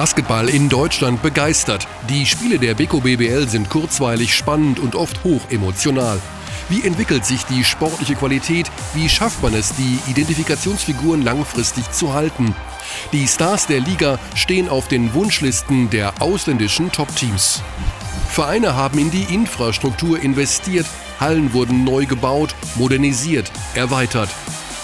Basketball in Deutschland begeistert. Die Spiele der Beko BBL sind kurzweilig, spannend und oft hoch emotional. Wie entwickelt sich die sportliche Qualität? Wie schafft man es, die Identifikationsfiguren langfristig zu halten? Die Stars der Liga stehen auf den Wunschlisten der ausländischen Top-Teams. Vereine haben in die Infrastruktur investiert, Hallen wurden neu gebaut, modernisiert, erweitert.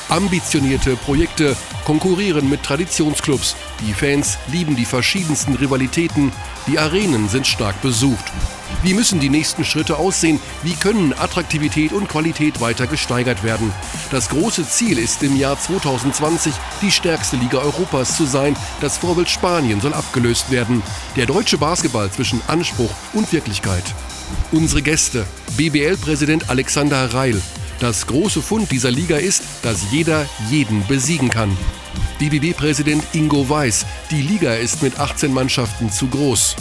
Ambitionierte Projekte konkurrieren mit Traditionsclubs. Die Fans lieben die verschiedensten Rivalitäten. Die Arenen sind stark besucht. Wie müssen die nächsten Schritte aussehen? Wie können Attraktivität und Qualität weiter gesteigert werden? Das große Ziel ist im Jahr 2020 die stärkste Liga Europas zu sein. Das Vorbild Spanien soll abgelöst werden. Der deutsche Basketball zwischen Anspruch und Wirklichkeit. Unsere Gäste. BBL-Präsident Alexander Reil. Das große Fund dieser Liga ist, dass jeder jeden besiegen kann. BBB-Präsident Ingo Weiß. Die Liga ist mit 18 Mannschaften zu groß.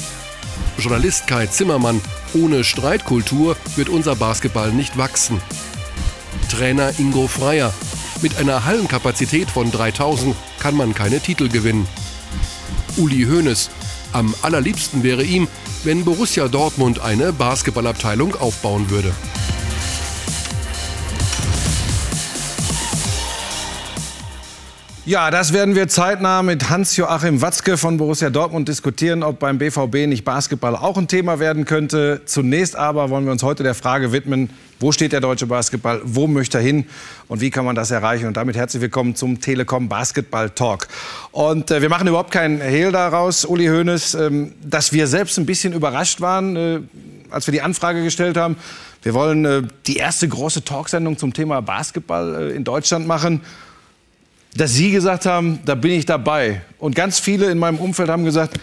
Journalist Kai Zimmermann. Ohne Streitkultur wird unser Basketball nicht wachsen. Trainer Ingo Freier. Mit einer Hallenkapazität von 3000 kann man keine Titel gewinnen. Uli Hoeneß. Am allerliebsten wäre ihm, wenn Borussia Dortmund eine Basketballabteilung aufbauen würde. Ja, das werden wir zeitnah mit Hans-Joachim Watzke von Borussia Dortmund diskutieren, ob beim BVB nicht Basketball auch ein Thema werden könnte. Zunächst aber wollen wir uns heute der Frage widmen, wo steht der deutsche Basketball, wo möchte er hin und wie kann man das erreichen? Und damit herzlich willkommen zum Telekom Basketball Talk. Und äh, wir machen überhaupt keinen Hehl daraus, Uli Hoeneß, ähm, dass wir selbst ein bisschen überrascht waren, äh, als wir die Anfrage gestellt haben. Wir wollen äh, die erste große Talksendung zum Thema Basketball äh, in Deutschland machen dass Sie gesagt haben, da bin ich dabei. Und ganz viele in meinem Umfeld haben gesagt,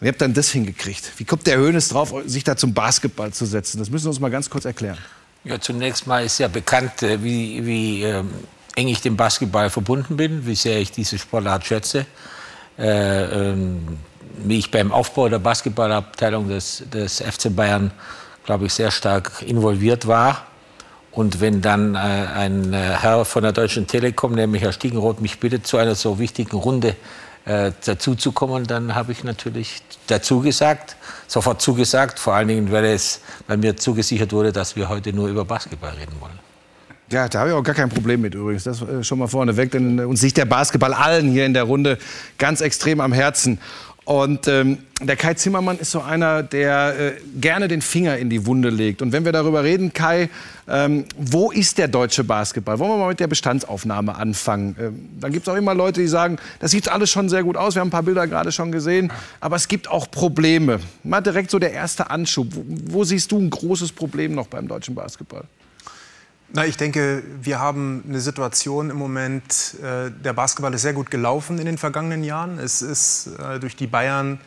wie habt dann das hingekriegt? Wie kommt der Hönes drauf, sich da zum Basketball zu setzen? Das müssen Sie uns mal ganz kurz erklären. Ja, zunächst mal ist ja bekannt, äh, wie, wie ähm, eng ich dem Basketball verbunden bin, wie sehr ich diese Sportart schätze. Äh, ähm, wie ich beim Aufbau der Basketballabteilung des, des FC Bayern, glaube ich, sehr stark involviert war. Und wenn dann äh, ein äh, Herr von der Deutschen Telekom, nämlich Herr Stiegenroth, mich bittet, zu einer so wichtigen Runde äh, dazuzukommen, dann habe ich natürlich dazu gesagt, sofort zugesagt, vor allen Dingen, weil, es, weil mir zugesichert wurde, dass wir heute nur über Basketball reden wollen. Ja, da habe ich auch gar kein Problem mit übrigens. Das äh, schon mal vorneweg, denn uns liegt der Basketball allen hier in der Runde ganz extrem am Herzen. Und ähm, der Kai Zimmermann ist so einer, der äh, gerne den Finger in die Wunde legt. Und wenn wir darüber reden, Kai, ähm, wo ist der deutsche Basketball? Wollen wir mal mit der Bestandsaufnahme anfangen? Ähm, dann gibt es auch immer Leute, die sagen, das sieht alles schon sehr gut aus. Wir haben ein paar Bilder gerade schon gesehen. Aber es gibt auch Probleme. Mal direkt so der erste Anschub. Wo, wo siehst du ein großes Problem noch beim deutschen Basketball? Na, ich denke, wir haben eine Situation im Moment, äh, der Basketball ist sehr gut gelaufen in den vergangenen Jahren. Es ist äh, durch die Bayern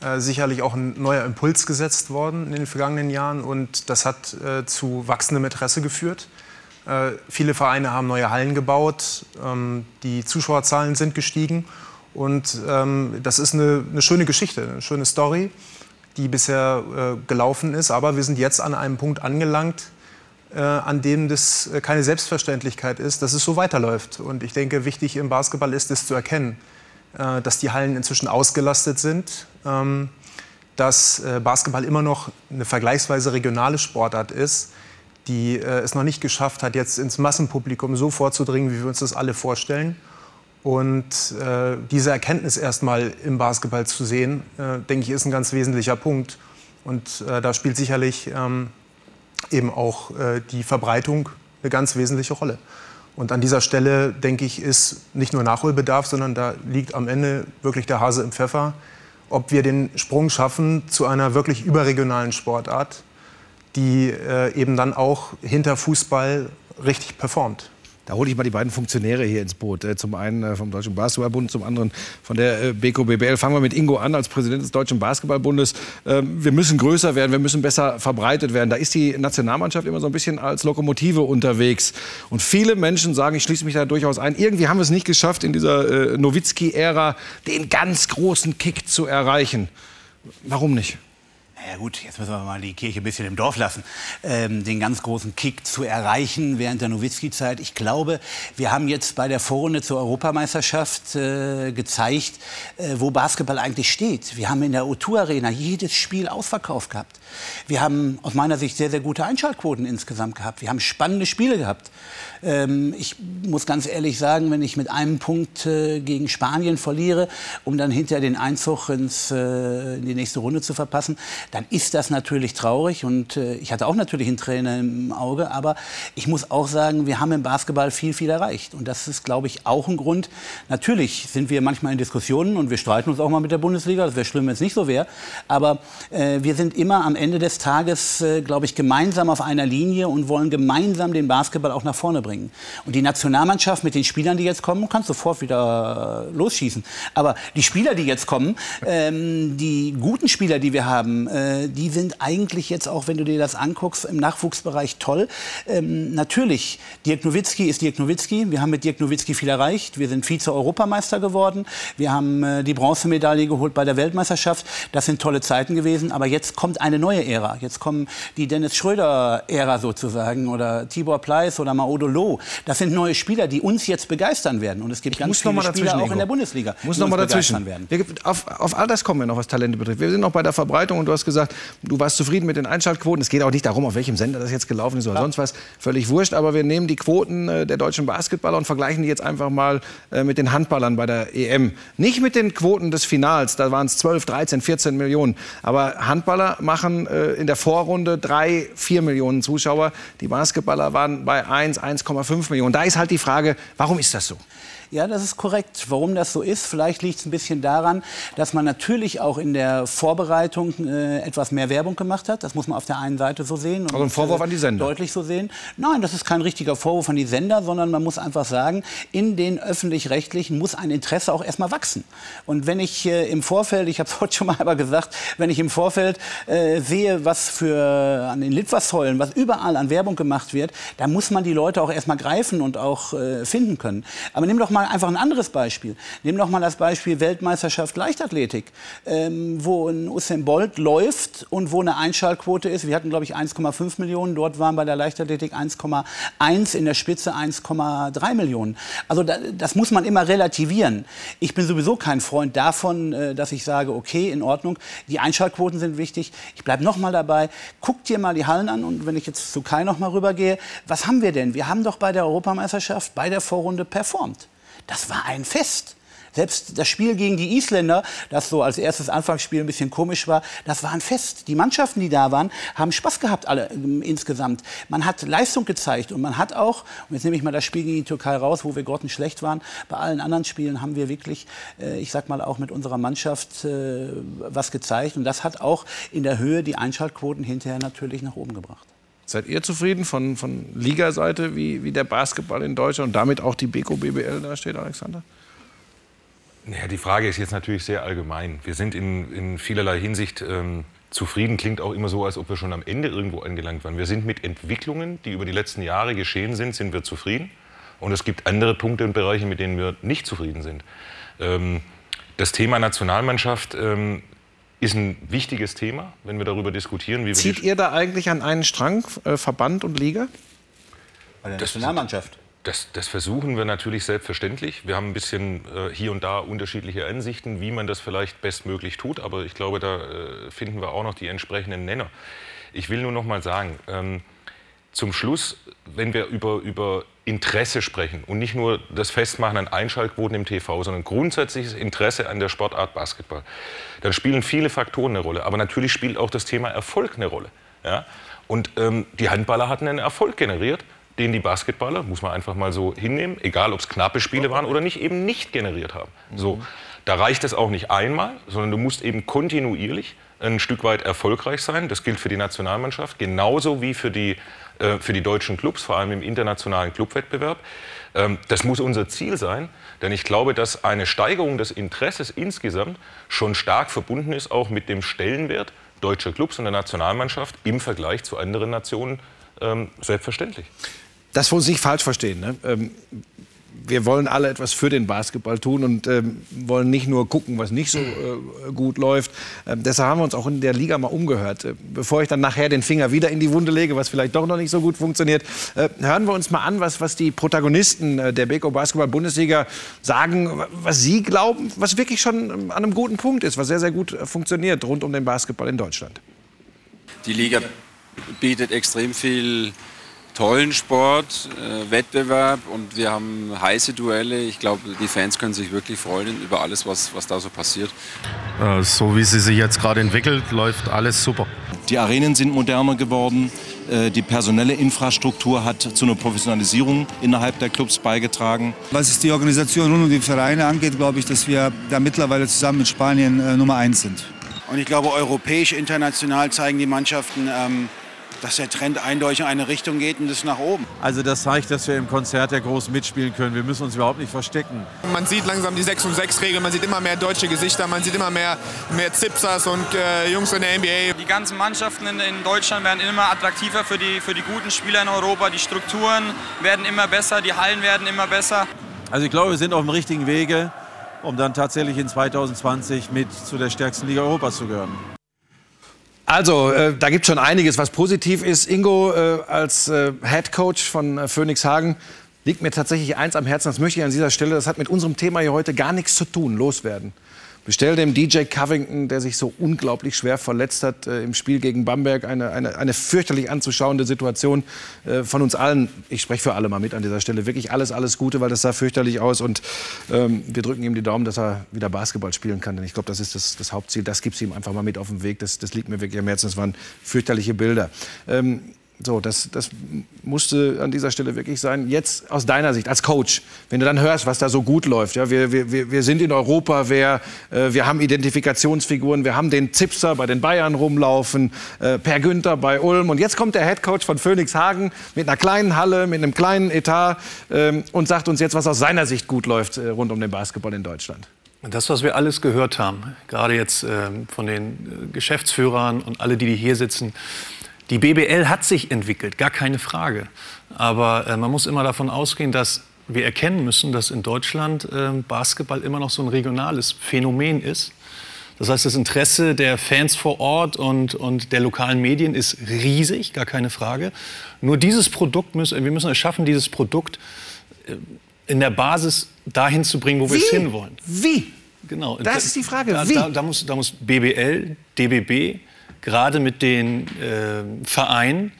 äh, sicherlich auch ein neuer Impuls gesetzt worden in den vergangenen Jahren und das hat äh, zu wachsendem Interesse geführt. Äh, viele Vereine haben neue Hallen gebaut, ähm, die Zuschauerzahlen sind gestiegen und ähm, das ist eine, eine, schöne Geschichte, eine schöne Story, die bisher äh, gelaufen ist. Aber wir sind jetzt an einem Punkt angelangt, an dem das äh, keine Selbstverständlichkeit ist, dass es so weiterläuft. Und ich denke, wichtig im Basketball ist es zu erkennen, äh, dass die Hallen inzwischen ausgelastet sind, ähm, dass äh, Basketball immer noch eine vergleichsweise regionale Sportart ist, die äh, es noch nicht geschafft hat, jetzt ins Massenpublikum so vorzudringen, wie wir uns das alle vorstellen. Und äh, diese Erkenntnis erstmal im Basketball zu sehen, denke ich, ist ein ganz wesentlicher Punkt. Und da spielt sicherlich ähm, eben auch äh, die Verbreitung eine ganz wesentliche Rolle. Und an dieser Stelle, denke ich, ist nicht nur Nachholbedarf, sondern da liegt am Ende wirklich der Hase im Pfeffer, ob wir den Sprung schaffen zu einer wirklich überregionalen Sportart, die äh, eben dann auch hinter Fußball richtig performt. Da hole ich mal die beiden Funktionäre hier ins Boot. Äh, zum einen äh, vom Deutschen Basketballbund, zum anderen von der äh, BKBBL. Fangen wir mit Ingo an als Präsident des Deutschen Basketballbundes. Ähm, wir müssen größer werden, wir müssen besser verbreitet werden. Da ist die Nationalmannschaft immer so ein bisschen als Lokomotive unterwegs. Und viele Menschen sagen, ich schließe mich da durchaus ein, irgendwie haben wir es nicht geschafft, in dieser Nowitzki-Ära den ganz großen Kick zu erreichen. Warum nicht? Ja gut, jetzt müssen wir mal die Kirche ein bisschen im Dorf lassen, ähm, den ganz großen Kick zu erreichen während der Nowitzki-Zeit. Ich glaube, wir haben jetzt bei der Vorrunde zur Europameisterschaft äh, gezeigt, äh, wo Basketball eigentlich steht. Wir haben in der O2 Arena jedes Spiel ausverkauft gehabt. Wir haben aus meiner Sicht sehr, sehr gute Einschaltquoten insgesamt gehabt. Wir haben spannende Spiele gehabt. Ähm, ich muss ganz ehrlich sagen, wenn ich mit einem Punkt äh, gegen Spanien verliere, um dann hinterher den Einzug ins, äh, in die nächste Runde zu verpassen, dann ist das natürlich traurig. Und äh, ich hatte auch natürlich einen Trainer im Auge. Aber ich muss auch sagen, wir haben im Basketball viel, viel erreicht. Und das ist, glaube ich, auch ein Grund. Natürlich sind wir manchmal in Diskussionen und wir streiten uns auch mal mit der Bundesliga. Das wäre schlimm, wenn es nicht so wäre. Aber äh, wir sind immer am Ende des Tages, äh, glaube ich, gemeinsam auf einer Linie und wollen gemeinsam den Basketball auch nach vorne bringen. Und die Nationalmannschaft mit den Spielern, die jetzt kommen, kann sofort wieder losschießen. Aber die Spieler, die jetzt kommen, ähm, die guten Spieler, die wir haben, äh, die sind eigentlich jetzt auch, wenn du dir das anguckst, im Nachwuchsbereich toll. Ähm, natürlich, Dirk Nowitzki ist Dirk Nowitzki. Wir haben mit Dirk Nowitzki viel erreicht. Wir sind Vize-Europameister geworden. Wir haben äh, die Bronzemedaille geholt bei der Weltmeisterschaft. Das sind tolle Zeiten gewesen. Aber jetzt kommt eine neue Ära. Jetzt kommen die Dennis Schröder-Ära sozusagen oder Tibor Pleiss oder Maodo Loh. Das sind neue Spieler, die uns jetzt begeistern werden. Und es gibt ich ganz viele Spieler auch in der Bundesliga. Muss noch mal dazwischen. Werden. Wir, auf, auf all das kommen wir noch, was Talente betrifft. Wir sind noch bei der Verbreitung und du hast gesagt, du warst zufrieden mit den Einschaltquoten. Es geht auch nicht darum, auf welchem Sender das jetzt gelaufen ist oder ja. sonst was. Völlig wurscht. Aber wir nehmen die Quoten äh, der deutschen Basketballer und vergleichen die jetzt einfach mal äh, mit den Handballern bei der EM. Nicht mit den Quoten des Finals. Da waren es 12, 13, 14 Millionen. Aber Handballer machen äh, in der Vorrunde 3, 4 Millionen Zuschauer. Die Basketballer waren bei 1, 1,5 Millionen. Da ist halt die Frage, warum ist das so? Ja, das ist korrekt. Warum das so ist, vielleicht liegt es ein bisschen daran, dass man natürlich auch in der Vorbereitung äh, etwas mehr Werbung gemacht hat. Das muss man auf der einen Seite so sehen. Und, also ein Vorwurf äh, an die Sender? Deutlich so sehen. Nein, das ist kein richtiger Vorwurf an die Sender, sondern man muss einfach sagen, in den Öffentlich-Rechtlichen muss ein Interesse auch erstmal wachsen. Und wenn ich äh, im Vorfeld, ich habe es heute schon mal gesagt, wenn ich im Vorfeld äh, sehe, was für an den Litfaßsäulen, was überall an Werbung gemacht wird, dann muss man die Leute auch erstmal greifen und auch äh, finden können. Aber nimm doch mal mal einfach ein anderes Beispiel. Nehmen doch mal das Beispiel Weltmeisterschaft Leichtathletik, ähm, wo ein Usain Bolt läuft und wo eine Einschaltquote ist. Wir hatten, glaube ich, 1,5 Millionen. Dort waren bei der Leichtathletik 1,1, in der Spitze 1,3 Millionen. Also da, das muss man immer relativieren. Ich bin sowieso kein Freund davon, äh, dass ich sage, okay, in Ordnung, die Einschaltquoten sind wichtig. Ich bleibe noch mal dabei. Guck dir mal die Hallen an und wenn ich jetzt zu Kai noch mal rübergehe, was haben wir denn? Wir haben doch bei der Europameisterschaft, bei der Vorrunde performt. Das war ein Fest. Selbst das Spiel gegen die Isländer, das so als erstes Anfangsspiel ein bisschen komisch war, das war ein Fest. Die Mannschaften, die da waren, haben Spaß gehabt alle äh, insgesamt. Man hat Leistung gezeigt und man hat auch, und jetzt nehme ich mal das Spiel gegen die Türkei raus, wo wir grottenschlecht waren, bei allen anderen Spielen haben wir wirklich, äh, ich sag mal, auch mit unserer Mannschaft äh, was gezeigt. Und das hat auch in der Höhe die Einschaltquoten hinterher natürlich nach oben gebracht. Seid ihr zufrieden von, von Ligaseite, wie, wie der Basketball in Deutschland und damit auch die Beko BBL da steht, Alexander? Naja, die Frage ist jetzt natürlich sehr allgemein. Wir sind in, in vielerlei Hinsicht ähm, zufrieden. Klingt auch immer so, als ob wir schon am Ende irgendwo angelangt waren. Wir sind mit Entwicklungen, die über die letzten Jahre geschehen sind, sind wir zufrieden. Und es gibt andere Punkte und Bereiche, mit denen wir nicht zufrieden sind. Ähm, das Thema Nationalmannschaft ähm, ist ein wichtiges Thema, wenn wir darüber diskutieren. Wie Zieht ihr da eigentlich an einen Strang, äh, Verband und Liga? Bei der Nationalmannschaft? Das, das, versuchen wir natürlich selbstverständlich. Wir haben ein bisschen äh, hier und da unterschiedliche Ansichten, wie man das vielleicht bestmöglich tut. Aber ich glaube, da äh, finden wir auch noch die entsprechenden Nenner. Ich will nur noch mal sagen, ähm, zum Schluss, wenn wir über, über Interesse sprechen und nicht nur das Festmachen an Einschaltquoten im TV, sondern grundsätzliches Interesse an der Sportart Basketball, dann spielen viele Faktoren eine Rolle. Aber natürlich spielt auch das Thema Erfolg eine Rolle. Ja? Und ähm, die Handballer hatten einen Erfolg generiert, den die Basketballer, muss man einfach mal so hinnehmen, egal ob es knappe Spiele waren oder nicht, eben nicht generiert haben. Mhm. So, da reicht es auch nicht einmal, sondern du musst eben kontinuierlich ein Stück weit erfolgreich sein. Das gilt für die Nationalmannschaft, genauso wie für die äh, für die deutschen Clubs, vor allem im internationalen Clubwettbewerb. Ähm, das muss unser Ziel sein, denn ich glaube, dass eine Steigerung des Interesses insgesamt schon stark verbunden ist, auch mit dem Stellenwert deutscher Clubs und der Nationalmannschaft im Vergleich zu anderen Nationen ähm, selbstverständlich. Das wir uns nicht falsch verstehen. Ne? Ähm, wir wollen alle etwas für den Basketball tun und ähm, wollen nicht nur gucken, was nicht so äh, gut läuft. Ähm, deshalb haben wir uns auch in der Liga mal umgehört. Äh, bevor ich dann nachher den Finger wieder in die Wunde lege, was vielleicht doch noch nicht so gut funktioniert, äh, hören wir uns mal an, was, was die Protagonisten äh, der Beko Basketball Bundesliga sagen, was sie glauben, was wirklich schon ähm, an einem guten Punkt ist, was sehr, sehr gut äh, funktioniert rund um den Basketball in Deutschland. Die Liga bietet extrem viel tollen Sport, äh, Wettbewerb und wir haben heiße Duelle. Ich glaube, die Fans können sich wirklich freuen über alles, was, was da so passiert. Äh, so wie sie sich jetzt gerade entwickelt, läuft alles super. Die Arenen sind moderner geworden. Äh, die personelle Infrastruktur hat zu einer Professionalisierung innerhalb der Clubs beigetragen. Was es die Organisation rund um die Vereine angeht, glaube ich, dass wir da mittlerweile zusammen mit Spanien äh, Nummer eins sind. Und ich glaube, europäisch, international zeigen die Mannschaften, ähm, dass der Trend eindeutig in eine Richtung geht und das nach oben. Also das zeigt, dass wir im Konzert ja groß mitspielen können. Wir müssen uns überhaupt nicht verstecken. Man sieht langsam die 6 und 6 Regel, man sieht immer mehr deutsche Gesichter, man sieht immer mehr, mehr Zipsers und äh, Jungs in der NBA. Die ganzen Mannschaften in, in, Deutschland werden immer attraktiver für die, für die guten Spieler in Europa. Die Strukturen werden immer besser, die Hallen werden immer besser. Also ich glaube, wir sind auf dem richtigen Wege, um dann tatsächlich in 2020 mit zu der stärksten Liga Europas zu gehören. Also, äh, da gibt es schon einiges, was positiv ist. Ingo, äh, als äh, Head Coach von äh, Phoenix Hagen, liegt mir tatsächlich eins am Herzen. Das möchte ich an dieser Stelle, das hat mit unserem Thema hier heute gar nichts zu tun, loswerden. Bestell dem DJ Covington, der sich so unglaublich schwer verletzt hat äh, im Spiel gegen Bamberg, eine, eine, eine fürchterlich anzuschauende Situation äh, von uns allen. Ich spreche für alle mal mit an dieser Stelle. Wirklich alles, alles Gute, weil das sah fürchterlich aus. Und ähm, wir drücken ihm die Daumen, dass er wieder Basketball spielen kann. Denn ich glaube, das ist das, das Hauptziel. Das gibt es ihm einfach mal mit auf den Weg. Das, das liegt mir wirklich am Herzen. Das waren fürchterliche Bilder. Ähm, so, das, das musste an dieser Stelle wirklich sein. Jetzt aus deiner Sicht als Coach, wenn du dann hörst, was da so gut läuft. Ja, wir, wir, wir sind in Europa, wir, äh, wir haben Identifikationsfiguren, wir haben den Zipser bei den Bayern rumlaufen, äh, Per Günther bei Ulm. Und jetzt kommt der Headcoach von Phoenix Hagen mit einer kleinen Halle, mit einem kleinen Etat ähm, und sagt uns jetzt, was aus seiner Sicht gut läuft äh, rund um den Basketball in Deutschland. Das, was wir alles gehört haben, gerade jetzt äh, von den äh, Geschäftsführern und alle, die hier sitzen, die BBL hat sich entwickelt, gar keine Frage. Aber äh, man muss immer davon ausgehen, dass wir erkennen müssen, dass in Deutschland äh, Basketball immer noch so ein regionales Phänomen ist. Das heißt, das Interesse der Fans vor Ort und, und der lokalen Medien ist riesig, gar keine Frage. Nur dieses Produkt müssen wir müssen es schaffen, dieses Produkt äh, in der Basis dahin zu bringen, wo wir es hinwollen. Wie? Genau. Das ist die Frage. Da, Wie? Da, da, muss, da muss BBL, DBB, gerade mit den äh, Vereinen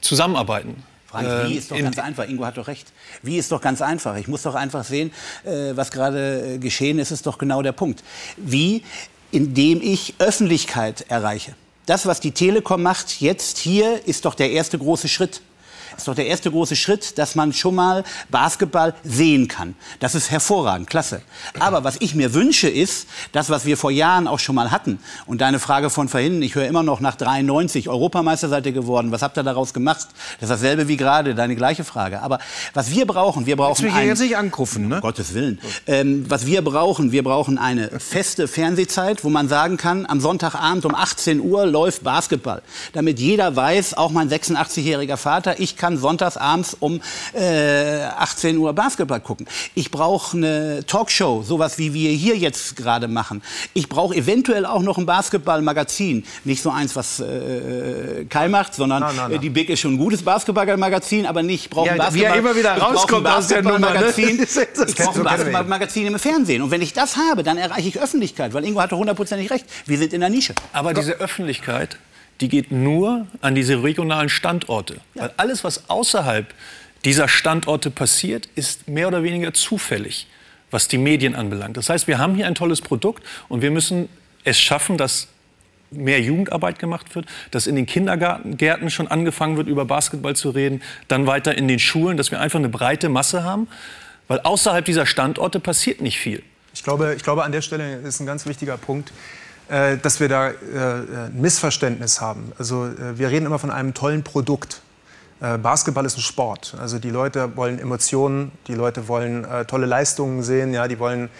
zusammenarbeiten. Franz, wie ist doch ganz einfach. Ingo hat doch recht. Wie ist doch ganz einfach. Ich muss doch einfach sehen, äh, was gerade äh, geschehen ist, ist doch genau der Punkt. Wie, indem ich Öffentlichkeit erreiche. Das, was die Telekom macht jetzt hier, ist doch der erste große Schritt. Das ist doch der erste große Schritt, dass man schon mal Basketball sehen kann. Das ist hervorragend, klasse. Aber was ich mir wünsche, ist das, was wir vor Jahren auch schon mal hatten. Und deine Frage von vorhin, ich höre immer noch nach 93, Europameister seid ihr geworden. Was habt ihr daraus gemacht? Das ist dasselbe wie gerade, deine gleiche Frage. Aber was wir brauchen, wir brauchen Jetzt will ich jetzt nicht ankuffen, ne? Um Gottes Willen. Ähm, was wir brauchen, wir brauchen eine feste Fernsehzeit, wo man sagen kann, am Sonntagabend um 18 Uhr läuft Basketball. Damit jeder weiß, auch mein 86-jähriger Vater, ich kann sonntags abends um äh, 18 Uhr Basketball gucken. Ich brauche eine Talkshow, sowas wie wir hier jetzt gerade machen. Ich brauche eventuell auch noch ein Basketballmagazin. Nicht so eins, was äh, Kai macht, sondern na, na. äh, die Big ist schon ein gutes Basketballmagazin, aber nicht, ich brauche Ja, ein wie er immer wieder rauskommt aus der Nummer, ne? Ich brauche ein Basketballmagazin im Fernsehen. Und wenn ich das habe, dann erreiche ich Öffentlichkeit, weil Ingo hatte hundertprozentig recht. Wir sind in der Nische. Aber diese Öffentlichkeit, die geht nur an diese regionalen Standorte. Weil alles, was außerhalb dieser Standorte passiert, ist mehr oder weniger zufällig, was die Medien anbelangt. Das heißt, wir haben hier ein tolles Produkt und wir müssen es schaffen, dass mehr Jugendarbeit gemacht wird, dass in den Kindergärten schon angefangen wird, über Basketball zu reden, dann weiter in den Schulen, dass wir einfach eine breite Masse haben, weil außerhalb dieser Standorte passiert nicht viel. Ich glaube, ich glaube, an der Stelle ist ein ganz wichtiger Punkt, äh, dass wir da äh, ein Missverständnis haben. Also äh, wir reden immer von einem tollen Produkt. Äh, Basketball ist ein Sport. Also die Leute wollen Emotionen, die Leute wollen äh, tolle Leistungen sehen, ja, die wollen,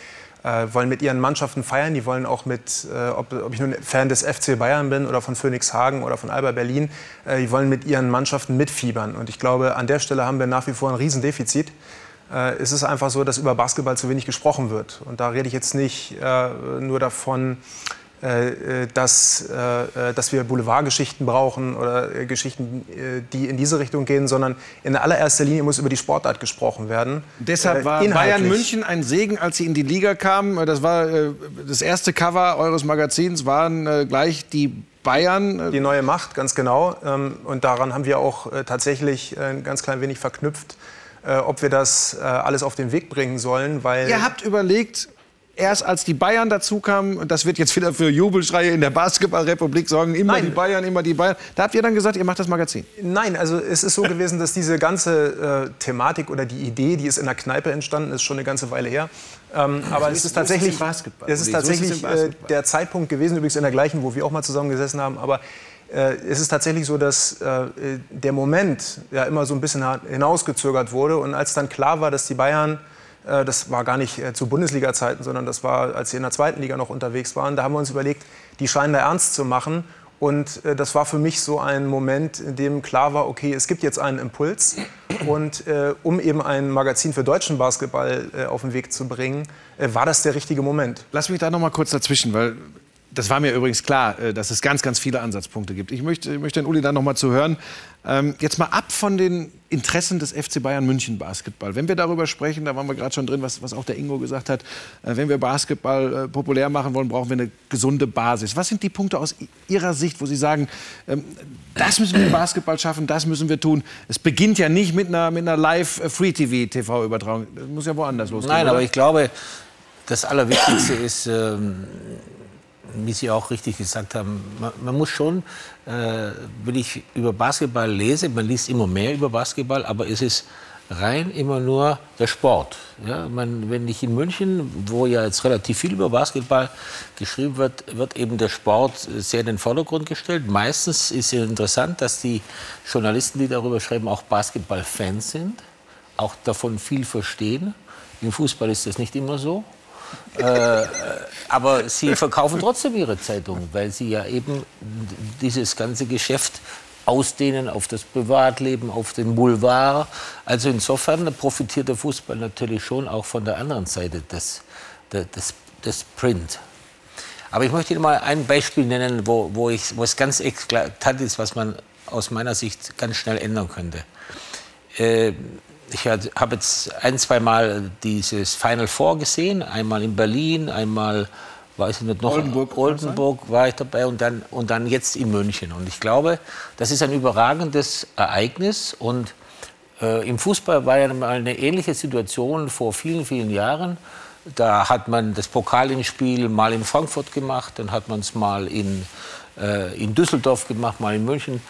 äh, wollen mit ihren Mannschaften feiern, die wollen auch mit, ob, ob ich nun Fan des FC Bayern bin oder von Phoenix Hagen oder von Alba Berlin, die wollen mit ihren Mannschaften mitfiebern. Und ich glaube, an der Stelle haben wir nach wie vor ein Riesendefizit. äh, ist es einfach so, dass über Basketball zu wenig gesprochen wird. Und da rede ich jetzt nicht nur davon, dass, äh, dass wir Boulevardgeschichten brauchen oder Geschichten, die in diese Richtung gehen, sondern in allererster Linie muss über die Sportart gesprochen werden. Deshalb war Bayern München ein Segen, als sie in die Liga kamen. Das war das erste Cover eures Magazins, waren gleich die Bayern. Die neue Macht, ganz genau. Ähm, und daran haben wir auch tatsächlich ein ganz klein wenig verknüpft, ob wir das alles auf den Weg bringen sollen. Weil Ihr habt überlegt, erst als die Bayern dazu kamen, und das wird jetzt wieder für Jubelschreie in der Basketballrepublik sorgen, immer Nein. die Bayern, immer die Bayern. Da habt ihr dann gesagt, ihr macht das Magazin. Nein, also es ist so gewesen, dass diese ganze äh, Thematik oder die Idee, die ist in der Kneipe entstanden, ist schon eine ganze Weile her. Ähm, aber es ist tatsächlich, es ist tatsächlich äh, der Zeitpunkt gewesen, übrigens in der gleichen, wo wir auch mal zusammen gesessen haben. Aber äh, es ist tatsächlich so, dass äh, der Moment ja immer so ein bisschen hinausgezögert wurde. Und als dann klar war, dass die Bayern äh, das war gar nicht äh, zu Bundesliga-Zeiten, sondern das war, als sie in der zweiten Liga noch unterwegs waren. Da haben wir uns überlegt, die scheinen da ernst zu machen. Und äh, das war für mich so ein Moment, in dem klar war, okay, es gibt jetzt einen Impuls. Und äh, um eben ein Magazin für deutschen Basketball äh, auf den Weg zu bringen, äh, war das der richtige Moment. Lass mich da noch mal kurz dazwischen, weil das war mir übrigens klar, äh, dass es ganz, ganz viele Ansatzpunkte gibt. Ich möchte, ich möchte den Uli da noch mal zu hören. Ähm, jetzt mal ab von den Interessen des FC Bayern München Basketball. Wenn wir darüber sprechen, da waren wir gerade schon drin, was, was auch der Ingo gesagt hat, äh, wenn wir Basketball äh, populär machen wollen, brauchen wir eine gesunde Basis. Was sind die Punkte aus Ihrer Sicht, wo Sie sagen, ähm, das müssen wir im Basketball schaffen, das müssen wir tun? Es beginnt ja nicht mit einer, mit einer Live-Free-TV-TV-Übertragung. Das muss ja woanders losgehen. Nein, oder? aber ich glaube, das Allerwichtigste ist, ähm, wie Sie auch richtig gesagt haben, man, man muss schon, äh, wenn ich über Basketball lese, man liest immer mehr über Basketball, aber es ist rein immer nur der Sport. Ja, man, wenn ich in München, wo ja jetzt relativ viel über Basketball geschrieben wird, wird eben der Sport sehr in den Vordergrund gestellt. Meistens ist es interessant, dass die Journalisten, die darüber schreiben, auch Basketballfans sind, auch davon viel verstehen. Im Fußball ist das nicht immer so. Äh, aber sie verkaufen trotzdem ihre Zeitung, weil sie ja eben dieses ganze Geschäft ausdehnen auf das Privatleben, auf den Boulevard. Also insofern profitiert der Fußball natürlich schon auch von der anderen Seite des, des, des Print. Aber ich möchte Ihnen mal ein Beispiel nennen, wo, wo, ich, wo es ganz eklatant ist, was man aus meiner Sicht ganz schnell ändern könnte. Äh, ich habe jetzt ein, zwei Mal dieses Final Four gesehen, einmal in Berlin, einmal, weiß ich nicht noch, Oldenburg, Oldenburg war ich dabei und dann, und dann jetzt in München. Und ich glaube, das ist ein überragendes Ereignis und äh, im Fußball war ja mal eine ähnliche Situation vor vielen, vielen Jahren. Da hat man das Pokalspiel mal in Frankfurt gemacht, dann hat man es mal in, äh, in Düsseldorf gemacht, mal in München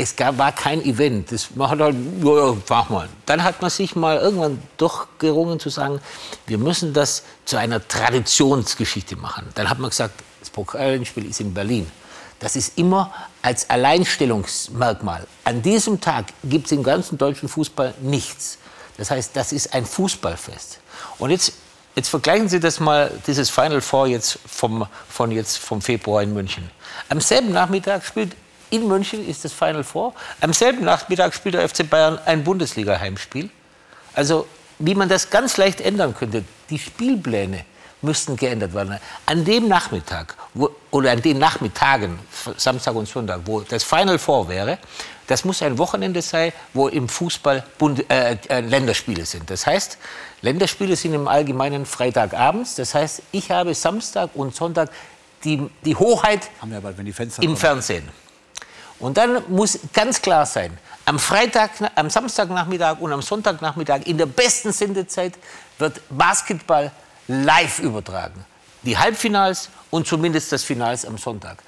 es gab, war kein Event. Das, man hat halt, ja, mach mal. Dann hat man sich mal irgendwann doch gerungen zu sagen, wir müssen das zu einer Traditionsgeschichte machen. Dann hat man gesagt, das Pokalspiel ist in Berlin. Das ist immer als Alleinstellungsmerkmal. An diesem Tag gibt es im ganzen deutschen Fußball nichts. Das heißt, das ist ein Fußballfest. Und jetzt, jetzt vergleichen Sie das mal, dieses Final Four jetzt vom, von jetzt vom Februar in München. Am selben Nachmittag spielt in München ist das Final Four. Am selben Nachmittag spielt der FC Bayern ein Bundesliga-Heimspiel. Also, wie man das ganz leicht ändern könnte, die Spielpläne müssten geändert werden. An dem Nachmittag wo, oder an den Nachmittagen, Samstag und Sonntag, wo das Final Four wäre, das muss ein Wochenende sein, wo im Fußball Bund, äh, äh, Länderspiele sind. Das heißt, Länderspiele sind im Allgemeinen Freitagabends. Das heißt, ich habe Samstag und Sonntag die, die Hoheit im Fernsehen. Und dann muss ganz klar sein, am Freitag, am Samstagnachmittag und am Sonntagnachmittag in der besten Sendezeit wird Basketball live übertragen. Die Halbfinals und zumindest das Finals am Sonntag.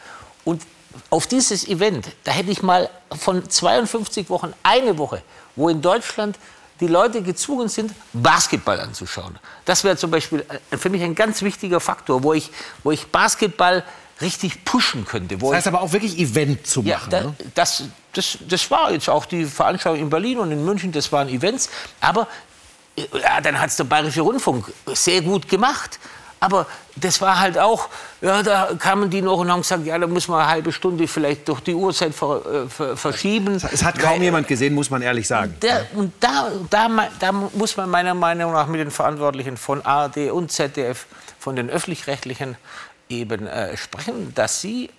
Und auf dieses Event, da hätte ich mal von 52 Wochen eine Woche, wo in Deutschland die Leute gezwungen sind, Basketball anzuschauen. Das wäre zum Beispiel äh, für mich ein ganz wichtiger Faktor, wo ich, wo ich Basketball richtig pushen könnte. das heißt aber auch wirklich Event zu machen. Ja, da, ne? das, das, das war jetzt auch die Veranstaltung in Berlin und in München, das waren Events. Aber ja, dann hat es der Bayerische Rundfunk sehr gut gemacht. Aber das war halt auch, ja, da kamen die noch und haben gesagt, ja, da muss man eine halbe Stunde vielleicht durch die Uhrzeit ver, äh, ver, verschieben. Es hat kaum Weil, jemand gesehen, muss man ehrlich sagen. Der, und da, da, da muss man meiner Meinung nach mit den Verantwortlichen von ARD und ZDF, von den öffentlich-rechtlichen eben äh, sprechen, dass sie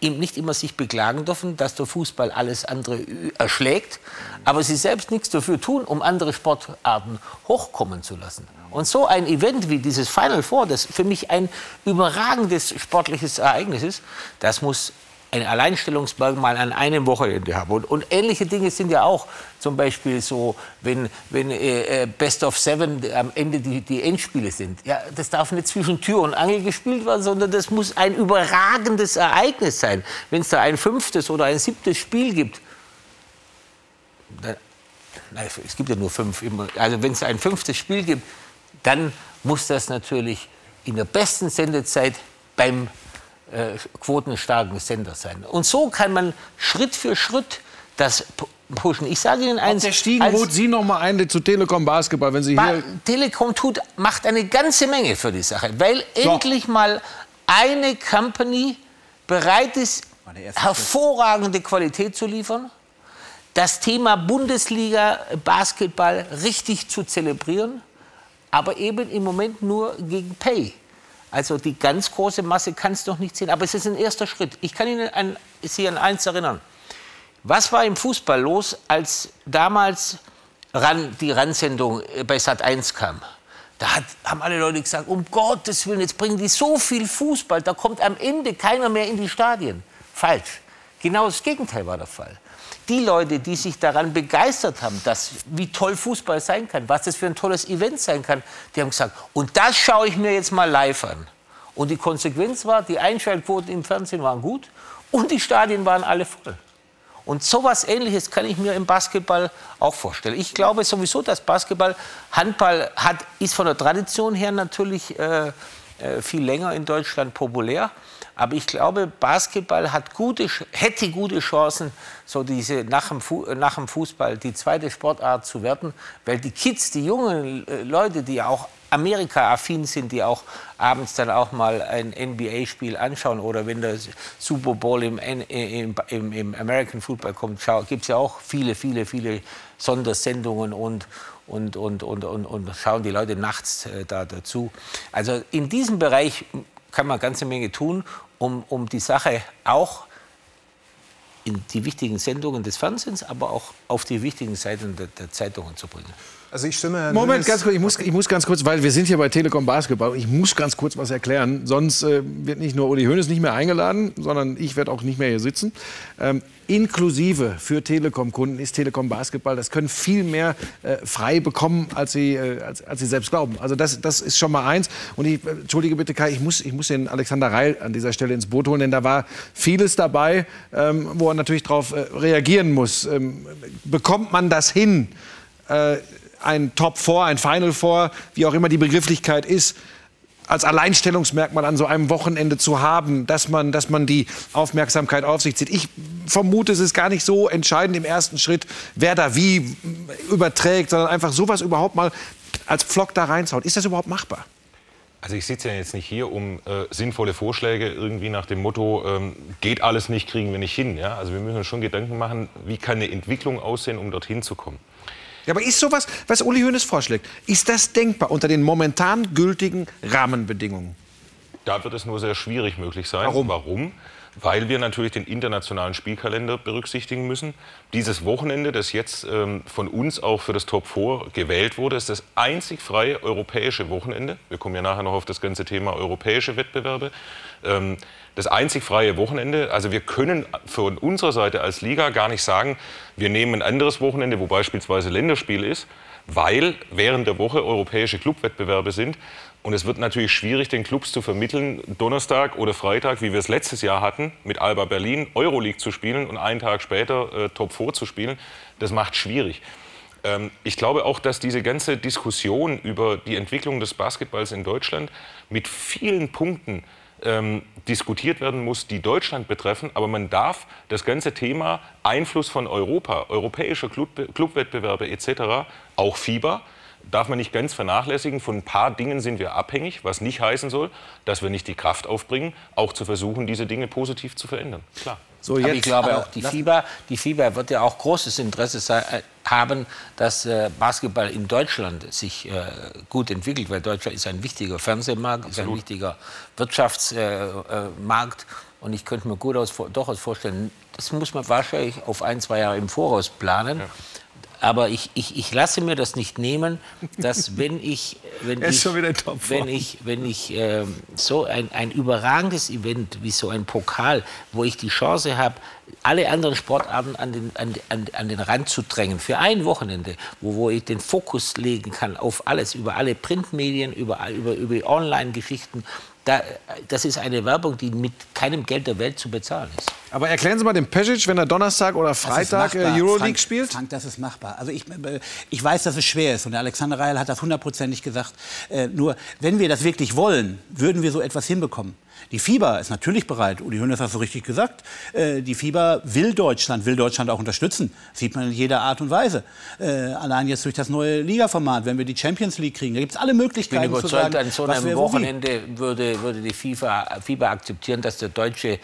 nicht immer sich beklagen dürfen, dass der Fußball alles andere erschlägt, aber sie selbst nichts dafür tun, um andere Sportarten hochkommen zu lassen. Und so ein Event wie dieses Final Four, das für mich ein überragendes sportliches Ereignis ist, das muss ein Alleinstellungsmerkmal an einem Wochenende haben. Und, und, ähnliche Dinge sind ja auch zum Beispiel so, wenn, wenn äh, äh, Best of Seven am Ende die, die Endspiele sind. Ja, das darf nicht zwischen Tür und Angel gespielt werden, sondern das muss ein überragendes Ereignis sein. Wenn es da ein fünftes oder ein siebtes Spiel gibt, dann, nein, es gibt ja nur fünf. Also wenn es ein fünftes Spiel gibt, dann muss das natürlich in der besten Sendezeit beim äh, quotenstarken Sender sein. Und so kann man Schritt für Schritt das pushen. Ich sage Ihnen eins. Der Stiegen holt Sie noch mal ein zu Telekom Basketball, wenn Sie ba hier Telekom tut, macht eine ganze Menge für die Sache, weil so. endlich mal eine Company bereit ist, hervorragende Qualität zu liefern, das Thema Bundesliga Basketball richtig zu zelebrieren, aber eben im Moment nur gegen Pay. Also die ganz große Masse kann es noch nicht sehen, aber es ist ein erster Schritt. Ich kann Ihnen an, Sie an eins erinnern. Was war im Fußball los, als damals ran, die Randsendung äh, bei Sat 1 kam? Da hat, haben alle Leute gesagt, um Gottes Willen, jetzt bringen die so viel Fußball, da kommt am Ende keiner mehr in die Stadien. Falsch. Genau das Gegenteil war der Fall die Leute, die sich daran begeistert haben, dass, wie toll Fußball sein kann, was das für ein tolles Event sein kann, die haben gesagt, und das schaue ich mir jetzt mal live an. Und die Konsequenz war, die Einschaltquoten im Fernsehen waren gut und die Stadien waren alle voll. Und so etwas Ähnliches kann ich mir im Basketball auch vorstellen. Ich glaube sowieso, dass Basketball, Handball hat, ist von der Tradition her natürlich äh, äh, viel länger in Deutschland populär. Aber ich glaube, Basketball hat gute, hätte gute Chancen, so diese nach dem, nach dem Fußball die zweite Sportart zu werden, weil die Kids, die jungen äh, Leute, die auch Amerika-affin sind, die auch abends dann auch mal ein NBA-Spiel anschauen oder wenn der Super Bowl im, im, im, im American Football kommt, gibt es ja auch viele, viele, viele Sondersendungen und, und, und, und, und, und schauen die Leute nachts äh, da dazu. Also in diesem Bereich kann man eine ganze Menge tun, um, um die Sache auch in die wichtigen Sendungen des Fernsehens, aber auch auf die wichtigen Seiten der, der Zeitungen zu bringen. Also ich stimme Moment, ganz kurz, ich muss, ich muss ganz kurz, weil wir sind hier bei Telekom Basketball. Ich muss ganz kurz was erklären. Sonst äh, wird nicht nur Uli Hoeneß nicht mehr eingeladen, sondern ich werde auch nicht mehr hier sitzen. Ähm, inklusive für Telekom-Kunden ist Telekom Basketball. Das können viel mehr äh, frei bekommen, als sie, äh, als, als sie selbst glauben. Also das, das ist schon mal eins. Und ich, äh, entschuldige bitte, Kai, ich muss, ich muss den Alexander Reil an dieser Stelle ins Boot holen, denn da war vieles dabei, ähm, wo er natürlich darauf äh, reagieren muss. Ähm, bekommt man das hin? Ein Top 4, ein Final 4, wie auch immer die Begrifflichkeit ist, als Alleinstellungsmerkmal an so einem Wochenende zu haben, dass man, dass man die Aufmerksamkeit auf sich zieht. Ich vermute, es ist gar nicht so entscheidend im ersten Schritt, wer da wie überträgt, sondern einfach sowas überhaupt mal als Pflock da reinzuhauen. Ist das überhaupt machbar? Also ich sitze ja jetzt nicht hier, um äh, sinnvolle Vorschläge irgendwie nach dem Motto, ähm, geht alles nicht, kriegen wir nicht hin. Ja? Also wir müssen uns schon Gedanken machen, wie kann eine Entwicklung aussehen, um dorthin zu kommen. Ja, aber ist sowas, was Uli Hoeneß vorschlägt, ist das denkbar unter den momentan gültigen Rahmenbedingungen? Da wird es nur sehr schwierig möglich sein. Warum? Warum? Weil wir natürlich den internationalen Spielkalender berücksichtigen müssen. Dieses Wochenende, das jetzt ähm, von uns auch für das Top 4 gewählt wurde, ist das einzig freie europäische Wochenende. Wir kommen ja nachher noch auf das ganze Thema europäische Wettbewerbe. Ähm, das einzig freie Wochenende. Also wir können von unserer Seite als Liga gar nicht sagen, wir nehmen ein anderes Wochenende, wo beispielsweise Länderspiel ist, weil während der Woche europäische Clubwettbewerbe sind. Und es wird natürlich schwierig, den Clubs zu vermitteln, Donnerstag oder Freitag, wie wir es letztes Jahr hatten, mit Alba Berlin Euroleague zu spielen und einen Tag später äh, Top 4 zu spielen. Das macht schwierig. Ähm, ich glaube auch, dass diese ganze Diskussion über die Entwicklung des Basketballs in Deutschland mit vielen Punkten ähm, diskutiert werden muss, die Deutschland betreffen. Aber man darf das ganze Thema Einfluss von Europa, europäischer Club, Clubwettbewerbe etc., auch FIBA, darf man nicht ganz vernachlässigen. Von ein paar Dingen sind wir abhängig, was nicht heißen soll, dass wir nicht die Kraft aufbringen, auch zu versuchen, diese Dinge positiv zu verändern. Klar. So, aber ich glaube auch, die FIBA, die FIBA wird ja auch großes Interesse sein, äh, haben, dass äh, Basketball in Deutschland sich äh, gut entwickelt, weil Deutschland ist ein wichtiger Fernsehmarkt, Absolut. ist ein wichtiger Wirtschaftsmarkt. und ich könnte mir gut aus, durchaus vorstellen, das muss man wahrscheinlich auf ein, zwei Jahre im Voraus planen. Ja. Aber ich, ich, ich lasse mir das nicht nehmen, dass wenn ich, wenn ich, wenn ich, wenn ich äh, so ein, ein überragendes Event wie so ein Pokal, wo ich die Chance habe, alle anderen Sportarten an den, an, an, an den Rand zu drängen, für ein Wochenende, wo, wo ich den Fokus legen kann auf alles, über alle Printmedien, über, über, über Online-Geschichten, da, das ist eine Werbung, die mit keinem Geld der Welt zu bezahlen ist. Aber erklären Sie mal dem Pesic, wenn er Donnerstag oder Freitag äh, Euroleague Frank, spielt? Frank, das ist machbar. Also ich, äh, ich weiß, dass es schwer ist und der Alexander Reil hat das hundertprozentig gesagt. Äh, nur, wenn wir das wirklich wollen, würden wir so etwas hinbekommen. Die FIBA ist natürlich bereit. Uli Hoeneß hat so richtig gesagt. Äh, die FIBA will Deutschland, will Deutschland auch unterstützen. Das sieht man in jeder Art und Weise. Äh, allein jetzt durch das neue Ligaformat, wenn wir die Champions League kriegen, da gibt es alle Möglichkeiten ich bin überzeugt, zu sagen, an so einem Wochenende würde, würde die FIFA, FIBA akzeptieren, dass der deutsche äh,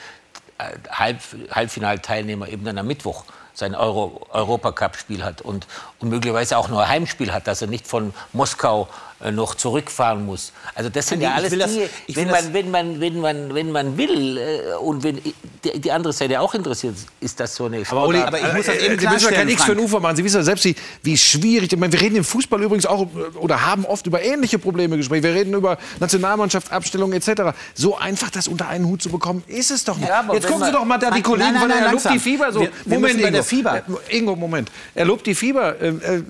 Halb, Halbfinalteilnehmer eben dann am Mittwoch sein Euro, Europacup-Spiel hat und, und möglicherweise auch nur ein Heimspiel hat, dass er nicht von Moskau noch zurückfahren muss. Also das sind ja alles Dinge, das, wenn, man, wenn, man, wenn, man, wenn man will äh, und wenn die, die, andere Seite auch interessiert, ist das so eine Aber, Uli, aber ich muss das eben Sie müssen ja kein X für ein Ufer machen. Sie wissen ja selbst, wie, wie schwierig, ich meine, wir reden im Fußball übrigens auch oder haben oft über ähnliche Probleme gesprochen. Wir reden über Nationalmannschaftsabstellungen etc. So einfach das unter einen Hut zu bekommen, ist es doch nicht. Ja, Jetzt gucken Sie doch mal da die Kollegen nein, nein, nein, von der lobt die Fieber so. Wir, wir Moment, Ingo. Der Fieber. Ingo, Moment. Er lobt die Fieber. Äh, äh,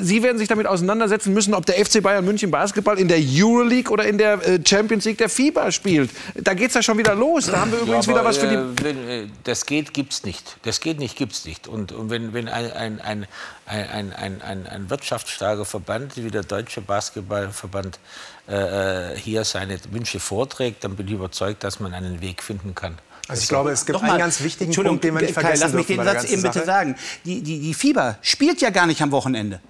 Sie werden sich damit auseinandersetzen müssen, ob der FC Bayern Bayern München Basketball in der Euroleague oder in der äh, Champions League der FIBA spielt. Da geht es ja schon wieder los. Da haben wir übrigens ja, aber, wieder was für die. Äh, wenn, äh, das geht, gibt's nicht. Das geht nicht, gibt's nicht. Und, und wenn, wenn ein, ein, ein, ein, ein, ein, ein wirtschaftsstarker Verband wie der Deutsche Basketballverband äh, hier seine Wünsche vorträgt, dann bin ich überzeugt, dass man einen Weg finden kann. Also ich glaube, es gibt einen ganz wichtigen Punkt, den wir nicht vergessen Kai, lass mich den Satz eben bitte sagen. Die, die, die FIBA spielt ja gar nicht am Wochenende.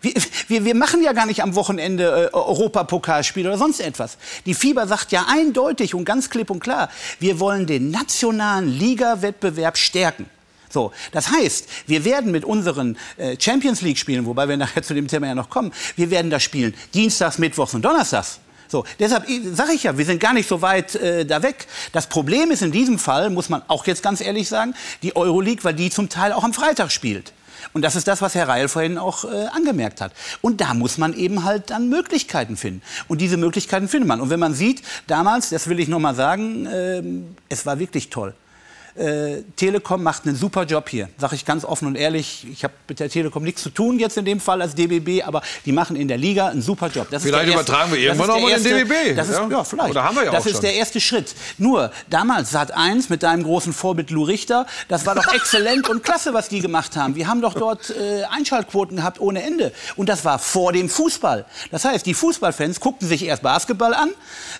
Wir, wir, wir machen ja gar nicht am Wochenende äh, Europapokalspiel oder sonst etwas. Die FIBA sagt ja eindeutig und ganz klipp und klar, wir wollen den nationalen Liga-Wettbewerb stärken. So, das heißt, wir werden mit unseren äh, Champions League Spielen, wobei wir nachher zu dem Thema ja noch kommen, wir werden das spielen Dienstags, Mittwochs und Donnerstags. So, deshalb sage ich ja, wir sind gar nicht so weit äh, da weg. Das Problem ist in diesem Fall, muss man auch jetzt ganz ehrlich sagen, die Euroleague, weil die zum Teil auch am Freitag spielt. Und das ist das, was Herr Reil vorhin auch äh, angemerkt hat. Und da muss man eben halt dann Möglichkeiten finden. Und diese Möglichkeiten findet man. Und wenn man sieht, damals, das will ich noch mal sagen, äh, es war wirklich toll äh, Telekom macht einen super Job hier, sage ich ganz offen und ehrlich. Ich habe mit der Telekom nichts zu tun jetzt in dem Fall als DBB, aber die machen in der Liga einen super Job. Das vielleicht erste, übertragen wir irgendwann auch mal den DBB. Das ist, ja? ja, vielleicht. Oder haben wir ja das auch ist schon. der erste Schritt. Nur damals Sat 1 mit deinem großen Vorbild Lou Richter, das war doch exzellent und klasse, was die gemacht haben. Wir haben doch dort äh, Einschaltquoten gehabt ohne Ende. Und das war vor dem Fußball. Das heißt, die Fußballfans guckten sich erst Basketball an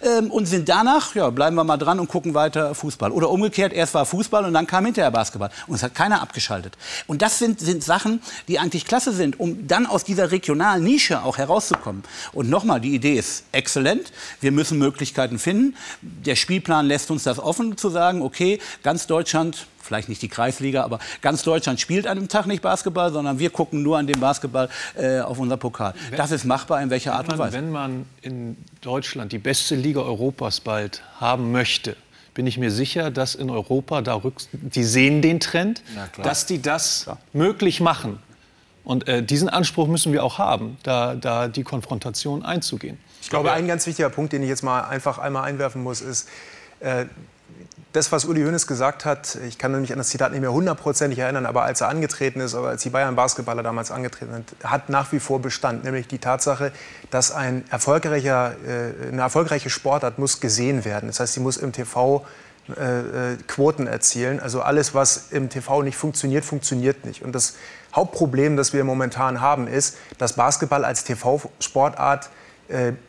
ähm, und sind danach, ja, bleiben wir mal dran und gucken weiter Fußball. Oder umgekehrt, erst war Fußball Fußball und dann kam hinterher Basketball. Und es hat keiner abgeschaltet. Und das sind, sind Sachen, die eigentlich klasse sind, um dann aus dieser regionalen Nische auch herauszukommen. Und nochmal, die Idee ist exzellent. Wir müssen Möglichkeiten finden. Der Spielplan lässt uns das offen zu sagen, okay, ganz Deutschland vielleicht nicht die Kreisliga, aber ganz Deutschland spielt an dem Tag nicht Basketball, sondern wir gucken nur an dem Basketball äh, auf unser Pokal. Wenn, das ist machbar in welcher Art und Weise? Wenn man in Deutschland die beste Liga Europas bald haben möchte, bin ich mir sicher, dass in Europa da rück, die sehen den Trend, dass die das klar. möglich machen. Und äh, diesen Anspruch müssen wir auch haben, da, da die Konfrontation einzugehen. Ich glaube, ein ganz wichtiger Punkt, den ich jetzt mal einfach einmal einwerfen muss, ist, äh, das, was Uli Hoeneß gesagt hat, ich kann mich an das Zitat nicht mehr hundertprozentig erinnern, aber als er angetreten ist, oder als die Bayern-Basketballer damals angetreten sind, hat nach wie vor Bestand, nämlich die Tatsache, dass ein erfolgreicher, äh, eine erfolgreiche Sportart muss gesehen werden. Das heißt, sie muss im TV äh, äh, Quoten erzielen. Also alles, was im TV nicht funktioniert, funktioniert nicht. Und das Hauptproblem, das wir momentan haben, ist, dass Basketball als TV-Sportart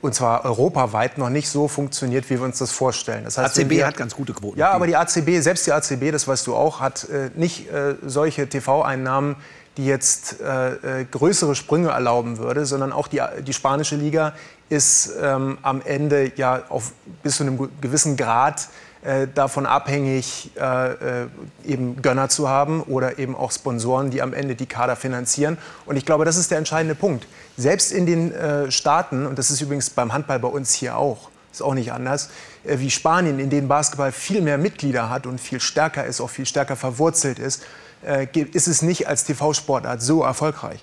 und zwar europaweit noch nicht so funktioniert, wie wir uns das vorstellen. Das heißt, ACB wir, hat ganz gute Quoten. Ja, aber die ACB, selbst die ACB, das weißt du auch, hat äh, nicht äh, solche TV-Einnahmen, die jetzt äh, äh, größere Sprünge erlauben würde, sondern auch die, die spanische Liga ist ähm, am Ende ja auf bis zu einem gewissen Grad äh, davon abhängig, äh, äh, eben Gönner zu haben oder eben auch Sponsoren, die am Ende die Kader finanzieren. Und ich glaube, das ist der entscheidende Punkt. Selbst in den äh, Staaten, und das ist übrigens beim Handball bei uns hier auch, ist auch nicht anders, äh, wie Spanien, in denen Basketball viel mehr Mitglieder hat und viel stärker ist, auch viel stärker verwurzelt ist, äh, ist es nicht als TV-Sportart so erfolgreich.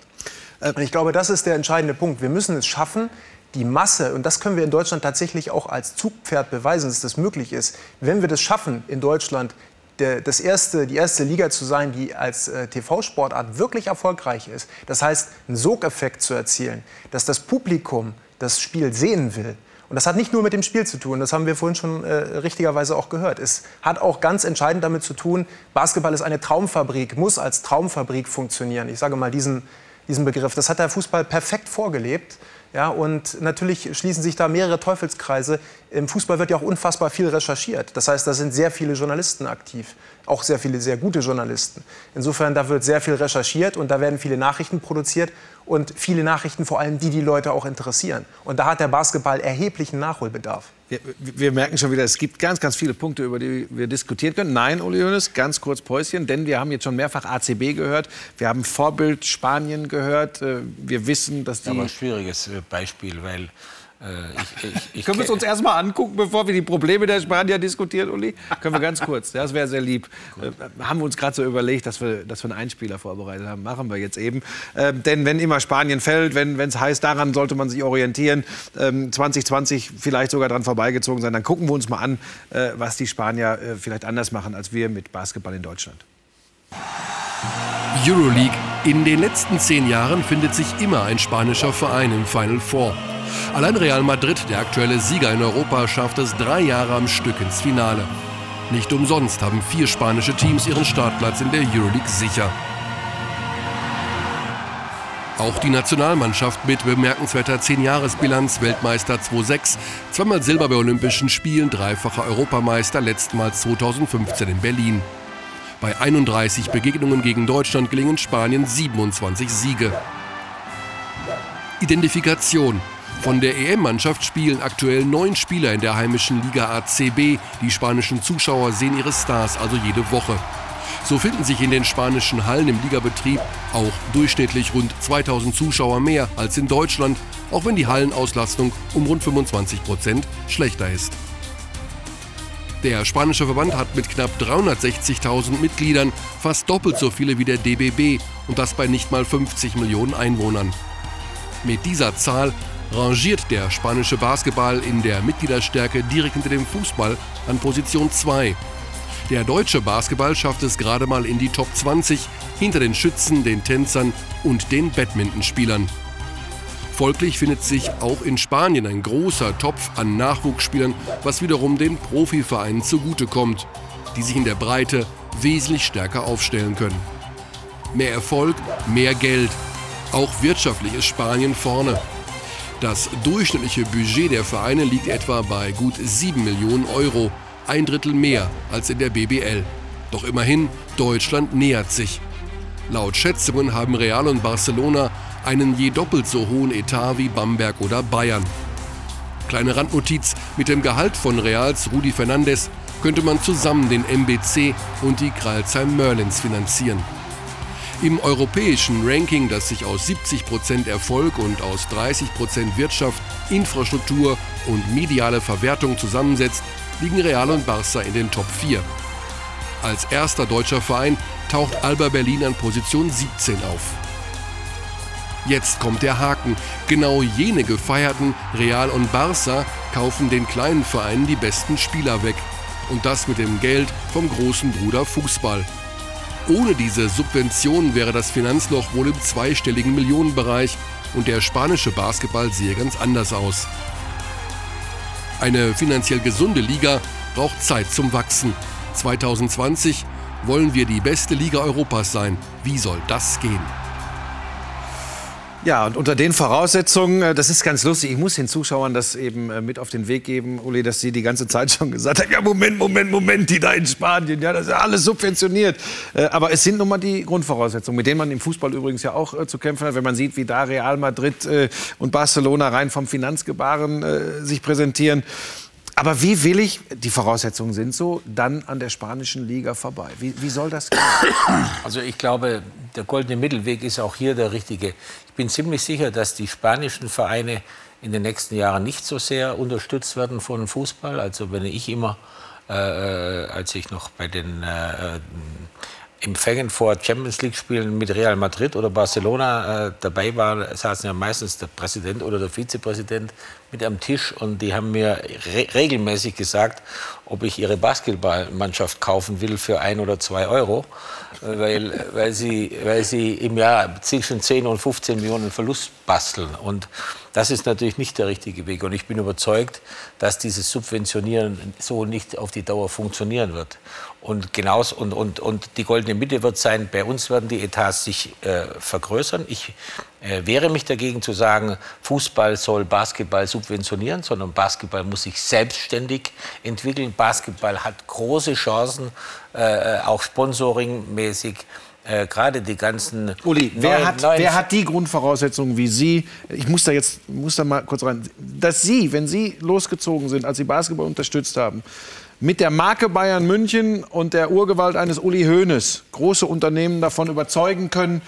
Und ich glaube, das ist der entscheidende Punkt. Wir müssen es schaffen, die Masse, und das können wir in Deutschland tatsächlich auch als Zugpferd beweisen, dass das möglich ist, wenn wir das schaffen, in Deutschland das erste, die erste Liga zu sein, die als äh, TV-Sportart wirklich erfolgreich ist. Das heißt, einen Sogeffekt zu erzielen, dass das Publikum das Spiel sehen will. Und das hat nicht nur mit dem Spiel zu tun, das haben wir vorhin schon äh, richtigerweise auch gehört. Es hat auch ganz entscheidend damit zu tun, Basketball ist eine Traumfabrik, muss als Traumfabrik funktionieren. Ich sage mal diesen, diesen Begriff. Das hat der Fußball perfekt vorgelebt. Ja, und natürlich schließen sich da mehrere Teufelskreise. Im Fußball wird ja auch unfassbar viel recherchiert. Das heißt, da sind sehr viele Journalisten aktiv, auch sehr viele sehr gute Journalisten. Insofern, da wird sehr viel recherchiert und da werden viele Nachrichten produziert und viele Nachrichten vor allem, die die Leute auch interessieren. Und da hat der Basketball erheblichen Nachholbedarf. Wir, wir, merken schon wieder, es gibt ganz, ganz viele Punkte, über die wir diskutieren können. Nein, Uli Hoeneß, ganz kurz Päuschen, denn wir haben jetzt schon mehrfach ACB gehört. Wir haben Vorbild Spanien gehört. Äh, wir wissen, dass die... Aber ein schwieriges äh, Beispiel, weil ich, ich, ich Können wir es uns erstmal angucken, bevor wir die Probleme der Spanier diskutieren, Uli? Können wir ganz kurz. Das wäre sehr lieb. Äh, haben wir uns gerade so überlegt, dass wir, dass wir einen Einspieler vorbereitet haben. Machen wir jetzt eben. Ähm, denn wenn immer Spanien fällt, wenn es heißt, daran sollte man sich orientieren, ähm, 2020 vielleicht sogar dran vorbeigezogen sein, dann gucken wir uns mal an, äh, was die Spanier äh, vielleicht anders machen als wir mit Basketball in Deutschland. Euroleague. In den letzten zehn Jahren findet sich immer ein spanischer Verein im Final Four. Allein Real Madrid, der aktuelle Sieger in Europa, schafft es drei Jahre am Stück ins Finale. Nicht umsonst haben vier spanische Teams ihren Startplatz in der Euroleague sicher. Auch die Nationalmannschaft mit bemerkenswerter 10-Jahres-Bilanz, Weltmeister 2006, zweimal Silber bei Olympischen Spielen, dreifacher Europameister, letztmals 2015 in Berlin. Bei 31 Begegnungen gegen Deutschland gelingen Spanien 27 Siege. Identifikation. Von der EM-Mannschaft spielen aktuell neun Spieler in der heimischen Liga ACB. Die spanischen Zuschauer sehen ihre Stars also jede Woche. So finden sich in den spanischen Hallen im Ligabetrieb auch durchschnittlich rund 2000 Zuschauer mehr als in Deutschland, auch wenn die Hallenauslastung um rund 25 Prozent schlechter ist. Der spanische Verband hat mit knapp 360.000 Mitgliedern fast doppelt so viele wie der DBB und das bei nicht mal 50 Millionen Einwohnern. Mit dieser Zahl rangiert der spanische Basketball in der Mitgliederstärke direkt hinter dem Fußball an Position 2. Der deutsche Basketball schafft es gerade mal in die Top 20 hinter den Schützen, den Tänzern und den Badmintonspielern. Folglich findet sich auch in Spanien ein großer Topf an Nachwuchsspielern, was wiederum den Profivereinen zugutekommt, die sich in der Breite wesentlich stärker aufstellen können. Mehr Erfolg, mehr Geld. Auch wirtschaftlich ist Spanien vorne. Das durchschnittliche Budget der Vereine liegt etwa bei gut 7 Millionen Euro, ein Drittel mehr als in der BBL. Doch immerhin, Deutschland nähert sich. Laut Schätzungen haben Real und Barcelona einen je doppelt so hohen Etat wie Bamberg oder Bayern. Kleine Randnotiz, mit dem Gehalt von Reals Rudi Fernandes könnte man zusammen den MBC und die Kralsheim Merlins finanzieren. Im europäischen Ranking, das sich aus 70% Erfolg und aus 30% Wirtschaft, Infrastruktur und mediale Verwertung zusammensetzt, liegen Real und Barça in den Top 4. Als erster deutscher Verein taucht Alba Berlin an Position 17 auf. Jetzt kommt der Haken. Genau jene gefeierten Real und Barça kaufen den kleinen Vereinen die besten Spieler weg. Und das mit dem Geld vom großen Bruder Fußball. Ohne diese Subventionen wäre das Finanzloch wohl im zweistelligen Millionenbereich und der spanische Basketball sehe ganz anders aus. Eine finanziell gesunde Liga braucht Zeit zum Wachsen. 2020 wollen wir die beste Liga Europas sein. Wie soll das gehen? Ja, und unter den Voraussetzungen, äh, das ist ganz lustig, ich muss den Zuschauern das eben äh, mit auf den Weg geben, Uli, dass sie die ganze Zeit schon gesagt haben, ja, Moment, Moment, Moment, die da in Spanien, ja, das ist ja alles subventioniert. Äh, aber es sind nun mal die Grundvoraussetzungen, mit denen man im Fußball übrigens ja auch zu kämpfen hat, wenn man sieht, wie da Real Madrid und Barcelona rein vom Finanzgebaren sich präsentieren. Aber wie will ich, die Voraussetzungen sind so, dann an der spanischen Liga vorbei? Wie, wie soll das gehen? Also ich glaube, der goldene Mittelweg ist auch hier der richtige. Bin ziemlich sicher, dass die spanischen Vereine in den nächsten Jahren nicht so sehr unterstützt werden von Fußball. Also wenn ich immer, äh, äh als ich noch bei den äh, Empfängen vor Champions League-Spielen mit Real Madrid oder Barcelona äh, dabei war, saßen ja meistens der Präsident oder der Vizepräsident mit am Tisch und die haben mir re regelmäßig gesagt, ob ich ihre Basketballmannschaft kaufen will für ein oder zwei Euro, äh, weil, weil, sie, weil sie im Jahr zwischen 10 und 15 Millionen Verlust basteln. Und das ist natürlich nicht der richtige Weg. Und ich bin überzeugt, dass dieses Subventionieren so nicht auf die Dauer funktionieren wird. Und, genauso, und, und, und die goldene Mitte wird sein, bei uns werden die Etats sich äh, vergrößern. Ich äh, wehre mich dagegen zu sagen, Fußball soll Basketball subventionieren, sondern Basketball muss sich selbstständig entwickeln. Basketball hat große Chancen, äh, auch sponsoringmäßig. Äh, gerade die ganzen. Uli, wer, neuen, hat, neuen wer hat die Grundvoraussetzungen wie Sie? Ich muss da jetzt muss da mal kurz rein. Dass Sie, wenn Sie losgezogen sind, als Sie Basketball unterstützt haben, mit der Marke Bayern München und der Urgewalt eines Uli Hoeneß große Unternehmen davon überzeugen können,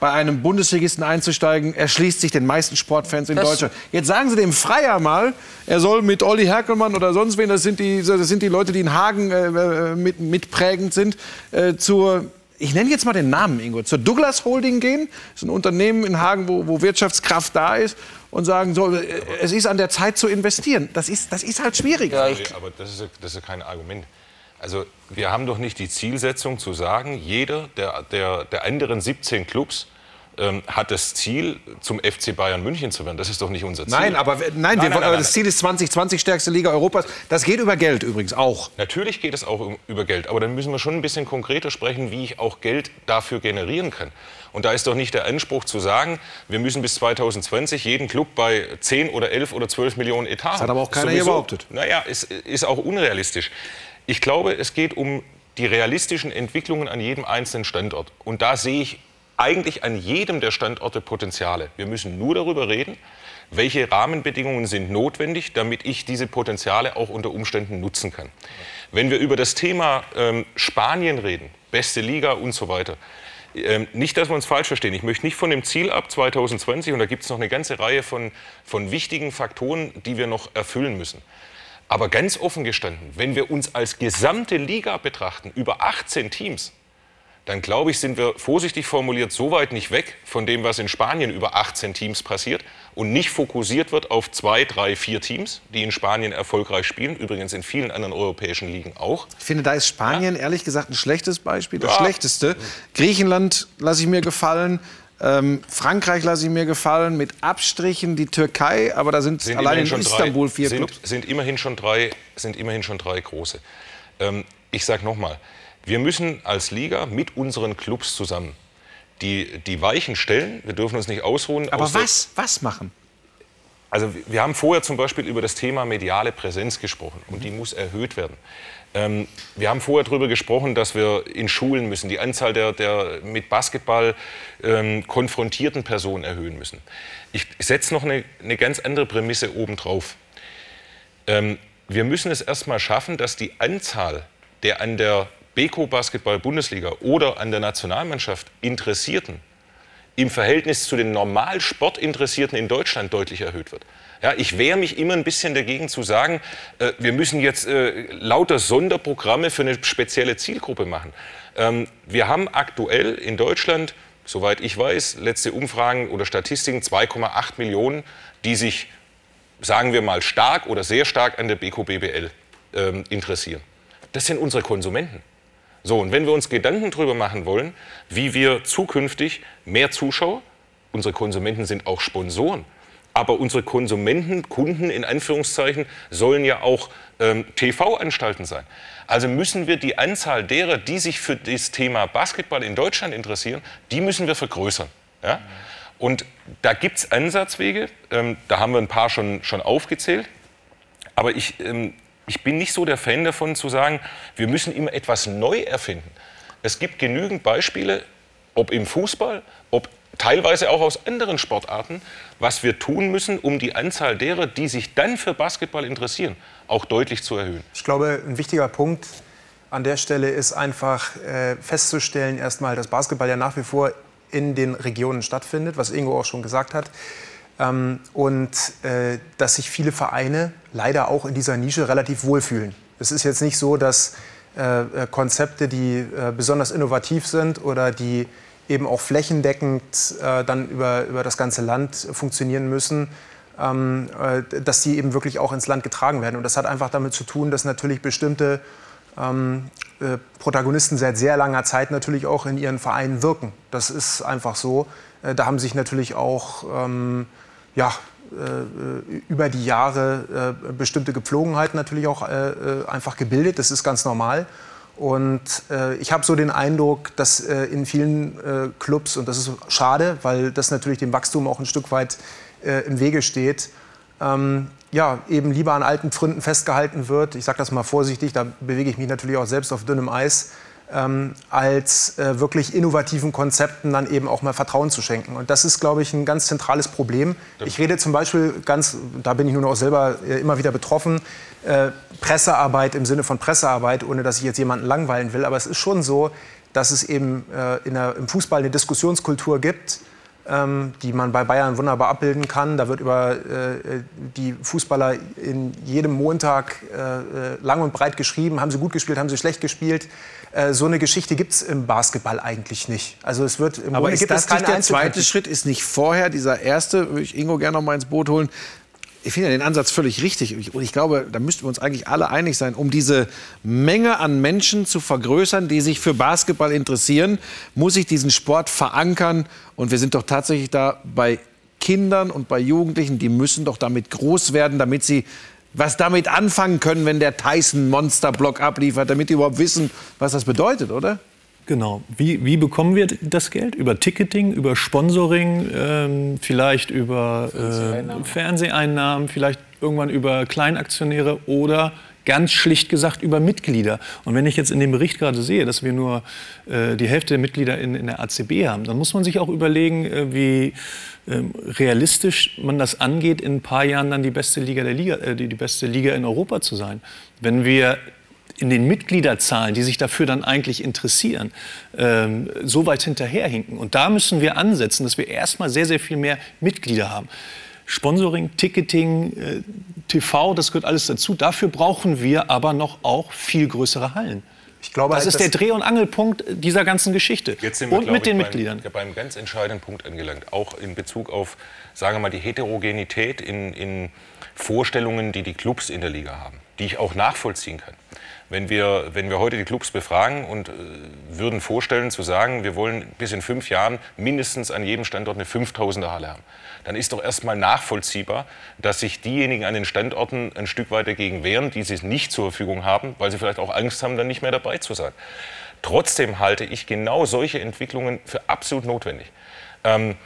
bei einem Bundesligisten einzusteigen, erschließt sich den meisten Sportfans in das Deutschland. Jetzt sagen Sie dem Freier mal, er soll mit Olli Herkelmann oder sonst wen, das sind die, das sind die Leute, die in Hagen äh, äh mit, mitprägend sind, äh, zur ich nenne jetzt mal den Namen, Ingo, zur Douglas Holding gehen. Das ist ein Unternehmen in Hagen, wo, wo Wirtschaftskraft da ist und sagen, so, äh, es ist an der Zeit zu investieren. Das ist, das ist halt schwierig. Ja, aber das ist, das ist kein Argument. Also wir haben doch nicht die Zielsetzung zu sagen, jeder der, der, der anderen 17 Clubs ähm, hat das Ziel, zum FC Bayern München zu werden. Das ist doch nicht unser Ziel. Nein, aber, nein, nein, wir, nein, nein das Ziel ist 2020 stärkste Liga Europas. Das geht über Geld übrigens auch. Natürlich geht es auch über Geld. Aber dann müssen wir schon ein bisschen konkreter sprechen, wie ich auch Geld dafür generieren kann. Und da ist doch nicht der Anspruch zu sagen, wir müssen bis 2020 jeden Club bei 10 oder 11 oder 12 Millionen Etat haben. Das hat aber auch keiner Sowieso, hier behauptet. Naja, ist, ist auch unrealistisch. Ich glaube, es geht um die realistischen Entwicklungen an jedem einzelnen Standort. Und da sehe ich eigentlich an jedem der Standorte Potenziale. Wir müssen nur darüber reden, welche Rahmenbedingungen sind notwendig, damit ich diese Potenziale auch unter Umständen nutzen kann. Wenn wir über das Thema ähm, Spanien reden, beste Liga und so weiter, ähm, nicht, dass wir uns falsch verstehen. Ich möchte nicht von dem Ziel ab 2020, und da gibt es noch eine ganze Reihe von, von wichtigen Faktoren, die wir noch erfüllen müssen. Aber ganz offen gestanden, wenn wir uns als gesamte Liga betrachten, über 18 Teams, dann glaube ich, sind wir vorsichtig formuliert so weit nicht weg von dem, was in Spanien über 18 Teams passiert und nicht fokussiert wird auf zwei, drei, vier Teams, die in Spanien erfolgreich spielen, übrigens in vielen anderen europäischen Ligen auch. Ich finde, da ist Spanien ja. ehrlich gesagt ein schlechtes Beispiel, das ja. schlechteste. Griechenland lasse ich mir gefallen. Ähm, Frankreich lasse ich mir gefallen, mit Abstrichen die Türkei, aber da sind, sind allein in Istanbul drei, vier sind, Clubs. Sind immerhin schon drei, sind immerhin schon drei große. Ähm, ich sage nochmal, wir müssen als Liga mit unseren Clubs zusammen die, die Weichen stellen. Wir dürfen uns nicht ausruhen. Aber aus was? Was machen? Also wir haben vorher zum Beispiel über das Thema mediale Präsenz gesprochen und die muss erhöht werden. Ähm, wir haben vorher darüber gesprochen, dass wir in Schulen müssen, die Anzahl der, der mit Basketball ähm, konfrontierten Personen erhöhen müssen. Ich setze noch eine, eine ganz andere Prämisse obendrauf. Ähm, wir müssen es erstmal schaffen, dass die Anzahl der an der Beko Basketball Bundesliga oder an der Nationalmannschaft Interessierten im Verhältnis zu den normal Sportinteressierten in Deutschland deutlich erhöht wird. Ja, ich wehre mich immer ein bisschen dagegen zu sagen, äh, wir müssen jetzt äh, lauter Sonderprogramme für eine spezielle Zielgruppe machen. Ähm, wir haben aktuell in Deutschland, soweit ich weiß, letzte Umfragen oder Statistiken 2,8 Millionen, die sich, sagen wir mal, stark oder sehr stark an der Beko BBL ähm, interessieren. Das sind unsere Konsumenten. So, und wenn wir uns Gedanken darüber machen wollen, wie wir zukünftig mehr Zuschauer, unsere Konsumenten sind auch Sponsoren, aber unsere Konsumenten, Kunden in Anführungszeichen, sollen ja auch ähm, TV-Anstalten sein. Also müssen wir die Anzahl derer, die sich für das Thema Basketball in Deutschland interessieren, die müssen wir vergrößern. Ja? Und da gibt es Ansatzwege, ähm, da haben wir ein paar schon, schon aufgezählt. Aber ich, ähm, ich bin nicht so der Fan davon zu sagen, wir müssen immer etwas neu erfinden. Es gibt genügend Beispiele, ob im Fußball, ob teilweise auch aus anderen Sportarten, was wir tun müssen, um die Anzahl derer, die sich dann für Basketball interessieren, auch deutlich zu erhöhen. Ich glaube, ein wichtiger Punkt an der Stelle ist einfach äh, festzustellen, erstmal, dass Basketball ja nach wie vor in den Regionen stattfindet, was Ingo auch schon gesagt hat. Ähm, und äh, dass sich viele Vereine leider auch in dieser Nische relativ wohlfühlen. Es ist jetzt nicht so, dass äh, äh Konzepte, die äh, besonders innovativ sind oder die eben auch flächendeckend äh, dann über, über das ganze Land funktionieren müssen, ähm, äh, dass die eben wirklich auch ins Land getragen werden. Und das hat einfach damit zu tun, dass natürlich bestimmte ähm, äh, Protagonisten seit sehr langer Zeit natürlich auch in ihren Vereinen wirken. Das ist einfach so. Da haben sich natürlich auch ähm, ja, äh, über die Jahre äh, bestimmte Gepflogenheiten natürlich auch äh, äh, einfach gebildet. Das ist ganz normal. Und ich habe so den Eindruck, dass in vielen Clubs, und das ist schade, weil das natürlich dem Wachstum auch ein Stück weit im Wege steht, ähm, ja, eben lieber an alten Pfründen festgehalten wird, ich sage das mal vorsichtig, da bewege ich mich natürlich auch selbst auf dünnem Eis, ähm, als äh, wirklich innovativen Konzepten dann eben auch mal Vertrauen zu schenken. Und das ist, glaube ich, ein ganz zentrales Problem. Ich rede zum Beispiel ganz, da bin ich nun auch selber äh, immer wieder betroffen, äh, Pressearbeit im Sinne von Pressearbeit, ohne dass ich jetzt jemanden langweilen will. Aber es ist schon so, dass es eben äh, in der, im Fußball eine Diskussionskultur gibt, die man bei Bayern wunderbar abbilden kann. Da wird über äh, die Fußballer in jedem Montag äh, äh, lang und breit geschrieben. Haben sie gut gespielt, haben sie schlecht gespielt. Äh, so eine Geschichte gibt es im Basketball eigentlich nicht. Also es wird im Aber Grunde ist das nicht der zweite Schritt? Ist nicht vorher dieser erste, würde ich Ingo gerne noch mal ins Boot holen, ich finde den Ansatz völlig richtig. Und ich glaube, da müssten wir uns eigentlich alle einig sein, um diese Menge an Menschen zu vergrößern, die sich für Basketball interessieren, muss ich diesen Sport verankern. Und wir sind doch tatsächlich da bei Kindern und bei Jugendlichen, die müssen doch damit groß werden, damit sie was damit anfangen können, wenn der Tyson Monsterblock abliefert, damit die überhaupt wissen, was das bedeutet, oder? Genau. Wie, wie bekommen wir das Geld? Über Ticketing, über Sponsoring, ähm, vielleicht über äh, Fernseheinnahmen, vielleicht irgendwann über Kleinaktionäre oder ganz schlicht gesagt über Mitglieder. Und wenn ich jetzt in dem Bericht gerade sehe, dass wir nur äh, die Hälfte der Mitglieder in, in, der ACB haben, dann muss man sich auch überlegen, äh, wie äh, realistisch man das angeht, in ein paar Jahren dann die beste Liga der Liga, äh, die, die beste Liga in Europa zu sein. Wenn wir in den Mitgliederzahlen, die sich dafür dann eigentlich interessieren, ähm, so weit hinterherhinken. Und da müssen wir ansetzen, dass wir erstmal sehr, sehr viel mehr Mitglieder haben. Sponsoring, Ticketing, äh, TV, das gehört alles dazu. Dafür brauchen wir aber noch auch viel größere Hallen. Ich glaube, das halt, ist der Dreh- und Angelpunkt dieser ganzen Geschichte. Jetzt sind wir, und mit den beim, Mitgliedern. Beim ganz entscheidenden Punkt angelangt, auch in Bezug auf, sagen wir mal, die Heterogenität in, in Vorstellungen, die die Clubs in der Liga haben, die ich auch nachvollziehen kann. Wenn wir, wenn wir heute die Clubs befragen und äh, würden vorstellen zu sagen, wir wollen bis in fünf Jahren mindestens an jedem Standort eine 5000er Halle haben, dann ist doch erstmal nachvollziehbar, dass sich diejenigen an den Standorten ein Stück weit dagegen wehren, die sie nicht zur Verfügung haben, weil sie vielleicht auch Angst haben, dann nicht mehr dabei zu sein. Trotzdem halte ich genau solche Entwicklungen für absolut notwendig. Ähm,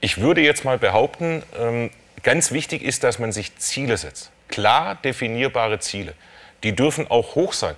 ich würde jetzt mal behaupten, ähm, ganz wichtig ist, dass man sich Ziele setzt. Klar definierbare Ziele die dürfen auch hoch sein.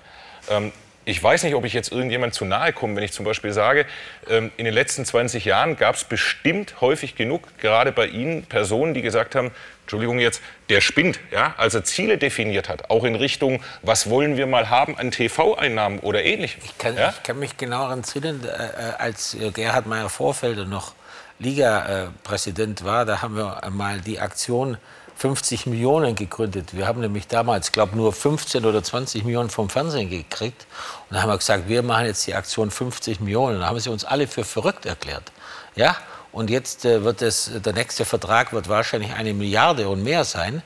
Ähm, ich weiß nicht, ob ich jetzt irgendjemand zu nahe komme, wenn ich zum Beispiel sage, ähm, in den letzten 20 Jahren gab es bestimmt häufig genug, gerade bei Ihnen, Personen, die gesagt haben, Entschuldigung jetzt, der spinnt, ja, also Ziele definiert hat, auch in Richtung, was wollen wir mal haben an TV-Einnahmen oder ähnlichem. Ich kann, ja? ich kann mich genau erinnern, äh, äh als Gerhard Meyer Vorfelder noch Liga-Präsident war, da haben wir mal die Aktion 50 Millionen gegründet. Wir haben nämlich damals, glaube nur 15 oder 20 Millionen vom Fernsehen gekriegt. Und dann haben wir gesagt, wir machen jetzt die Aktion 50 Millionen. Da haben sie uns alle für verrückt erklärt. Ja? Und jetzt äh, wird es, der nächste Vertrag wird wahrscheinlich eine Milliarde und mehr sein.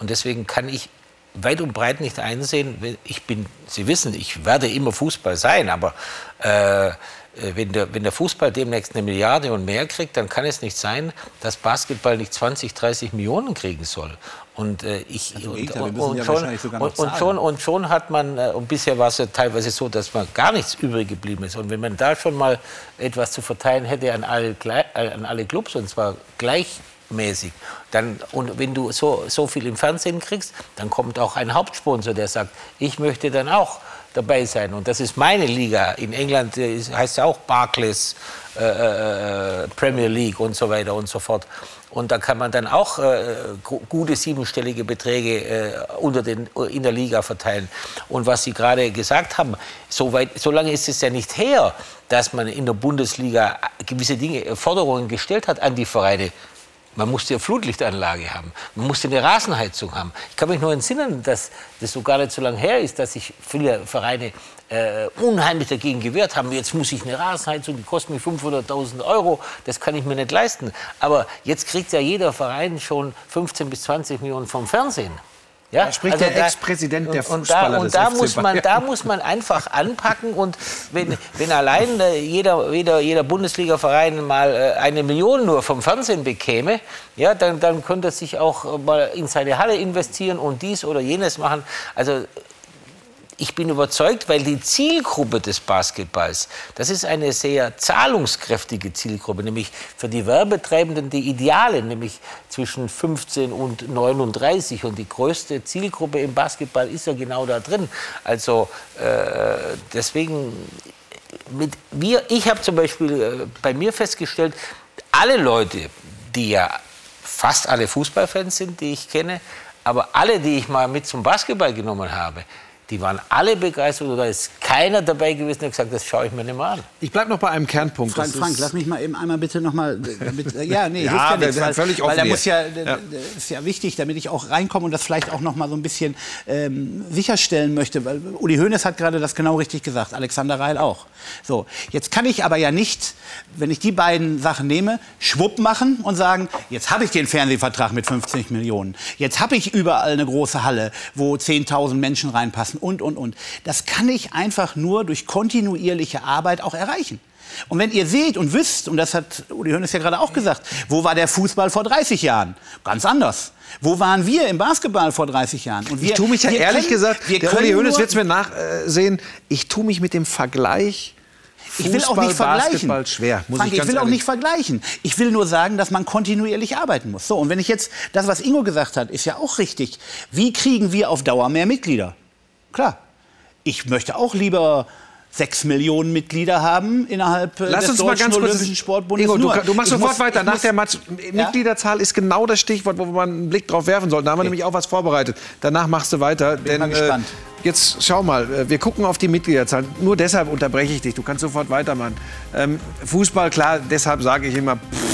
Und deswegen kann ich weit und breit nicht einsehen, ich bin, Sie wissen, ich werde immer Fußball sein, aber äh, wenn der, wenn der Fußball demnächst eine Milliarde und mehr kriegt, dann kann es nicht sein, dass Basketball nicht 20, 30 Millionen kriegen soll. Und äh, ich Also, und, und, und, ja schon, und, schon und schon hat man äh, und bisher war es ja teilweise so, dass man gar nichts übrig geblieben ist. Und wenn man da schon mal etwas zu verteilen hätte an alle, äh, an alle Clubs und zwar gleichmäßig, dann und wenn du so so viel im Fernsehen kriegst, dann kommt auch ein Hauptsponsor, der sagt, ich möchte dann auch dabei sein. Und das ist meine Liga. In England äh, heißt es auch Barclays, äh, äh, Premier League und so weiter und so fort. Und da kann man dann auch äh, gu- gute siebenstellige Beträge äh, unter den, in der Liga verteilen. Und was Sie gerade gesagt haben, so, weit, so lange ist es ja nicht her, dass man in der Bundesliga gewisse Dinge, äh, Forderungen gestellt hat an die Vereine. Man musste eine Flutlichtanlage haben, man musste eine Rasenheizung haben. Ich kann mich nur entsinnen, dass das so gar nicht so lange her ist, dass sich viele Vereine äh, unheimlich dagegen gewehrt haben. Jetzt muss ich eine Rasenheizung, die kostet mich 500.000 Euro, das kann ich mir nicht leisten. Aber jetzt kriegt ja jeder Verein schon 15 bis 20 Millionen vom Fernsehen. Ja, Da spricht der Ex-Präsident der und, und Fußballer da, und da muss man, da muss man einfach anpacken und wenn, wenn allein äh, jeder, jeder, jeder Bundesliga-Verein mal äh, eine Million nur vom Fernsehen bekäme, ja, dann, dann könnte er sich auch äh, mal in seine Halle investieren und dies oder jenes machen. Also ich bin überzeugt, weil die Zielgruppe des Basketballs, das ist eine sehr zahlungskräftige Zielgruppe, nämlich für die Werbetreibenden die Ideale, nämlich zwischen 15 und 39. Und die größte Zielgruppe im Basketball ist ja genau da drin. Also äh, deswegen, mit wir, ich habe zum Beispiel äh, bei mir festgestellt, alle Leute, die ja fast alle Fußballfans sind, die ich kenne, aber alle, die ich mal mit zum Basketball genommen habe, die waren alle begeistert oder da ist keiner dabei gewesen, der gesagt hat, das schaue ich mir nicht mehr an. Ich bleibe noch bei einem Kernpunkt. Frank, Frank, lass mich mal eben einmal bitte noch mal. Damit, äh, ja, nee, Ja, hilft ja nichts, weil, völlig weil offen da muss ja, Ja. das ist ja wichtig, damit ich auch reinkomme und das vielleicht auch noch mal so ein bisschen ähm, sicherstellen möchte, weil Uli Hoeneß hat gerade das genau richtig gesagt, Alexander Reil auch. So, jetzt kann ich aber ja nicht, wenn ich die beiden Sachen nehme, schwupp machen und sagen, jetzt habe ich den Fernsehvertrag mit 50 Millionen, jetzt habe ich überall eine große Halle, wo 10.000 Menschen reinpassen und und und. Das kann ich einfach nur durch kontinuierliche Arbeit auch erreichen. Und wenn ihr seht und wisst, und das hat Uli Hoeneß ja gerade auch gesagt, wo war der Fußball vor 30 Jahren? Ganz anders. Wo waren wir im Basketball vor 30 Jahren? Und wir, ich tue mich ja ehrlich können- gesagt, wir der Uli Hoeneß wird es mir nachsehen, ich tue mich mit dem Vergleich Ich will auch nicht vergleichen. Schwer, Frank, ich ich, will auch nicht vergleichen. Ich will nur sagen, dass man kontinuierlich arbeiten muss. So, und wenn ich jetzt das, was Ingo gesagt hat, ist ja auch richtig. Wie kriegen wir auf Dauer mehr Mitglieder? Klar. Ich möchte auch lieber sechs Millionen Mitglieder haben innerhalb äh, Lass des uns mal Deutschen ganz kurz. Olympischen Sportbundes. Ingo, du, du machst ich sofort muss- weiter. Nach muss- der Match Mitgliederzahl ist genau das Stichwort, wo wir einen Blick drauf werfen sollten. Da haben wir nämlich auch was vorbereitet. Danach machst du weiter. Bin mal gespannt. Äh, jetzt schau mal, äh, wir gucken auf die Mitgliederzahl. Nur deshalb unterbreche ich dich. Du kannst sofort weitermachen. Ähm, Fußball, klar, deshalb sage ich immer. Pff,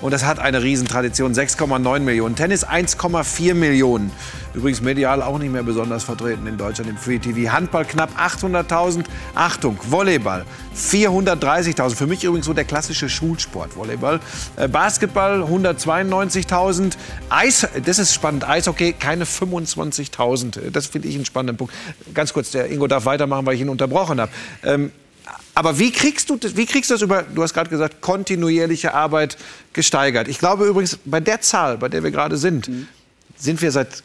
und das hat eine Riesentradition, 6,9 Millionen. Tennis 1,4 Millionen. Übrigens medial auch nicht mehr besonders vertreten in Deutschland im Free TV. Handball knapp 800.000. Achtung, Volleyball 430.000. Für mich übrigens so der klassische Schulsport, Volleyball. Äh, Basketball 192.000. Eis, das ist spannend. Eishockey keine 25.000. Das finde ich einen spannenden Punkt. Ganz kurz, der Ingo darf weitermachen, weil ich ihn unterbrochen habe. Ähm, aber wie kriegst du das, wie kriegst du das über, du hast gerade gesagt, kontinuierliche Arbeit gesteigert? Ich glaube übrigens, bei der Zahl, bei der wir gerade sind, sind wir seit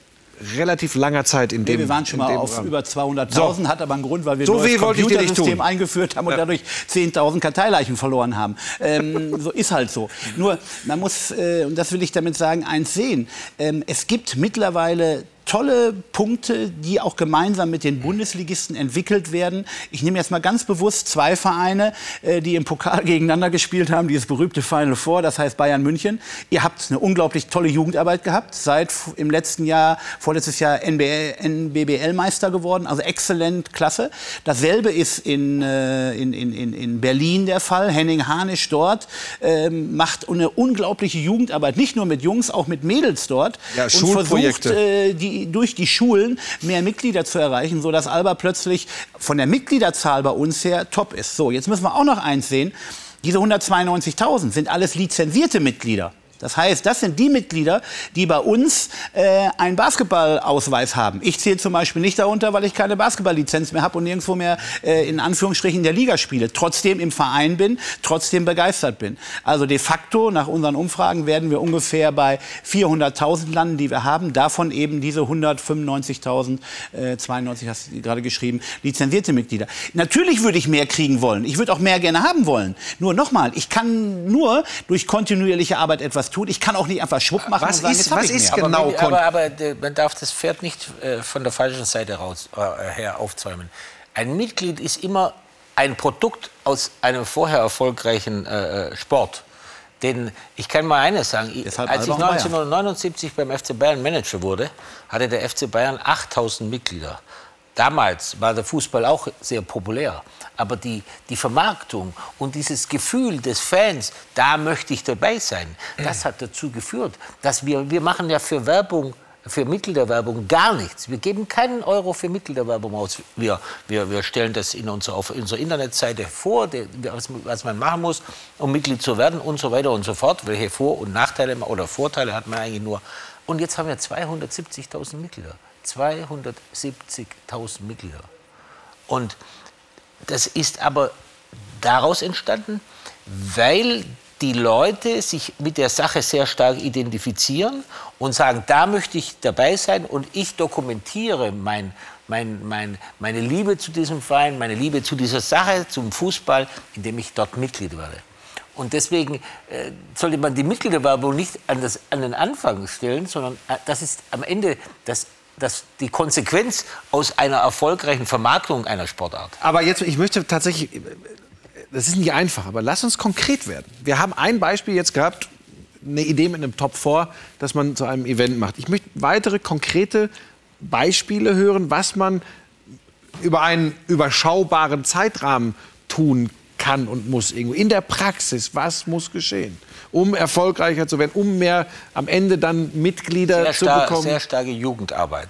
relativ langer Zeit in Nee, dem wir waren schon mal auf Rahmen. über 200.000, So. hat aber einen Grund, weil wir So ein Computersystem eingeführt haben und Ja. dadurch 10.000 Karteileichen verloren haben. Ähm, so ist halt so. Nur, man muss, äh, und das will ich damit sagen, eins sehen. Ähm, es gibt mittlerweile tolle Punkte, die auch gemeinsam mit den Bundesligisten entwickelt werden. Ich nehme jetzt mal ganz bewusst zwei Vereine, äh, die im Pokal gegeneinander gespielt haben, dieses berühmte Final Four, das heißt Bayern München. Ihr habt eine unglaublich tolle Jugendarbeit gehabt, seid im letzten Jahr, vorletztes Jahr NBBL-Meister geworden, also exzellent, klasse. Dasselbe ist in, äh, in, in, in, in Berlin der Fall. Henning Hanisch dort ähm, macht eine unglaubliche Jugendarbeit, nicht nur mit Jungs, auch mit Mädels dort. Ja, und Schulprojekte. versucht, äh, die, durch die Schulen mehr Mitglieder zu erreichen, sodass Alba plötzlich von der Mitgliederzahl bei uns her top ist. So, jetzt müssen wir auch noch eins sehen. Diese 192.000 sind alles lizenzierte Mitglieder. Das heißt, das sind die Mitglieder, die bei uns äh, einen Basketballausweis haben. Ich zähle zum Beispiel nicht darunter, weil ich keine Basketballlizenz mehr habe und nirgendwo mehr äh, in Anführungsstrichen in der Liga spiele. Trotzdem im Verein bin, trotzdem begeistert bin. Also de facto, nach unseren Umfragen, werden wir ungefähr bei 400.000 landen, die wir haben. Davon eben diese 195.000, äh, 92 hast du gerade geschrieben, lizenzierte Mitglieder. Natürlich würde ich mehr kriegen wollen. Ich würde auch mehr gerne haben wollen. Nur nochmal, ich kann nur durch kontinuierliche Arbeit etwas tun. Ich kann auch nicht einfach Schwupp machen was und sagen, ist, was ich ist mehr. genau aber, aber, aber man darf das Pferd nicht äh, von der falschen Seite raus, äh, her aufzäumen. Ein Mitglied ist immer ein Produkt aus einem vorher erfolgreichen äh, Sport. Denn ich kann mal eines sagen, ich, als ich Alba und Bayern. 1979 beim FC Bayern Manager wurde, hatte der FC Bayern 8000 Mitglieder. Damals war der Fußball auch sehr populär. Aber die, die Vermarktung und dieses Gefühl des Fans, da möchte ich dabei sein, das hat dazu geführt, dass wir, wir machen ja für Werbung, für Mitgliederwerbung gar nichts. Wir geben keinen Euro für Mitgliederwerbung aus. Wir, wir, wir stellen das in unserer, auf unserer Internetseite vor, der, was, was man machen muss, um Mitglied zu werden und so weiter und so fort. Welche Vor- und Nachteile oder Vorteile hat man eigentlich nur. Und jetzt haben wir 270.000 Mitglieder. 270.000 Mitglieder. Und das ist aber daraus entstanden, weil die Leute sich mit der Sache sehr stark identifizieren und sagen, da möchte ich dabei sein und ich dokumentiere mein, mein, mein, meine Liebe zu diesem Verein, meine Liebe zu dieser Sache, zum Fußball, indem ich dort Mitglied werde. Und deswegen äh, sollte man die Mitgliederwerbung nicht an, das, an den Anfang stellen, sondern äh, das ist am Ende das, das, die Konsequenz aus einer erfolgreichen Vermarktung einer Sportart. Aber jetzt, ich möchte tatsächlich, das ist nicht einfach, aber lass uns konkret werden. Wir haben ein Beispiel jetzt gehabt, eine Idee mit einem Top 4, dass man zu einem Event macht. Ich möchte weitere konkrete Beispiele hören, was man über einen überschaubaren Zeitrahmen tun kann und muss irgendwo. In der Praxis, was muss geschehen, um erfolgreicher zu werden, um mehr am Ende dann Mitglieder sehr zu star- bekommen? Sehr starke Jugendarbeit.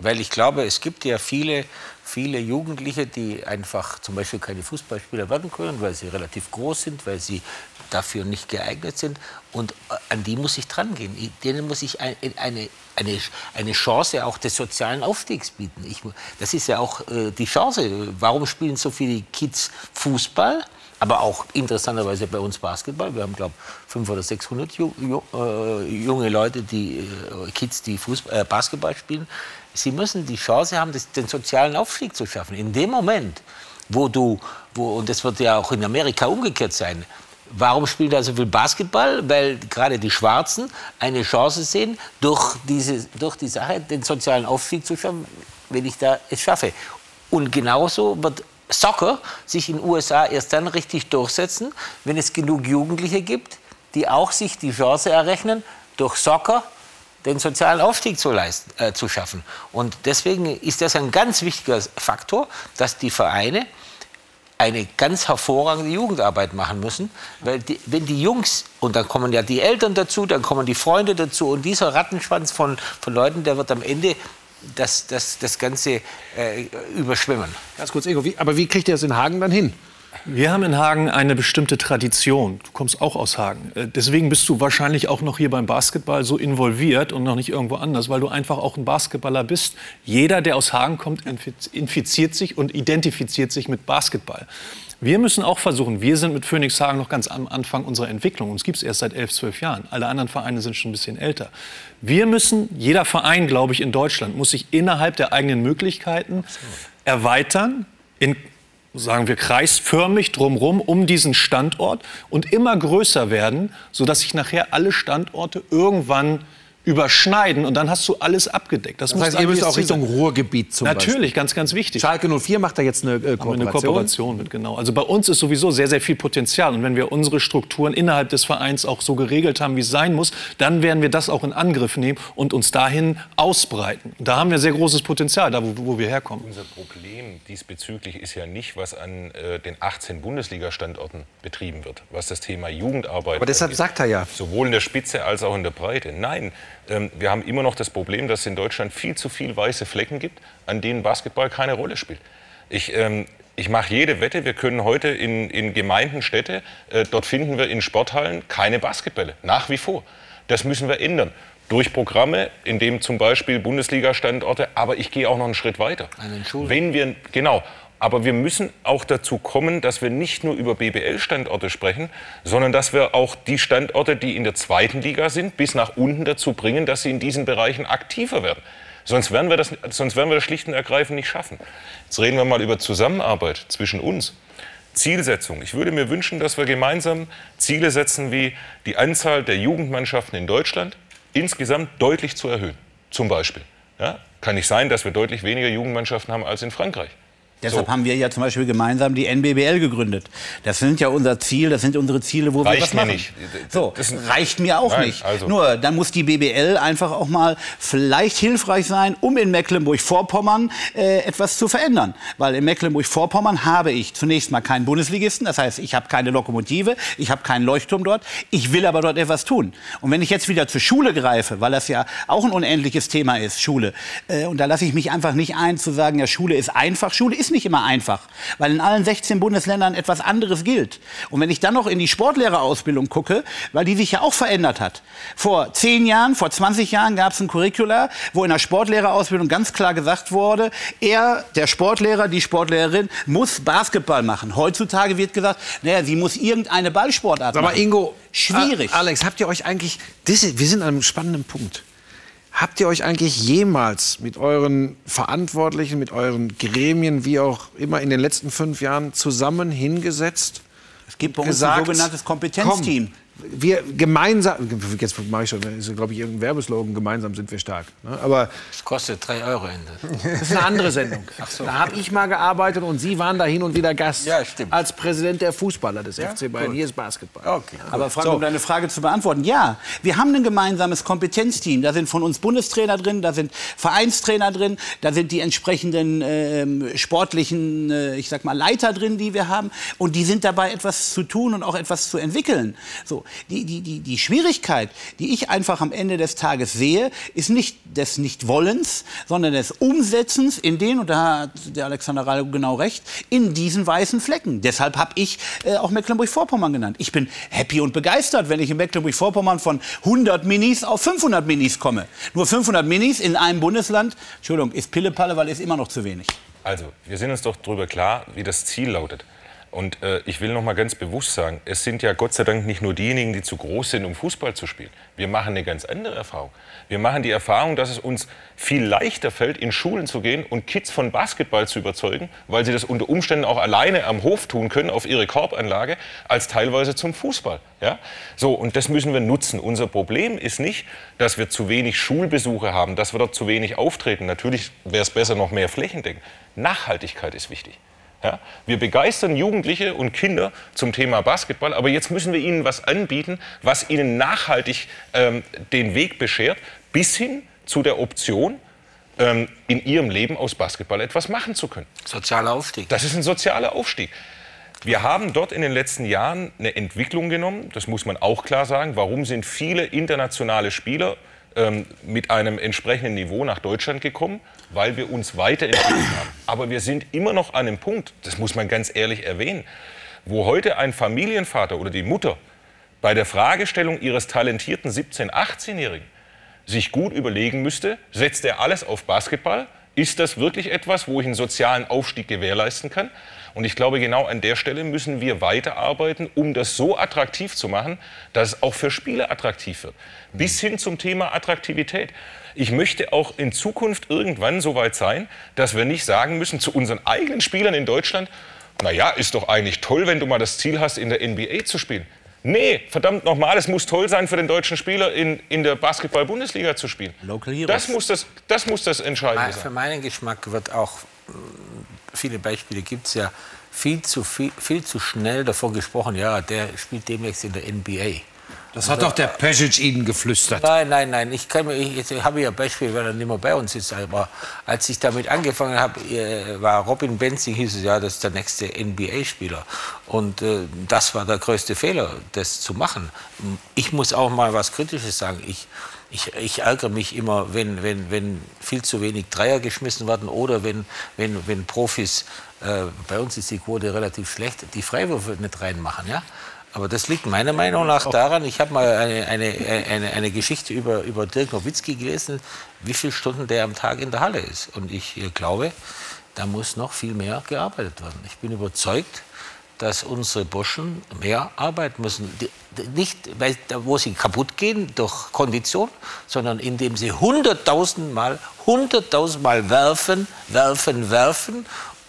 Weil ich glaube, es gibt ja viele, viele Jugendliche, die einfach zum Beispiel keine Fußballspieler werden können, weil sie relativ groß sind, weil sie dafür nicht geeignet sind. Und äh, an die muss ich drangehen. Denen muss ich ein- eine, eine, eine Chance auch des sozialen Aufstiegs bieten. Ich, das ist ja auch äh, die Chance. Warum spielen so viele Kids Fußball? Aber auch interessanterweise bei uns Basketball. Wir haben, glaube ich, 500 oder 600 ju, ju, äh, junge Leute, die, äh, Kids, die Fußball, äh, Basketball spielen. Sie müssen die Chance haben, den sozialen Aufstieg zu schaffen. In dem Moment, wo du, wo, und das wird ja auch in Amerika umgekehrt sein, Warum spielen da so viel Basketball? Weil gerade die Schwarzen eine Chance sehen, durch, diese, durch die Sache den sozialen Aufstieg zu schaffen, wenn ich da es schaffe. Und genauso wird Soccer sich in den USA erst dann richtig durchsetzen, wenn es genug Jugendliche gibt, die auch sich die Chance errechnen, durch Soccer den sozialen Aufstieg zu, leisten, äh, zu schaffen. Und deswegen ist das ein ganz wichtiger Faktor, dass die Vereine eine ganz hervorragende Jugendarbeit machen müssen, weil die, wenn die Jungs, und dann kommen ja die Eltern dazu, dann kommen die Freunde dazu und dieser Rattenschwanz von, von Leuten, der wird am Ende das, das, das Ganze äh, überschwemmen. Ganz kurz, Ingo, wie, aber wie kriegt ihr das in Hagen dann hin? Wir haben in Hagen eine bestimmte Tradition. Du kommst auch aus Hagen. Äh, Deswegen bist du wahrscheinlich auch noch hier beim Basketball so involviert und noch nicht irgendwo anders, weil du einfach auch ein Basketballer bist. Jeder, der aus Hagen kommt, infiz- infiziert sich und identifiziert sich mit Basketball. Wir müssen auch versuchen, wir sind mit Phoenix Hagen noch ganz am Anfang unserer Entwicklung. Uns gibt es erst seit elf, zwölf Jahren. Alle anderen Vereine sind schon ein bisschen älter. Wir müssen, jeder Verein, glaube ich, in Deutschland, muss sich innerhalb der eigenen Möglichkeiten erweitern, in sagen wir kreisförmig drumherum um diesen Standort und immer größer werden, sodass sich nachher alle Standorte irgendwann überschneiden und dann hast du alles abgedeckt. Das, muss heißt, ihr müsst das auch Richtung sein. Ruhrgebiet zum Natürlich, Beispiel. ganz, ganz wichtig. Schalke 04 macht da jetzt eine äh, Haben wir Kooperation. eine Kooperation mit, genau. Also bei uns ist sowieso sehr, sehr viel Potenzial. Und wenn wir unsere Strukturen innerhalb des Vereins auch so geregelt haben, wie es sein muss, dann werden wir das auch in Angriff nehmen und uns dahin ausbreiten. Da haben wir sehr großes Potenzial, da wo, wo wir herkommen. Unser Problem diesbezüglich ist ja nicht, was an äh, den 18 Bundesliga-Standorten betrieben wird, was das Thema Jugendarbeit Aber deshalb angeht. sagt er ja. Sowohl in der Spitze als auch in der Breite. Nein, wir haben immer noch das Problem, dass es in Deutschland viel zu viele weiße Flecken gibt, an denen Basketball keine Rolle spielt. Ich, ähm, ich mache jede Wette, wir können heute in, in Gemeinden, Städte, äh, dort finden wir in Sporthallen keine Basketbälle, nach wie vor. Das müssen wir ändern. Durch Programme, in dem zum Beispiel Bundesliga-Standorte, aber ich gehe auch noch einen Schritt weiter. Wenn wir, genau, aber wir müssen auch dazu kommen, dass wir nicht nur über BBL-Standorte sprechen, sondern dass wir auch die Standorte, die in der zweiten Liga sind, bis nach unten dazu bringen, dass sie in diesen Bereichen aktiver werden. Sonst werden wir das, sonst werden wir das schlicht und ergreifend nicht schaffen. Jetzt reden wir mal über Zusammenarbeit zwischen uns. Zielsetzung. Ich würde mir wünschen, dass wir gemeinsam Ziele setzen, wie die Anzahl der Jugendmannschaften in Deutschland insgesamt deutlich zu erhöhen. Zum Beispiel. Ja, kann nicht sein, dass wir deutlich weniger Jugendmannschaften haben als in Frankreich. Deshalb so. haben wir ja zum Beispiel gemeinsam die NBBL gegründet. Das sind ja unser Ziel, das sind unsere Ziele, wo reicht wir was machen. Mir nicht. So, das reicht mir auch Nein, nicht. Also. Nur, dann muss die BBL einfach auch mal vielleicht hilfreich sein, um in Mecklenburg-Vorpommern äh, etwas zu verändern. Weil in Mecklenburg-Vorpommern habe ich zunächst mal keinen Bundesligisten, das heißt, ich habe keine Lokomotive, ich habe keinen Leuchtturm dort, ich will aber dort etwas tun. Und wenn ich jetzt wieder zur Schule greife, weil das ja auch ein unendliches Thema ist, Schule, äh, und da lasse ich mich einfach nicht ein zu sagen, ja, Schule ist einfach, Schule ist nicht immer einfach, weil in allen 16 Bundesländern etwas anderes gilt. Und wenn ich dann noch in die Sportlehrerausbildung gucke, weil die sich ja auch verändert hat. Vor 10 Jahren, vor 20 Jahren gab es ein Curricula, wo in der Sportlehrerausbildung ganz klar gesagt wurde, er, der Sportlehrer, die Sportlehrerin, muss Basketball machen. Heutzutage wird gesagt, naja, sie muss irgendeine Ballsportart machen. Aber Ingo, schwierig. Alex, habt ihr euch eigentlich, wir sind an einem spannenden Punkt. Habt ihr euch eigentlich jemals mit euren Verantwortlichen, mit euren Gremien, wie auch immer, in den letzten fünf Jahren zusammen hingesetzt? Es gibt bei uns gesagt, ein sogenanntes Kompetenzteam. Komm, wir gemeinsam, jetzt mache ich schon, ist glaube ich irgendein Werbeslogan, gemeinsam sind wir stark. Ne? Aber das kostet drei Euro Ende. Das ist eine andere Sendung. So. Da habe ich mal gearbeitet und Sie waren da hin und wieder Gast. Ja, stimmt. Als Präsident der Fußballer des ja? FC Bayern. Gut. Hier ist Basketball. Okay. Aber Frank, so. um deine Frage zu beantworten, ja, wir haben ein gemeinsames Kompetenzteam. Da sind von uns Bundestrainer drin, da sind Vereinstrainer drin, da sind die entsprechenden äh, sportlichen, äh, ich sag mal, Leiter drin, die wir haben. Und die sind dabei, etwas zu tun und auch etwas zu entwickeln. So die, die, die, die Schwierigkeit, die ich einfach am Ende des Tages sehe, ist nicht des Nichtwollens, sondern des Umsetzens in den, und da hat der Alexander Rallo genau recht, in diesen weißen Flecken. Deshalb habe ich äh, auch Mecklenburg-Vorpommern genannt. Ich bin happy und begeistert, wenn ich in Mecklenburg-Vorpommern von 100 Minis auf 500 Minis komme. Nur 500 Minis in einem Bundesland, Entschuldigung, ist Pillepalle, weil ist immer noch zu wenig. Also, wir sind uns doch darüber klar, wie das Ziel lautet. Und äh, ich will noch mal ganz bewusst sagen, es sind ja Gott sei Dank nicht nur diejenigen, die zu groß sind, um Fußball zu spielen. Wir machen eine ganz andere Erfahrung. Wir machen die Erfahrung, dass es uns viel leichter fällt, in Schulen zu gehen und Kids von Basketball zu überzeugen, weil sie das unter Umständen auch alleine am Hof tun können, auf ihre Korbanlage, als teilweise zum Fußball. Ja? So, und das müssen wir nutzen. Unser Problem ist nicht, dass wir zu wenig Schulbesuche haben, dass wir dort zu wenig auftreten. Natürlich wäre es besser, noch mehr flächendeckend. Nachhaltigkeit ist wichtig. Ja? Wir begeistern Jugendliche und Kinder zum Thema Basketball, aber jetzt müssen wir ihnen was anbieten, was ihnen nachhaltig ähm, den Weg beschert, bis hin zu der Option, ähm, in ihrem Leben aus Basketball etwas machen zu können. Sozialer Aufstieg. Das ist ein sozialer Aufstieg. Wir haben dort in den letzten Jahren eine Entwicklung genommen, das muss man auch klar sagen. Warum sind viele internationale Spieler ähm, mit einem entsprechenden Niveau nach Deutschland gekommen, weil wir uns weiterentwickelt haben. Aber wir sind immer noch an einem Punkt, das muss man ganz ehrlich erwähnen, wo heute ein Familienvater oder die Mutter bei der Fragestellung ihres talentierten 17-, 18-Jährigen sich gut überlegen müsste, setzt er alles auf Basketball? Ist das wirklich etwas, wo ich einen sozialen Aufstieg gewährleisten kann? Und ich glaube, genau an der Stelle müssen wir weiterarbeiten, um das so attraktiv zu machen, dass es auch für Spieler attraktiv wird. Bis hin zum Thema Attraktivität. Ich möchte auch in Zukunft irgendwann so weit sein, dass wir nicht sagen müssen zu unseren eigenen Spielern in Deutschland, na ja, ist doch eigentlich toll, wenn du mal das Ziel hast, in der NBA zu spielen. Nee, verdammt nochmal, es muss toll sein für den deutschen Spieler, in, in der Basketball-Bundesliga zu spielen. Local Heroes. Das muss das, das, muss das Entscheidende sein. Für meinen Geschmack wird auch viele Beispiele gibt es ja, viel zu, viel, viel zu schnell davon gesprochen, ja, der spielt demnächst in der NBA. Das hat doch der Pesic Ihnen geflüstert. Nein, nein, nein. Ich, kann, ich, ich habe ja Beispiel, weil er nicht mehr bei uns ist. Aber als ich damit angefangen habe, äh, war Robin Benzing, hieß es ja, das ist der nächste NBA-Spieler. Und äh, das war der größte Fehler, das zu machen. Ich muss auch mal was Kritisches sagen. Ich, ich, ich ärgere mich immer, wenn, wenn, wenn viel zu wenig Dreier geschmissen werden oder wenn, wenn, wenn Profis, äh, bei uns ist die Quote relativ schlecht, die Freiwürfe nicht reinmachen. Ja? Aber das liegt meiner Meinung nach daran, ich habe mal eine, eine, eine, eine Geschichte über, über Dirk Nowitzki gelesen, wie viele Stunden der am Tag in der Halle ist. Und ich äh, glaube, da muss noch viel mehr gearbeitet werden. Ich bin überzeugt, dass unsere Burschen mehr arbeiten müssen. Nicht, wo sie kaputt gehen durch Kondition, sondern indem sie hunderttausendmal, hunderttausendmal werfen, werfen, werfen.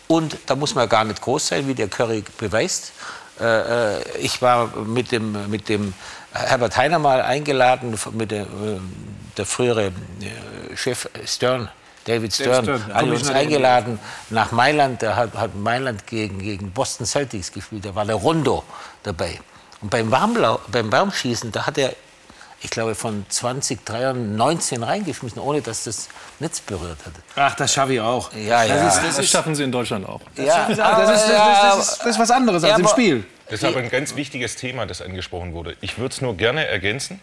Und da muss man gar nicht groß sein, wie der Curry beweist. Äh, äh ich war mit dem, mit dem Herbert Heiner mal eingeladen, mit der, äh, der frühere Chef Stern David Stern, Stern. hat uns eingeladen nach Mailand. Der hat, hat Mailand gegen, gegen Boston Celtics gespielt. Da war der Rondo dabei. Und beim, Warmlau, beim Warmschießen, da hat er, ich glaube, von 20 Dreiern 19 reingeschmissen, ohne dass das Netz berührt hat. Ach, das schaffe ich auch. Ja, ja. Das, ist, das, das schaffen Sie in Deutschland auch. Das, ja, das, ist, das, ist, was anderes ja, als im Spiel. Das ist aber ein ganz wichtiges Thema, das angesprochen wurde. Ich würde es nur gerne ergänzen,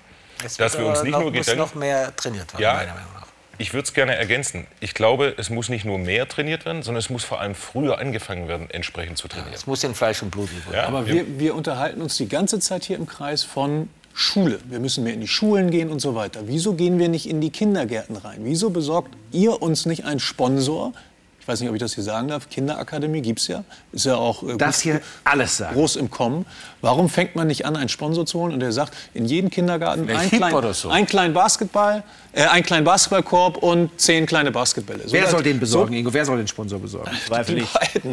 dass wir uns nicht noch, nur Gedanken... noch mehr trainiert werden, ja, meiner Meinung nach. Ich würde es gerne ergänzen. Ich glaube, es muss nicht nur mehr trainiert werden, sondern es muss vor allem früher angefangen werden, entsprechend zu trainieren. es muss in Fleisch und Blut werden. Ja, Aber wir, wir unterhalten uns die ganze Zeit hier im Kreis von Schule. Wir müssen mehr in die Schulen gehen und so weiter. Wieso gehen wir nicht in die Kindergärten rein? Wieso besorgt ihr uns nicht einen Sponsor, ich weiß nicht, ob ich das hier sagen darf, Kinderakademie gibt es ja, ist ja auch äh, das hier alles sagen. groß im Kommen. Warum fängt man nicht an, einen Sponsor zu holen und der sagt, in jedem Kindergarten ein, klein, so. ein kleinen Basketball, äh, einen kleinen Basketballkorb und zehn kleine Basketbälle. So Wer soll den besorgen, so, Ingo? Wer soll den Sponsor besorgen? Zweifel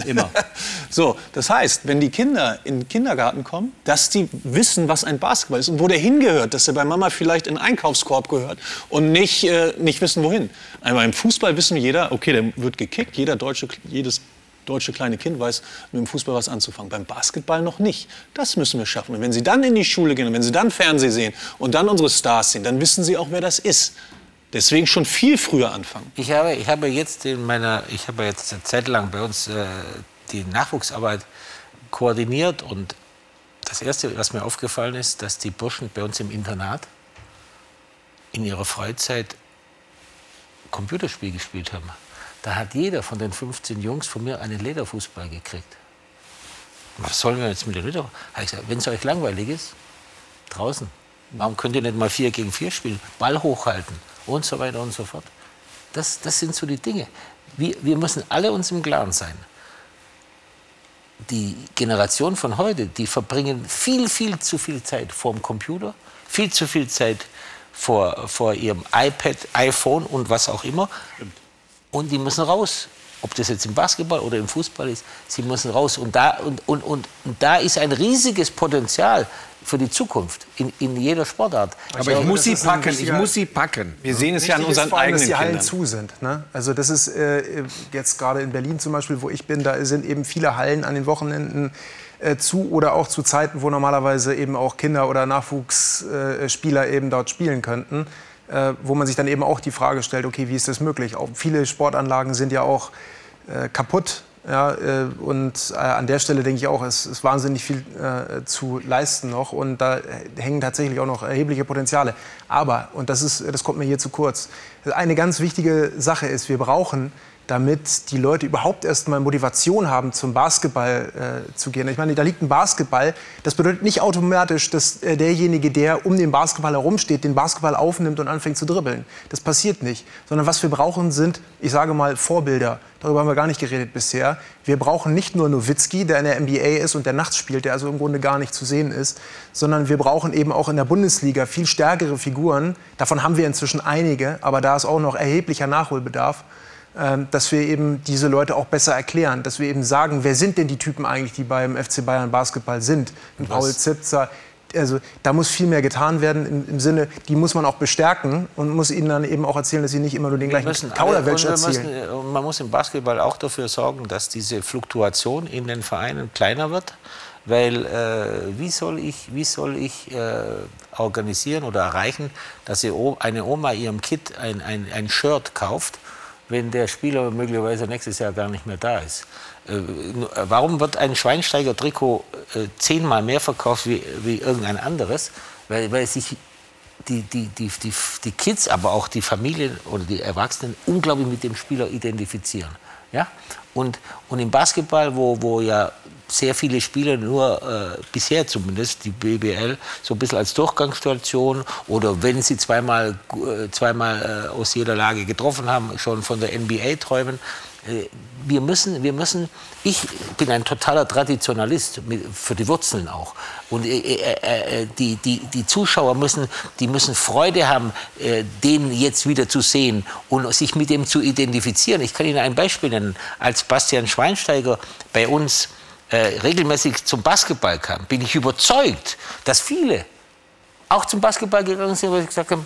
immer. so, das heißt, wenn die Kinder in den Kindergarten kommen, dass die wissen, was ein Basketball ist und wo der hingehört, dass er bei Mama vielleicht in den Einkaufskorb gehört und nicht, äh, nicht wissen, wohin. Aber im Fußball wissen jeder, okay, der wird gekickt, jeder deutsche, jedes deutsche kleine Kind weiß mit dem Fußball was anzufangen. Beim Basketball noch nicht. Das müssen wir schaffen. Und wenn Sie dann in die Schule gehen und wenn Sie dann Fernsehen sehen und dann unsere Stars sehen, dann wissen Sie auch, wer das ist. Deswegen schon viel früher anfangen. Ich habe, ich habe jetzt in meiner, ich habe jetzt eine Zeit lang bei uns äh, die Nachwuchsarbeit koordiniert und das erste, was mir aufgefallen ist, dass die Burschen bei uns im Internat in ihrer Freizeit Computerspiel gespielt haben. Da hat jeder von den 15 Jungs von mir einen Lederfußball gekriegt. Was sollen wir jetzt mit dem Lederfußball? wenn es euch langweilig ist, draußen. Warum könnt ihr nicht mal 4 gegen 4 spielen? Ball hochhalten und so weiter und so fort. Das, das sind so die Dinge. Wir, wir müssen alle uns im Klaren sein. Die Generation von heute, die verbringen viel, viel zu viel Zeit vor dem Computer, viel zu viel Zeit vor, vor ihrem iPad, iPhone und was auch immer. Stimmt und die müssen raus. Ob das jetzt im Basketball oder im Fußball ist, sie müssen raus. Und da, und, und, und, und da ist ein riesiges Potenzial für die Zukunft in, in jeder Sportart. Aber ich, glaube, ich muss sie packen, ich muss sie packen. Wir sehen es ja an unseren allem, eigenen dass die Hallen Kindern. zu sind. Ne? Also das ist äh, jetzt gerade in Berlin zum Beispiel, wo ich bin, da sind eben viele Hallen an den Wochenenden äh, zu oder auch zu Zeiten, wo normalerweise eben auch Kinder oder Nachwuchsspieler äh, eben dort spielen könnten äh, wo man sich dann eben auch die Frage stellt, okay, wie ist das möglich? Auch viele Sportanlagen sind ja auch äh, kaputt. Ja, äh, und äh, an der Stelle denke ich auch, es ist wahnsinnig viel äh, zu leisten noch und da hängen tatsächlich auch noch erhebliche Potenziale. Aber, und das, ist, das kommt mir hier zu kurz, eine ganz wichtige Sache ist, wir brauchen damit die Leute überhaupt erst mal Motivation haben, zum Basketball äh, zu gehen. Ich meine, da liegt ein Basketball. Das bedeutet nicht automatisch, dass äh, derjenige, der um den Basketball herumsteht, den Basketball aufnimmt und anfängt zu dribbeln. Das passiert nicht. Sondern was wir brauchen, sind, ich sage mal, Vorbilder. Darüber haben wir gar nicht geredet bisher. Wir brauchen nicht nur Nowitzki, der in der NBA ist und der nachts spielt, der also im Grunde gar nicht zu sehen ist, sondern wir brauchen eben auch in der Bundesliga viel stärkere Figuren. Davon haben wir inzwischen einige, aber da ist auch noch erheblicher Nachholbedarf. Ähm, dass wir eben diese Leute auch besser erklären, dass wir eben sagen, wer sind denn die Typen eigentlich, die beim FC Bayern Basketball sind? Paul Zipzer, also da muss viel mehr getan werden im, im, Sinne, die muss man auch bestärken und muss ihnen dann eben auch erzählen, dass sie nicht immer nur den gleichen Kauderwelsch erzählen. Müssen, man muss im Basketball auch dafür sorgen, dass diese Fluktuation in den Vereinen kleiner wird, weil äh, wie soll ich, wie soll ich äh, organisieren oder erreichen, dass eine Oma ihrem Kind ein, ein, ein Shirt kauft wenn der Spieler möglicherweise nächstes Jahr gar nicht mehr da ist. Äh, warum wird ein Schweinsteiger-Trikot äh, zehnmal mehr verkauft wie, wie irgendein anderes? Weil, weil sich die, die, die, die, die Kids, aber auch die Familien oder die Erwachsenen unglaublich mit dem Spieler identifizieren. Ja? Und, und im Basketball, wo, wo ja sehr viele Spieler nur äh, bisher zumindest die BBL so ein bisschen als Durchgangsstation oder wenn sie zweimal, äh, zweimal äh, aus jeder Lage getroffen haben, schon von der NBA träumen. Äh, wir müssen, wir müssen, ich bin ein totaler Traditionalist für die Wurzeln auch. Und die, die, die Zuschauer müssen, die müssen Freude haben, den jetzt wieder zu sehen und sich mit dem zu identifizieren. Ich kann Ihnen ein Beispiel nennen. Als Bastian Schweinsteiger bei uns äh, regelmäßig zum Basketball kam, bin ich überzeugt, dass viele auch zum Basketball gegangen sind, weil sie gesagt haben,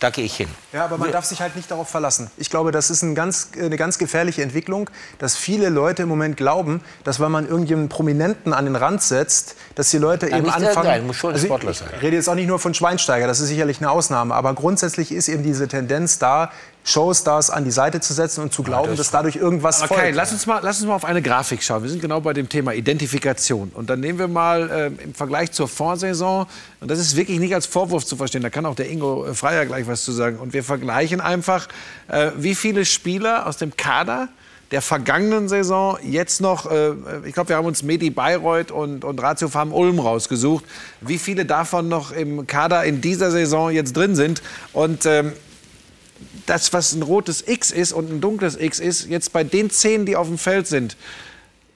da gehe ich hin. Ja, aber man darf sich halt nicht darauf verlassen. Ich glaube, das ist ein ganz, eine ganz gefährliche Entwicklung, dass viele Leute im Moment glauben, dass wenn man irgendjemanden Prominenten an den Rand setzt, dass die Leute Ja, eben anfangen. irgendein, muss schon Also Sportler sein. ich rede jetzt auch nicht nur von Schweinsteiger, das ist sicherlich eine Ausnahme, aber grundsätzlich ist eben diese Tendenz da, Showstars an die Seite zu setzen und zu glauben, dass dadurch irgendwas Okay, folgt. lass uns, mal, lass uns mal auf eine Grafik schauen. Wir sind genau bei dem Thema Identifikation. Und dann nehmen wir mal äh, im Vergleich zur Vorsaison, und das ist wirklich nicht als Vorwurf zu verstehen, da kann auch der Ingo äh, Freier gleich was zu sagen. Und wir vergleichen einfach, äh, wie viele Spieler aus dem Kader der vergangenen Saison jetzt noch, äh, ich glaube, wir haben uns Medi Bayreuth und, und Ratio Farm Ulm rausgesucht, wie viele davon noch im Kader in dieser Saison jetzt drin sind. Und ähm, das, was ein rotes X ist und ein dunkles X ist, jetzt bei den zehn, die auf dem Feld sind,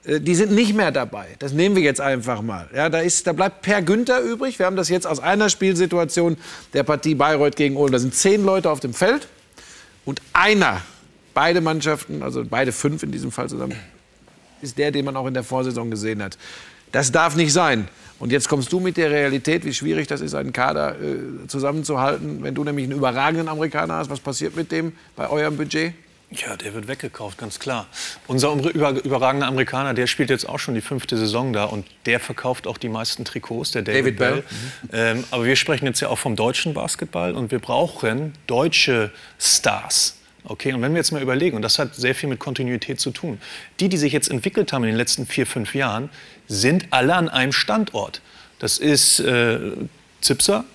äh, die sind nicht mehr dabei. Das nehmen wir jetzt einfach mal. Ja, da, ist, da bleibt Per Günther übrig. Wir haben das jetzt aus einer Spielsituation der Partie Bayreuth gegen Ulm. Da sind zehn Leute auf dem Feld und einer, beide Mannschaften, also beide fünf in diesem Fall zusammen, ist der, den man auch in der Vorsaison gesehen hat. Das darf nicht sein. Und jetzt kommst du mit der Realität, wie schwierig das ist, einen Kader äh, zusammenzuhalten. Wenn du nämlich einen überragenden Amerikaner hast, was passiert mit dem bei eurem Budget? Ja, der wird weggekauft, ganz klar. Unser über, überragender Amerikaner, der spielt jetzt auch schon die fünfte Saison da und der verkauft auch die meisten Trikots, der David, David Bell. Bell. Ähm, aber wir sprechen jetzt ja auch vom deutschen Basketball und wir brauchen deutsche Stars. Okay, und wenn wir jetzt mal überlegen, und das hat sehr viel mit Kontinuität zu tun, die, die sich jetzt entwickelt haben in den letzten vier, fünf Jahren, sind alle an einem Standort. Das ist äh, Zipser,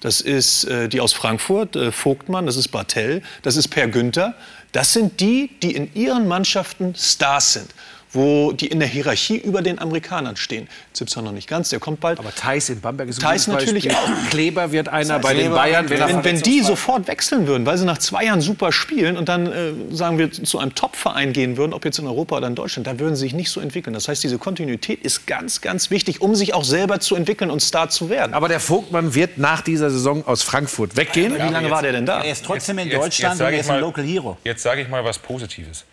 das ist äh, die aus Frankfurt, äh, Vogtmann, das ist Bartell, das ist Per Günther. Das sind die, die in ihren Mannschaften Stars sind, wo die in der Hierarchie über den Amerikanern stehen. Zipser noch nicht ganz, der kommt bald. Aber Thais in Bamberg ist ein Thais natürlich Beispiel. auch. Kleber wird einer Das bei heißt, den Bayern. wenn, wenn, wenn die sofort wechseln würden, weil sie nach zwei Jahren super spielen und dann, äh, sagen wir, zu einem Top-Verein gehen würden, ob jetzt in Europa oder in Deutschland, da würden sie sich nicht so entwickeln. Das heißt, diese Kontinuität ist ganz, ganz wichtig, um sich auch selber zu entwickeln und Star zu werden. Aber der Vogtmann wird nach dieser Saison aus Frankfurt weggehen. Wie lange war der denn da? Er ist trotzdem in Jetzt- Deutschland jetzt sag und er ist ein mal- Local Hero. Jetzt sage ich mal was Positives.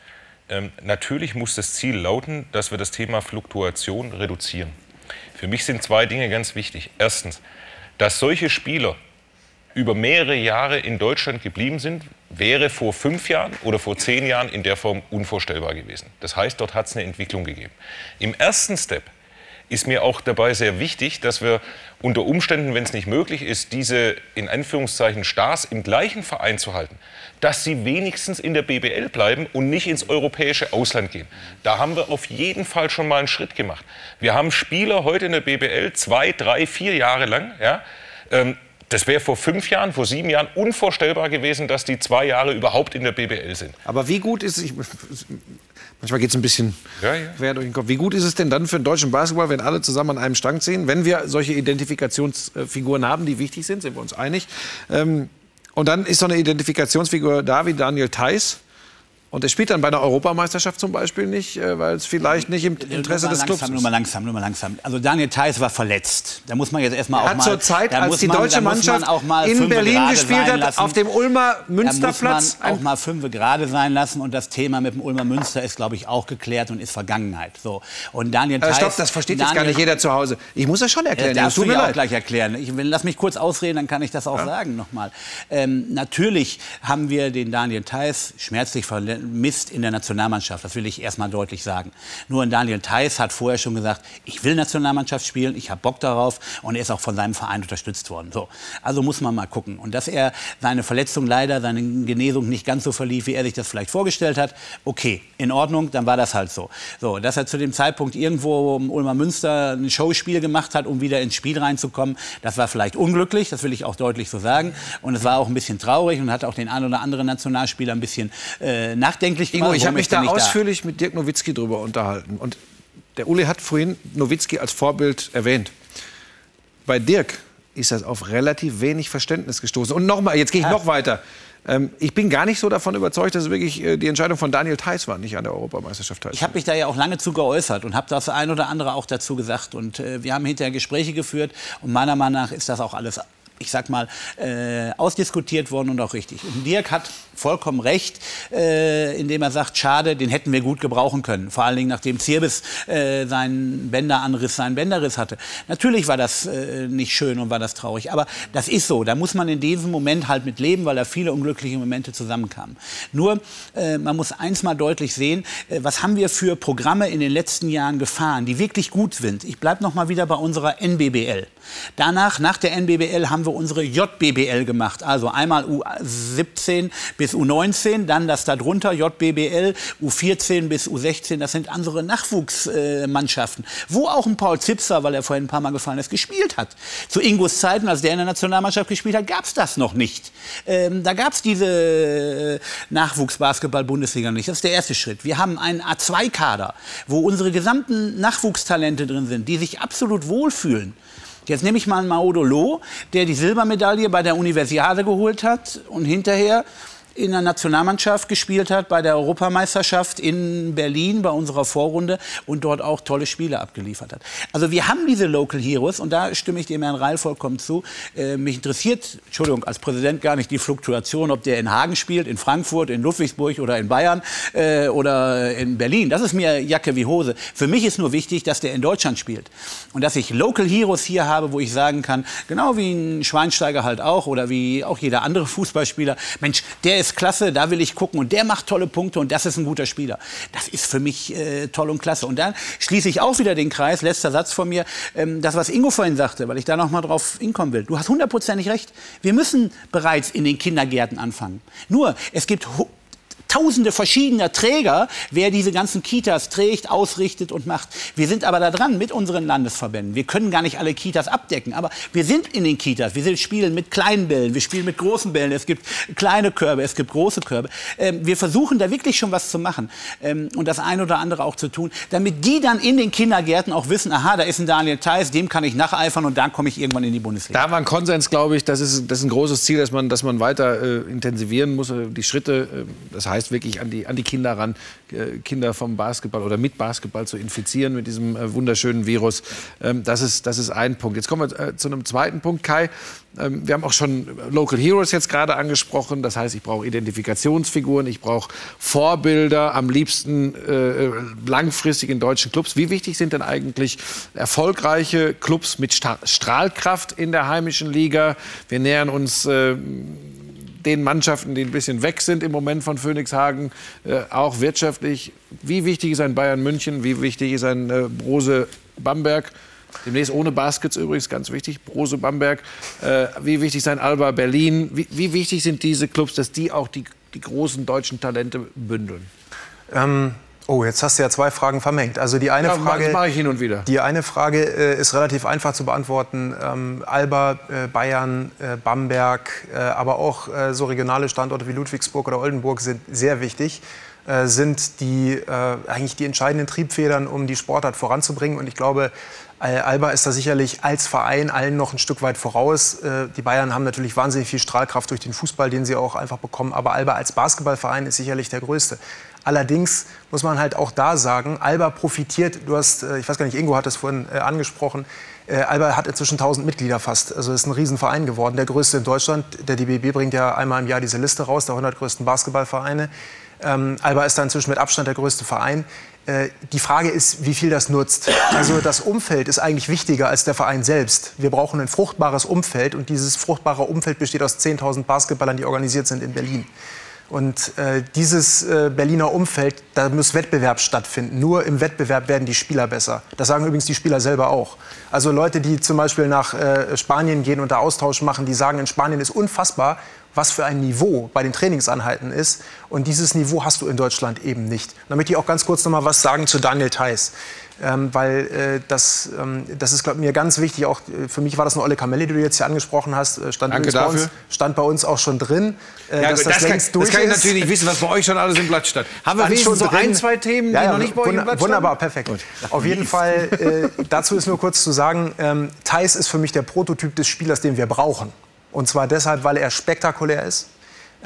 Ähm, natürlich muss das Ziel lauten, dass wir das Thema Fluktuation reduzieren. Für mich sind zwei Dinge ganz wichtig. Erstens, dass solche Spieler über mehrere Jahre in Deutschland geblieben sind, wäre vor fünf Jahren oder vor zehn Jahren in der Form unvorstellbar gewesen. Das heißt, dort hat es eine Entwicklung gegeben. Im ersten Step ist mir auch dabei sehr wichtig, dass wir unter Umständen, wenn es nicht möglich ist, diese in Anführungszeichen Stars im gleichen Verein zu halten, dass sie wenigstens in der BBL bleiben und nicht ins europäische Ausland gehen. Da haben wir auf jeden Fall schon mal einen Schritt gemacht. Wir haben Spieler heute in der BBL zwei, drei, vier Jahre lang. Ja, ähm, das wäre vor fünf Jahren, vor sieben Jahren unvorstellbar gewesen, dass die zwei Jahre überhaupt in der BBL sind. Aber wie gut ist es, manchmal geht es ein bisschen Ja, ja. quer durch den Kopf, wie gut ist es denn dann für den deutschen Basketball, wenn alle zusammen an einem Strang ziehen, wenn wir solche Identifikationsfiguren haben, die wichtig sind, sind wir uns einig. Ähm, und dann ist so eine Identifikationsfigur da wie Daniel Theiss. Und er spielt dann bei einer Europameisterschaft zum Beispiel nicht, äh, weil es vielleicht nicht im Interesse des Clubs ist. Nur mal langsam, nur mal langsam. Also Daniel Theiss war verletzt. Da muss man jetzt erstmal Er auch hat mal. zur Zeit, da als muss die man- deutsche da man Mannschaft auch mal in Berlin gespielt hat, lassen. auf dem Ulmer Da Münsterplatz. muss man auch mal fünfe gerade sein lassen und das Thema mit dem Ulmer Münster ist, glaube ich, auch geklärt und ist Vergangenheit. So. Und Daniel Äh, Theiss, stopp, das versteht jetzt gar Daniel- nicht jeder zu Hause. Ich muss das schon erklären. Ja, das darfst du mir ja auch leid. gleich erklären. Ich will, lass mich kurz ausreden, dann kann ich das auch sagen nochmal. Ähm, natürlich haben wir den Daniel Theiss schmerzlich verle misst in der Nationalmannschaft. Das will ich erstmal deutlich sagen. Nur Daniel Theiss hat vorher schon gesagt, ich will Nationalmannschaft spielen, ich habe Bock darauf und er ist auch von seinem Verein unterstützt worden. So. Also muss man mal gucken. Und dass er seine Verletzung leider, seine Genesung nicht ganz so verlief, wie er sich das vielleicht vorgestellt hat, okay, in Ordnung, dann war das halt so. So, dass er zu dem Zeitpunkt irgendwo um Ulmer Münster ein Showspiel gemacht hat, um wieder ins Spiel reinzukommen, das war vielleicht unglücklich, das will ich auch deutlich so sagen. Und es war auch ein bisschen traurig und hat auch den einen oder anderen Nationalspieler ein bisschen äh, nachdenklich gemacht. Ingo, ich habe mich da ausführlich da? mit Dirk Nowitzki drüber unterhalten. Und der Uli hat vorhin Nowitzki als Vorbild erwähnt. Bei Dirk ist das auf relativ wenig Verständnis gestoßen. Und nochmal, jetzt gehe ich noch weiter. Ähm, ich bin gar nicht so davon überzeugt, dass es wirklich äh, die Entscheidung von Daniel Theiss war, nicht an der Europameisterschaft teilzunehmen. Ich habe mich da ja auch lange zu geäußert und habe das ein oder andere auch dazu gesagt. Und äh, wir haben hinterher Gespräche geführt. Und meiner Meinung nach ist das auch alles ich sag mal, äh, ausdiskutiert worden und auch richtig. Und Dirk hat vollkommen recht, äh, indem er sagt, schade, den hätten wir gut gebrauchen können. Vor allen Dingen, nachdem Zirbis äh, seinen Bänderanriss, seinen Bänderriss hatte. Natürlich war das äh, nicht schön und war das traurig, aber das ist so. Da muss man in diesem Moment halt mit leben, weil da viele unglückliche Momente zusammenkamen. Nur, äh, man muss eins mal deutlich sehen, äh, was haben wir für Programme in den letzten Jahren gefahren, die wirklich gut sind. Ich bleibe noch mal wieder bei unserer NBBL. Danach, nach der NBBL, haben wir unsere JBBL gemacht. Also einmal U17 bis U19, dann das darunter JBBL, U14 bis U16. Das sind andere Nachwuchsmannschaften, wo auch ein Paul Zipser, weil er vorhin ein paar Mal gefallen ist, gespielt hat. Zu Ingos Zeiten, als der in der Nationalmannschaft gespielt hat, gab es das noch nicht. Ähm, da gab es diese äh, Nachwuchsbasketball-Bundesliga nicht. Das ist der erste Schritt. Wir haben einen A2-Kader, wo unsere gesamten Nachwuchstalente drin sind, die sich absolut wohlfühlen. Jetzt nehme ich mal Maodo Loh, der die Silbermedaille bei der Universiade geholt hat und hinterher in der Nationalmannschaft gespielt hat, bei der Europameisterschaft in Berlin, bei unserer Vorrunde und dort auch tolle Spiele abgeliefert hat. Also wir haben diese Local Heroes und da stimme ich dem Herrn Reil vollkommen zu. Äh, mich interessiert, Entschuldigung, als Präsident gar nicht die Fluktuation, ob der in Hagen spielt, in Frankfurt, in Ludwigsburg oder in Bayern äh, oder in Berlin. Das ist mir Jacke wie Hose. Für mich ist nur wichtig, dass der in Deutschland spielt und dass ich Local Heroes hier habe, wo ich sagen kann, genau wie ein Schweinsteiger halt auch oder wie auch jeder andere Fußballspieler, Mensch, der ist klasse, da will ich gucken und der macht tolle Punkte und das ist ein guter Spieler. Das ist für mich äh, toll und klasse. Und dann schließe ich auch wieder den Kreis, letzter Satz von mir, ähm, das, was Ingo vorhin sagte, weil ich da noch mal drauf hinkommen will. Du hast hundertprozentig recht. Wir müssen bereits in den Kindergärten anfangen. Nur, es gibt tausende verschiedener Träger, wer diese ganzen Kitas trägt, ausrichtet und macht. Wir sind aber da dran mit unseren Landesverbänden. Wir können gar nicht alle Kitas abdecken, aber wir sind in den Kitas. Wir spielen mit kleinen Bällen, wir spielen mit großen Bällen. Es gibt kleine Körbe, es gibt große Körbe. Ähm, wir versuchen da wirklich schon was zu machen ähm, und das eine oder andere auch zu tun, damit die dann in den Kindergärten auch wissen, aha, da ist ein Daniel Theiss, dem kann ich nacheifern und dann komme ich irgendwann in die Bundesliga. Da war ein Konsens, glaube ich, das ist, das ist ein großes Ziel, dass man, dass man weiter äh, intensivieren muss, äh, die Schritte. Äh, das heißt, heißt wirklich an die, an die Kinder ran, äh, Kinder vom Basketball oder mit Basketball zu infizieren mit diesem äh, wunderschönen Virus. Ähm, das, ist, das ist ein Punkt. Jetzt kommen wir äh, zu einem zweiten Punkt, Kai. Ähm, wir haben auch schon Local Heroes jetzt gerade angesprochen. Das heißt, ich brauche Identifikationsfiguren, ich brauche Vorbilder, am liebsten äh, langfristig in deutschen Clubs. Wie wichtig sind denn eigentlich erfolgreiche Clubs mit Strahlkraft in der heimischen Liga? Wir nähern uns äh, den Mannschaften, die ein bisschen weg sind im Moment von Phoenixhagen, äh, auch wirtschaftlich. Wie wichtig ist ein Bayern München? Wie wichtig ist ein äh, Brose Bamberg? Demnächst ohne Baskets übrigens, ganz wichtig, Brose Bamberg. Äh, wie wichtig ist ein Alba Berlin? Wie, wie, wichtig sind diese Clubs, dass die auch die, die großen deutschen Talente bündeln? Ähm Oh, jetzt hast du ja zwei Fragen vermengt. Also die eine ja, Frage, das mache ich hin und wieder. Die eine Frage äh, ist relativ einfach zu beantworten. Ähm, Alba, äh, Bayern, äh, Bamberg, äh, aber auch äh, so regionale Standorte wie Ludwigsburg oder Oldenburg sind sehr wichtig. Äh, sind die eigentlich die entscheidenden Triebfedern, um die Sportart voranzubringen. Und ich glaube, Alba ist da sicherlich als Verein allen noch ein Stück weit voraus. Die Bayern haben natürlich wahnsinnig viel Strahlkraft durch den Fußball, den sie auch einfach bekommen. Aber Alba als Basketballverein ist sicherlich der größte. Allerdings muss man halt auch da sagen, Alba profitiert, du hast, äh, ich weiß gar nicht, Ingo hat es vorhin äh, angesprochen, äh, Alba hat inzwischen 1000 Mitglieder fast. Also ist ein Riesenverein geworden, der größte in Deutschland. Der DBB bringt ja einmal im Jahr diese Liste raus, der 100 größten Basketballvereine. Ähm, Alba ist da inzwischen mit Abstand der größte Verein. Äh, die Frage ist, wie viel das nutzt. Also das Umfeld ist eigentlich wichtiger als der Verein selbst. Wir brauchen ein fruchtbares Umfeld und dieses fruchtbare Umfeld besteht aus 10.000 Basketballern, die organisiert sind in Berlin. Und äh, dieses äh, Berliner Umfeld, da muss Wettbewerb stattfinden. Nur im Wettbewerb werden die Spieler besser. Das sagen übrigens die Spieler selber auch. Also Leute, die zum Beispiel nach äh, Spanien gehen und da Austausch machen, die sagen, in Spanien ist unfassbar, was für ein Niveau bei den Trainingsanheiten ist. Und dieses Niveau hast du in Deutschland eben nicht. Und damit ich auch ganz kurz noch mal was sagen zu Daniel Theiss ähm, weil äh, das, ähm, das ist glaub, mir ganz wichtig. Auch äh, für mich war das eine olle Kamelle, die du jetzt hier angesprochen hast. Äh, stand Danke bei uns, dafür. stand bei uns auch schon drin. Äh, Ja, dass gut, das, kann, längst das durch kann ich ist. natürlich nicht wissen, was bei euch schon alles im Blatt stand. Haben wir wenigstens so drin. ein, zwei Themen, die Ja, ja, noch nicht bei euch im Blatt Wunderbar, standen? perfekt. Auf jeden Fall, äh, dazu ist nur kurz zu sagen, ähm, Thais ist für mich der Prototyp des Spielers, den wir brauchen. Und zwar deshalb, weil er spektakulär ist.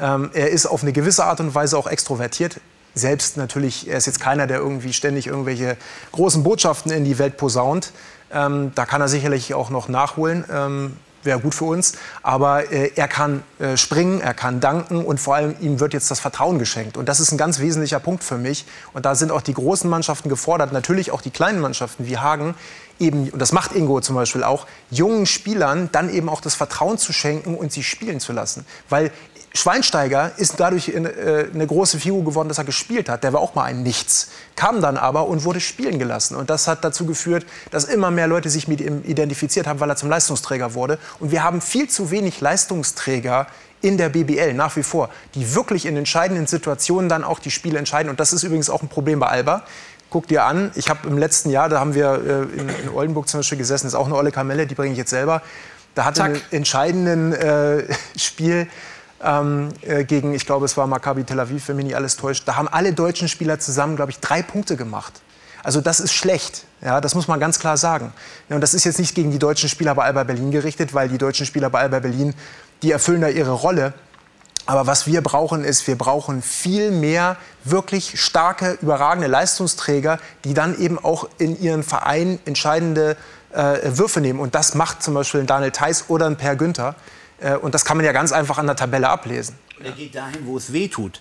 Ähm, er ist auf eine gewisse Art und Weise auch extrovertiert. Selbst natürlich, er ist jetzt keiner, der irgendwie ständig irgendwelche großen Botschaften in die Welt posaunt. Ähm, da kann er sicherlich auch noch nachholen. Ähm, Wäre gut für uns. Aber äh, er kann äh, springen, er kann danken und vor allem ihm wird jetzt das Vertrauen geschenkt. Und das ist ein ganz wesentlicher Punkt für mich. Und da sind auch die großen Mannschaften gefordert, natürlich auch die kleinen Mannschaften wie Hagen, eben, und das macht Ingo zum Beispiel auch, jungen Spielern dann eben auch das Vertrauen zu schenken und sie spielen zu lassen. Weil Schweinsteiger ist dadurch äh, eine große Figur geworden, dass er gespielt hat. Der war auch mal ein Nichts. Kam dann aber und wurde spielen gelassen. Und das hat dazu geführt, dass immer mehr Leute sich mit ihm identifiziert haben, weil er zum Leistungsträger wurde. Und wir haben viel zu wenig Leistungsträger in der BBL nach wie vor, die wirklich in entscheidenden Situationen dann auch die Spiele entscheiden. Und das ist übrigens auch ein Problem bei Alba. Guck dir an, ich habe im letzten Jahr, da haben wir äh, in, in Oldenburg zum Beispiel gesessen, das ist auch eine olle Kamelle, die bringe ich jetzt selber. Da hatte Zack. ein entscheidenden äh, Spiel ähm, äh, gegen, ich glaube, es war Maccabi Tel Aviv, wenn mich nicht alles täuscht. Da haben alle deutschen Spieler zusammen, glaube ich, drei Punkte gemacht. Also das ist schlecht, ja, das muss man ganz klar sagen. Ja, und das ist jetzt nicht gegen die deutschen Spieler bei Alba Berlin gerichtet, weil die deutschen Spieler bei Alba Berlin, die erfüllen da ihre Rolle. Aber was wir brauchen, ist, wir brauchen viel mehr wirklich starke, überragende Leistungsträger, die dann eben auch in ihren Vereinen entscheidende äh, Würfe nehmen. Und das macht zum Beispiel ein Daniel Theiss oder ein Per Günther. Äh, und das kann man ja ganz einfach an der Tabelle ablesen. Er geht dahin, wo es weh tut.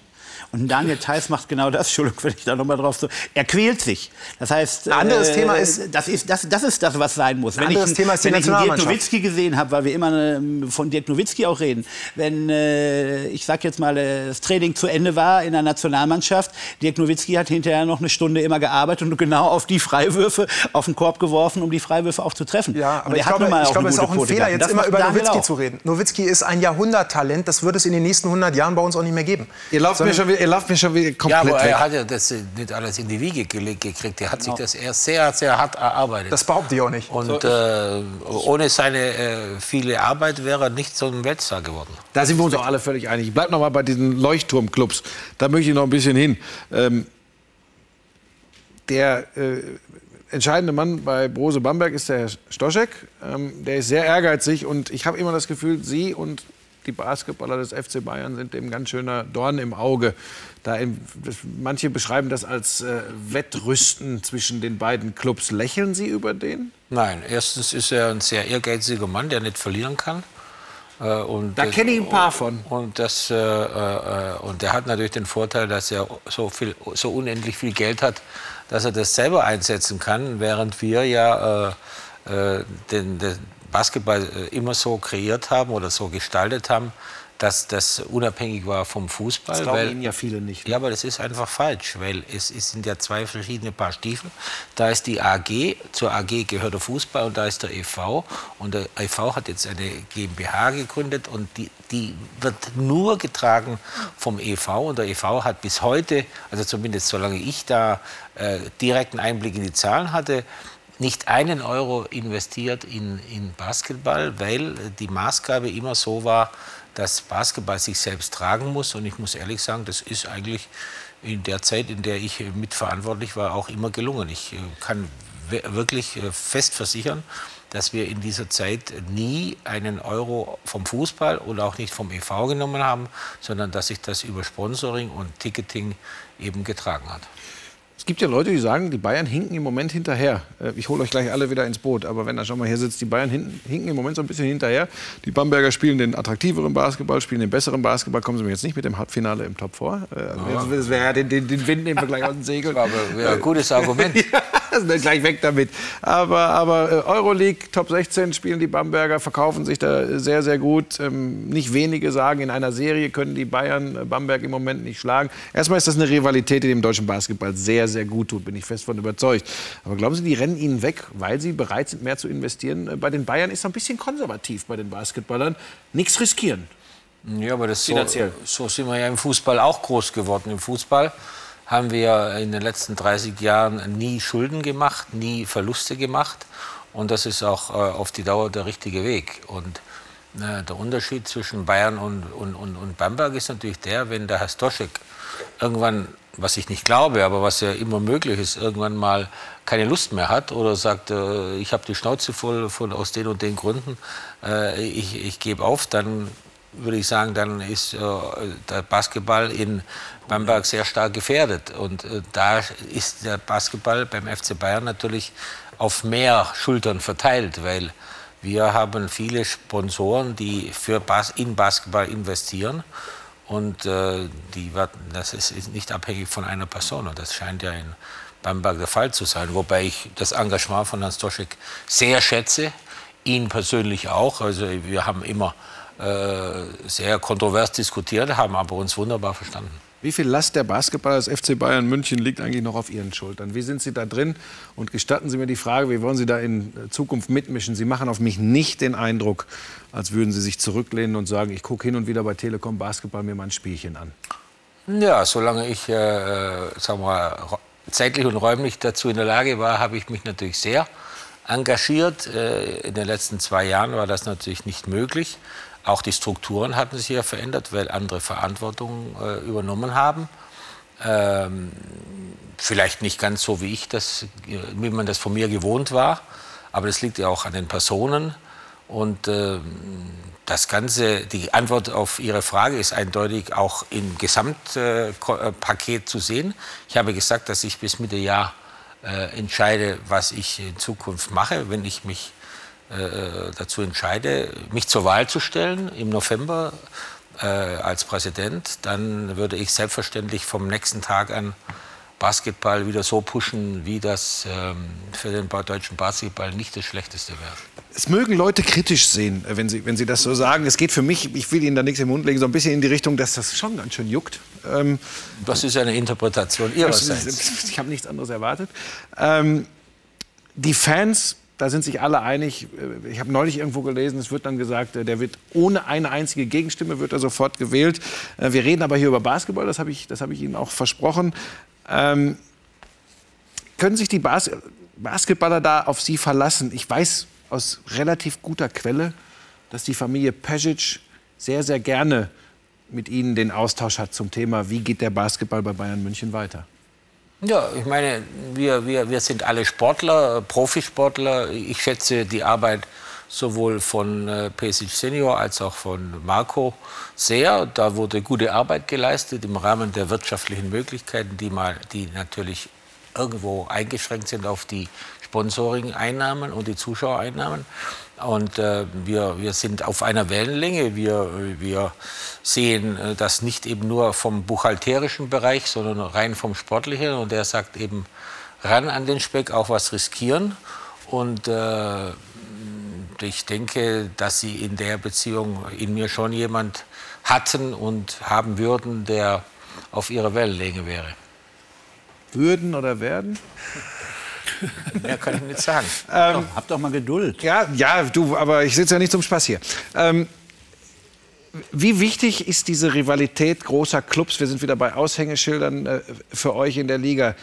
Und Daniel Theiss macht genau das, Entschuldigung, wenn ich da nochmal drauf so. Er quält sich. Das heißt, Ein anderes äh, Thema ist- das ist das, das ist das, was sein muss. Ein anderes ich, Thema ist die wenn ich Dirk. Nowitzki gesehen habe, weil wir immer ähm, von Dirk Nowitzki auch reden, wenn äh, ich sag jetzt mal äh, das Training zu Ende war in der Nationalmannschaft, Dirk Nowitzki hat hinterher noch eine Stunde immer gearbeitet und genau auf die Freiwürfe auf den Korb geworfen, um die Freiwürfe auch zu treffen. Ja, und aber er ich hat glaube, ich auch glaube es ist auch ein Quote Fehler, gehabt. jetzt Das immer über Daniel Nowitzki auch. zu reden. Nowitzki ist ein Jahrhunderttalent, das wird es in den nächsten 100 Jahren bei uns auch nicht mehr geben. Ihr lauft, mir schon, wieder- ihr lauft mir schon wieder Ja, komplett aber weg. er hat ja das nicht alles in die Wiege gelegt gekriegt. Er hat sich das erst sehr, sehr hart erarbeitet. Das behaupte ich auch nicht. Und äh, ohne seine äh, viele Arbeit wäre er nicht so ein Weltstar geworden. Da sind wir uns auch alle völlig einig. Ich bleibe noch mal bei diesen Leuchtturmclubs. Da möchte ich noch ein bisschen hin. Ähm, der äh, entscheidende Mann bei Brose Bamberg ist der Herr Stoschek. Ähm, der ist sehr ehrgeizig und ich habe immer das Gefühl, Sie und die Basketballer des FC Bayern sind dem ganz schöner Dorn im Auge. Da das, manche beschreiben das als äh, Wettrüsten zwischen den beiden Clubs. Lächeln Sie über den? Nein, erstens ist er ein sehr ehrgeiziger Mann, der nicht verlieren kann. Äh, Und Da kenne ich ein paar von. Und, das, äh, äh, und der hat natürlich den Vorteil, dass er so, viel, so unendlich viel Geld hat, dass er das selber einsetzen kann, während wir ja äh, äh, den, den Basketball äh, immer so kreiert haben oder so gestaltet haben, dass das unabhängig war vom Fußball. Das glauben weil- Ihnen ja viele nicht. ja, aber das ist einfach falsch, weil es, es sind ja zwei verschiedene Paar Stiefel. Da ist die AG, zur AG gehört der Fußball und da ist der EV. Und der EV hat jetzt eine GmbH gegründet und die, die wird nur getragen vom EV. Und der EV hat bis heute, also zumindest solange ich da äh, direkten Einblick in die Zahlen hatte, nicht einen Euro investiert in, in Basketball, weil die Maßgabe immer so war, dass Basketball sich selbst tragen muss. Und ich muss ehrlich sagen, das ist eigentlich in der Zeit, in der ich mitverantwortlich war, auch immer gelungen. Ich äh, kann wirklich äh, fest versichern, dass wir in dieser Zeit nie einen Euro vom Fußball oder auch nicht vom EV genommen haben, sondern dass sich das über Sponsoring und Ticketing eben getragen hat. Es gibt ja Leute, die sagen, die Bayern hinken im Moment hinterher. Äh, Ich hole euch gleich alle wieder ins Boot. Aber wenn er schon mal hier sitzt, die Bayern hinken im Moment so ein bisschen hinterher. Die Bamberger spielen den attraktiveren Basketball, spielen den besseren Basketball. Kommen Sie mir jetzt nicht mit dem Halbfinale im Top vor. Äh, Das wäre ja den, den, den Wind nehmen wir gleich aus dem Segel. Aber ja, gutes Argument. Also gleich weg damit. Aber, aber äh, Euroleague, Top 16 spielen die Bamberger, verkaufen sich da sehr, sehr gut. Ähm, nicht wenige sagen, in einer Serie können die Bayern äh, Bamberg im Moment nicht schlagen. Erstmal ist das eine Rivalität, die dem deutschen Basketball sehr, sehr gut tut, bin ich fest von überzeugt. Aber glauben Sie, die rennen ihnen weg, weil sie bereit sind, mehr zu investieren? Äh, bei den Bayern ist es ein bisschen konservativ bei den Basketballern. Nichts riskieren. Ja, aber das so, so sind wir ja im Fußball auch groß geworden. Im Fußball haben wir in den letzten 30 Jahren nie Schulden gemacht, nie Verluste gemacht. Und das ist auch äh, auf die Dauer der richtige Weg. Und äh, der Unterschied zwischen Bayern und, und, und, und, Bamberg ist natürlich der, wenn der Herr Stoschek irgendwann, was ich nicht glaube, aber was ja immer möglich ist, irgendwann mal keine Lust mehr hat oder sagt, äh, ich habe die Schnauze voll von aus den und den Gründen, äh, ich, ich gebe auf, dann würde ich sagen, dann ist äh, der Basketball in Bamberg sehr stark gefährdet. Und äh, da ist der Basketball beim FC Bayern natürlich auf mehr Schultern verteilt, weil wir haben viele Sponsoren, die für Bas in Basketball investieren. Und äh, die das ist, nicht abhängig von einer Person. Und das scheint ja in Bamberg der Fall zu sein. Wobei ich das Engagement von Herrn Stoschek sehr schätze, ihn persönlich auch. Also wir haben immer äh, sehr kontrovers diskutiert, haben aber uns wunderbar verstanden. Wie viel Last der Basketball des FC Bayern München liegt eigentlich noch auf Ihren Schultern? Wie sind Sie da drin? Und gestatten Sie mir die Frage, wie wollen Sie da in Zukunft mitmischen? Sie machen auf mich nicht den Eindruck, als würden Sie sich zurücklehnen und sagen, ich gucke hin und wieder bei Telekom Basketball mir mal ein Spielchen an. Ja, solange ich äh, sagen wir, zeitlich und räumlich dazu in der Lage war, habe ich mich natürlich sehr engagiert. Äh, in den letzten zwei Jahren war das natürlich nicht möglich. Auch die Strukturen hatten sich ja verändert, weil andere Verantwortung äh, übernommen haben. Ähm, vielleicht nicht ganz so, wie ich das, wie man das von mir gewohnt war, aber das liegt ja auch an den Personen. Und äh, das Ganze, die Antwort auf Ihre Frage ist eindeutig auch im Gesamtpaket äh, zu sehen. Ich habe gesagt, dass ich bis Mitte Jahr äh, entscheide, was ich in Zukunft mache, wenn ich mich äh, dazu entscheide, mich zur Wahl zu stellen im November äh, als Präsident, dann würde ich selbstverständlich vom nächsten Tag an Basketball wieder so pushen, wie das ähm, für den deutschen Basketball nicht das Schlechteste wäre. Es mögen Leute kritisch sehen, äh, wenn sie, wenn sie das so sagen. Es geht für mich, ich will Ihnen da nichts im Mund legen, so ein bisschen in die Richtung, dass das schon ganz schön juckt. Ähm, das ist eine Interpretation Ihrerseits. Ich habe nichts anderes erwartet. Ähm, die Fans da sind sich alle einig. Ich habe neulich irgendwo gelesen, es wird dann gesagt, der wird ohne eine einzige Gegenstimme wird er sofort gewählt. Äh, wir reden aber hier über Basketball, das habe ich, hab ich Ihnen auch versprochen. Ähm, können sich die Bas Basketballer da auf Sie verlassen? Ich weiß aus relativ guter Quelle, dass die Familie Pesic sehr, sehr gerne mit Ihnen den Austausch hat zum Thema, wie geht der Basketball bei Bayern München weiter. Ja, ich meine, wir, wir, wir sind alle Sportler, Profisportler. Ich schätze die Arbeit sowohl von äh, Pesic Senior als auch von Marco sehr. Da wurde gute Arbeit geleistet im Rahmen der wirtschaftlichen Möglichkeiten, die, mal, die natürlich irgendwo eingeschränkt sind auf die Sponsoring-Einnahmen und die Zuschauereinnahmen. Und äh, wir, wir sind auf einer Wellenlänge. Wir, wir sehen äh, das nicht eben nur vom buchhalterischen Bereich, sondern rein vom sportlichen. Und er sagt eben, ran an den Speck, auch was riskieren. Und äh, ich denke, dass sie in der Beziehung in mir schon jemand hatten und haben würden, der auf ihrer Wellenlänge wäre. Würden oder werden? Mehr kann ich nicht sagen. Ähm, Hab doch mal Geduld. Ja, ja, du, aber ich sitze ja nicht zum Spaß hier. Ähm, wie wichtig ist diese Rivalität großer Clubs? Wir sind wieder bei Aushängeschildern äh, für euch in der Liga.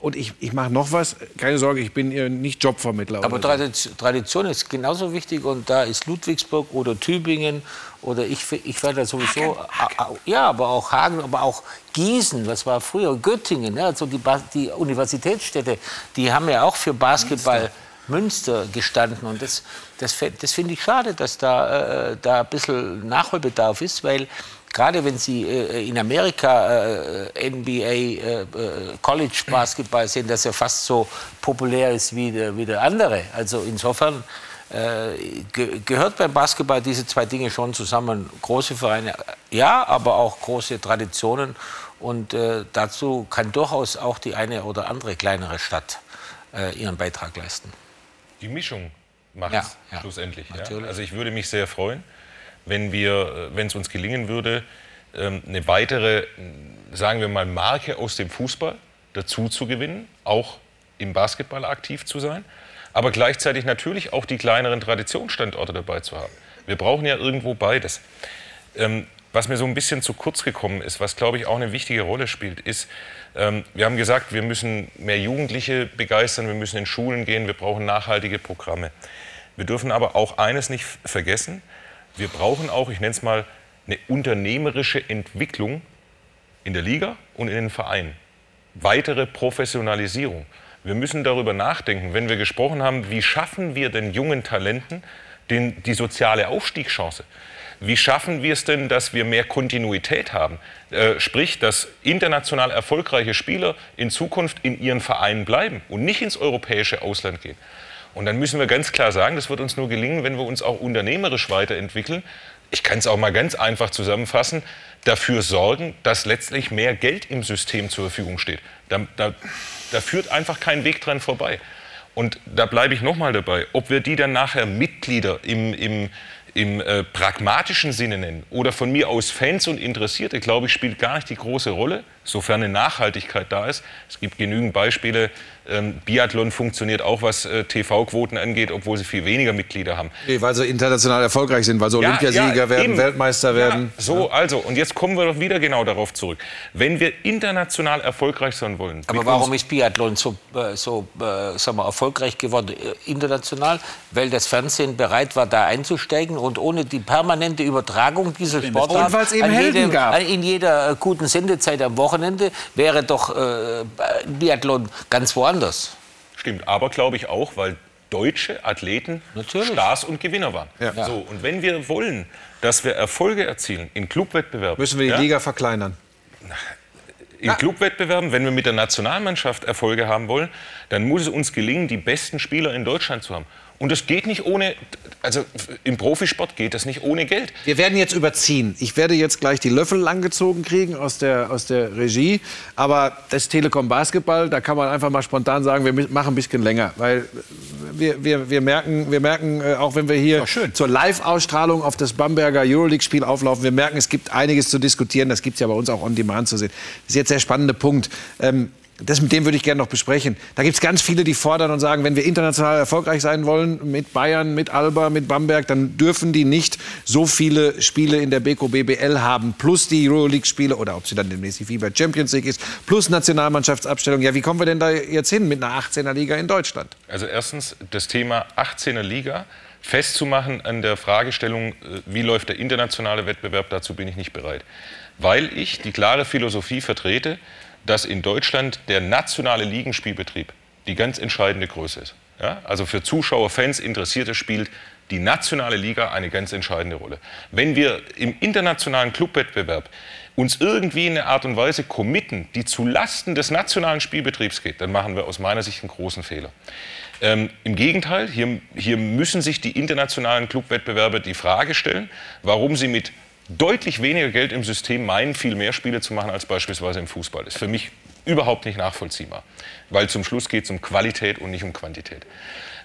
Und ich, ich mache noch was. Keine Sorge, ich bin nicht Jobvermittler. Aber Tradition, Tradition ist genauso wichtig. Und da ist Ludwigsburg oder Tübingen oder ich, ich werde sowieso. Hagen, Hagen. Ja, aber auch Hagen, aber auch Gießen, was war früher Göttingen. Ja, also die, die Universitätsstädte, die haben ja auch für Basketball. Münster gestanden. Und das, das, das finde ich schade, dass da, äh, da ein bisschen Nachholbedarf ist, weil gerade wenn Sie äh, in Amerika äh, NBA, äh, äh, College Basketball sehen, das ja fast so populär ist wie der, wie der andere. Also insofern äh, ge gehört beim Basketball diese zwei Dinge schon zusammen. Große Vereine, ja, aber auch große Traditionen. Und äh, dazu kann durchaus auch die eine oder andere kleinere Stadt äh, ihren Beitrag leisten. Die Mischung macht Ja, es ja, schlussendlich. Ja? Also ich würde mich sehr freuen, wenn äh, es uns gelingen würde, ähm, eine weitere, sagen wir mal, Marke aus dem Fußball dazu zu gewinnen, auch im Basketball aktiv zu sein, aber gleichzeitig natürlich auch die kleineren Traditionsstandorte dabei zu haben. Wir brauchen ja irgendwo beides. Ähm, was mir so ein bisschen zu kurz gekommen ist, was glaube ich auch eine wichtige Rolle spielt, ist, ähm, wir haben gesagt, wir müssen mehr Jugendliche begeistern, wir müssen in Schulen gehen, wir brauchen nachhaltige Programme. Wir dürfen aber auch eines nicht vergessen, wir brauchen auch, ich nenne es mal, eine unternehmerische Entwicklung in der Liga und in den Vereinen. Weitere Professionalisierung. Wir müssen darüber nachdenken, wenn wir gesprochen haben, wie schaffen wir den jungen Talenten den, die soziale Aufstiegschance? Wie schaffen wir es denn, dass wir mehr Kontinuität haben? Äh, sprich, dass international erfolgreiche Spieler in Zukunft in ihren Vereinen bleiben und nicht ins europäische Ausland gehen. Und dann müssen wir ganz klar sagen, das wird uns nur gelingen, wenn wir uns auch unternehmerisch weiterentwickeln. Ich kann es auch mal ganz einfach zusammenfassen, dafür sorgen, dass letztlich mehr Geld im System zur Verfügung steht. Da, da, da führt einfach kein Weg dran vorbei. Und da bleibe ich nochmal dabei, ob wir die dann nachher Mitglieder im, im, im äh, pragmatischen Sinne nennen oder von mir aus Fans und Interessierte, glaube ich, spielt gar nicht die große Rolle, sofern eine Nachhaltigkeit da ist. Es gibt genügend Beispiele. Ähm, Biathlon funktioniert auch, was äh, TV-Quoten angeht, obwohl sie viel weniger Mitglieder haben. Nee, weil sie international erfolgreich sind, weil sie Olympiasieger werden, eben. Weltmeister werden. Ja, so, also, und jetzt kommen wir doch wieder genau darauf zurück. Wenn wir international erfolgreich sein wollen. Aber warum ist Biathlon so, äh, so äh, sagen wir, erfolgreich geworden äh, international? Weil das Fernsehen bereit war, da einzusteigen und ohne die permanente Übertragung dieser Sportart Und weil's eben an Helden jedem- gab. in jeder äh, guten Sendezeit am Wochenende wäre doch äh, Biathlon ganz woanders. Stimmt, aber glaube ich auch, weil deutsche Athleten Stars und Gewinner waren. Ja. So, und wenn wir wollen, dass wir Erfolge erzielen in Clubwettbewerben, Müssen wir die ja, Liga verkleinern. in Clubwettbewerben, wenn wir mit der Nationalmannschaft Erfolge haben wollen, dann muss es uns gelingen, die besten Spieler in Deutschland zu haben. Und das geht nicht ohne, also im Profisport geht das nicht ohne Geld. Wir werden jetzt überziehen. Ich werde jetzt gleich die Löffel langgezogen kriegen aus der, aus der Regie. Aber das Telekom Basketball, da kann man einfach mal spontan sagen, wir machen ein bisschen länger. Weil wir, wir, wir merken, wir merken äh, auch wenn wir hier zur Live-Ausstrahlung auf das Bamberger Euroleague-Spiel auflaufen, wir merken, es gibt einiges zu diskutieren. Das gibt es ja bei uns auch on demand zu sehen. Das ist jetzt der spannende Punkt. Ähm, das mit dem würde ich gerne noch besprechen. Da gibt es ganz viele, die fordern und sagen, wenn wir international erfolgreich sein wollen, mit Bayern, mit Alba, mit Bamberg, dann dürfen die nicht so viele Spiele in der Beko BBL haben, plus die Euroleague-Spiele oder ob sie dann demnächst die FIBA Champions League ist, plus Nationalmannschaftsabstellung. Ja, wie kommen wir denn da jetzt hin mit einer 18er Liga in Deutschland? Also erstens das Thema 18er Liga festzumachen an der Fragestellung, äh, wie läuft der internationale Wettbewerb, dazu bin ich nicht bereit. Weil ich die klare Philosophie vertrete, dass in Deutschland der nationale Ligenspielbetrieb die ganz entscheidende Größe ist. Ja? Also für Zuschauer, Fans, Interessierte spielt die nationale Liga eine ganz entscheidende Rolle. Wenn wir im internationalen Clubwettbewerb uns irgendwie in eine Art und Weise committen, die zu Lasten des nationalen Spielbetriebs geht, dann machen wir aus meiner Sicht einen großen Fehler. Ähm, Im Gegenteil, hier, hier müssen sich die internationalen Clubwettbewerbe die Frage stellen, warum sie mit deutlich weniger Geld im System meinen, viel mehr Spiele zu machen als beispielsweise im Fußball. Das ist für mich überhaupt nicht nachvollziehbar, weil zum Schluss geht es um Qualität und nicht um Quantität.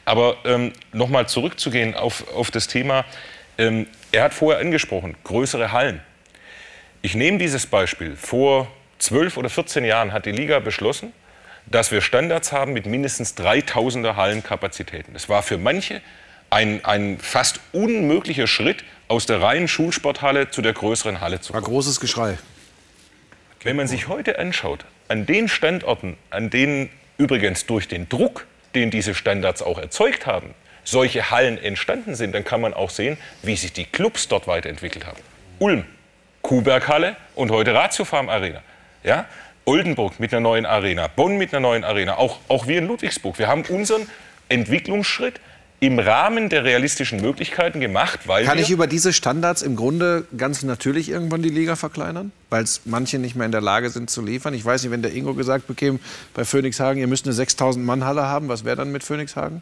Aber ähm, nochmal zurückzugehen auf, auf das Thema, ähm, er hat vorher angesprochen, größere Hallen. Ich nehme dieses Beispiel. Vor 12 oder 14 Jahren hat die Liga beschlossen, dass wir Standards haben mit mindestens 3000er Hallenkapazitäten. Das war für manche ein, ein fast unmöglicher Schritt, aus der reinen Schulsporthalle zu der größeren Halle zu kommen. War großes Geschrei. Wenn man sich heute anschaut, an den Standorten, an denen übrigens durch den Druck, den diese Standards auch erzeugt haben, solche Hallen entstanden sind, dann kann man auch sehen, wie sich die Clubs dort weiterentwickelt haben. Ulm, Kuhberghalle und heute Ratio Farm Arena. Ja? Oldenburg mit einer neuen Arena, Bonn mit einer neuen Arena, auch, auch wir in Ludwigsburg. Wir haben unseren Entwicklungsschritt im Rahmen der realistischen Möglichkeiten gemacht, weil Kann wir ich über diese Standards im Grunde ganz natürlich irgendwann die Liga verkleinern? Weil es manche nicht mehr in der Lage sind zu liefern. Ich weiß nicht, wenn der Ingo gesagt bekäme bei Phoenixhagen, ihr müsst eine 6000-Mann-Halle haben, was wäre dann mit Phoenixhagen?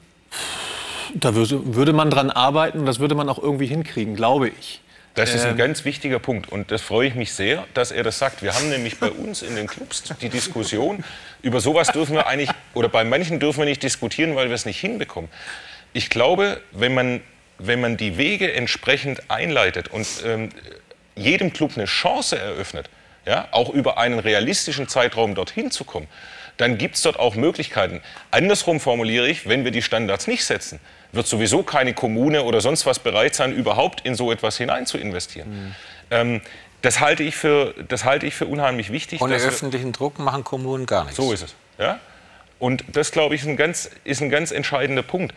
Da würde, würde man dran arbeiten und das würde man auch irgendwie hinkriegen, glaube ich. Das ist ein Ähm. ganz wichtiger Punkt und das freue ich mich sehr, dass er das sagt. Wir haben nämlich bei uns in den Clubs die Diskussion, über sowas dürfen wir eigentlich, oder bei manchen dürfen wir nicht diskutieren, weil wir es nicht hinbekommen. Ich glaube, wenn man, wenn man die Wege entsprechend einleitet und ähm, jedem Club eine Chance eröffnet, ja, auch über einen realistischen Zeitraum dorthin zu kommen, dann gibt es dort auch Möglichkeiten. Andersrum formuliere ich, wenn wir die Standards nicht setzen, wird sowieso keine Kommune oder sonst was bereit sein, überhaupt in so etwas hinein zu investieren. Ähm, das, halte ich für, das halte ich für unheimlich wichtig. Ohne öffentlichen Druck machen Kommunen gar nichts. so ist es. Ja? Und das, glaube ich, ist ein, ganz, ist ein ganz entscheidender Punkt.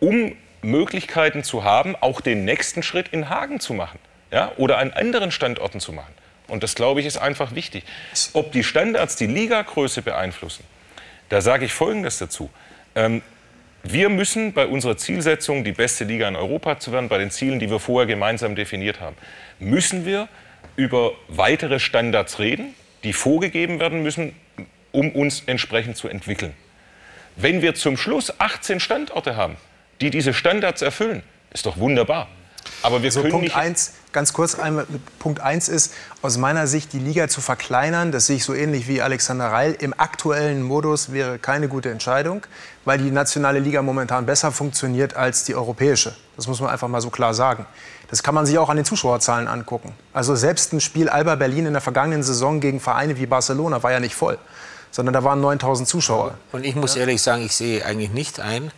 Um Möglichkeiten zu haben, auch den nächsten Schritt in Hagen zu machen ja? oder an anderen Standorten zu machen. Und das, glaube ich, ist einfach wichtig. Ob die Standards die Ligagröße beeinflussen, da sage ich Folgendes dazu. Ähm, wir müssen bei unserer Zielsetzung, die beste Liga in Europa zu werden, bei den Zielen, die wir vorher gemeinsam definiert haben, müssen wir über weitere Standards reden, die vorgegeben werden müssen, um uns entsprechend zu entwickeln. Wenn wir zum Schluss 18 Standorte haben, die diese Standards erfüllen, ist doch wunderbar. Aber wir So, können Punkt nicht 1, ganz kurz einmal, Punkt 1 ist, aus meiner Sicht die Liga zu verkleinern, das sehe ich so ähnlich wie Alexander Reil, im aktuellen Modus wäre keine gute Entscheidung, weil die nationale Liga momentan besser funktioniert als die europäische. Das muss man einfach mal so klar sagen. Das kann man sich auch an den Zuschauerzahlen angucken. Also selbst ein Spiel Alba Berlin in der vergangenen Saison gegen Vereine wie Barcelona war ja nicht voll, sondern da waren 9000 Zuschauer. Und ich muss ehrlich sagen, ich sehe eigentlich nicht ein,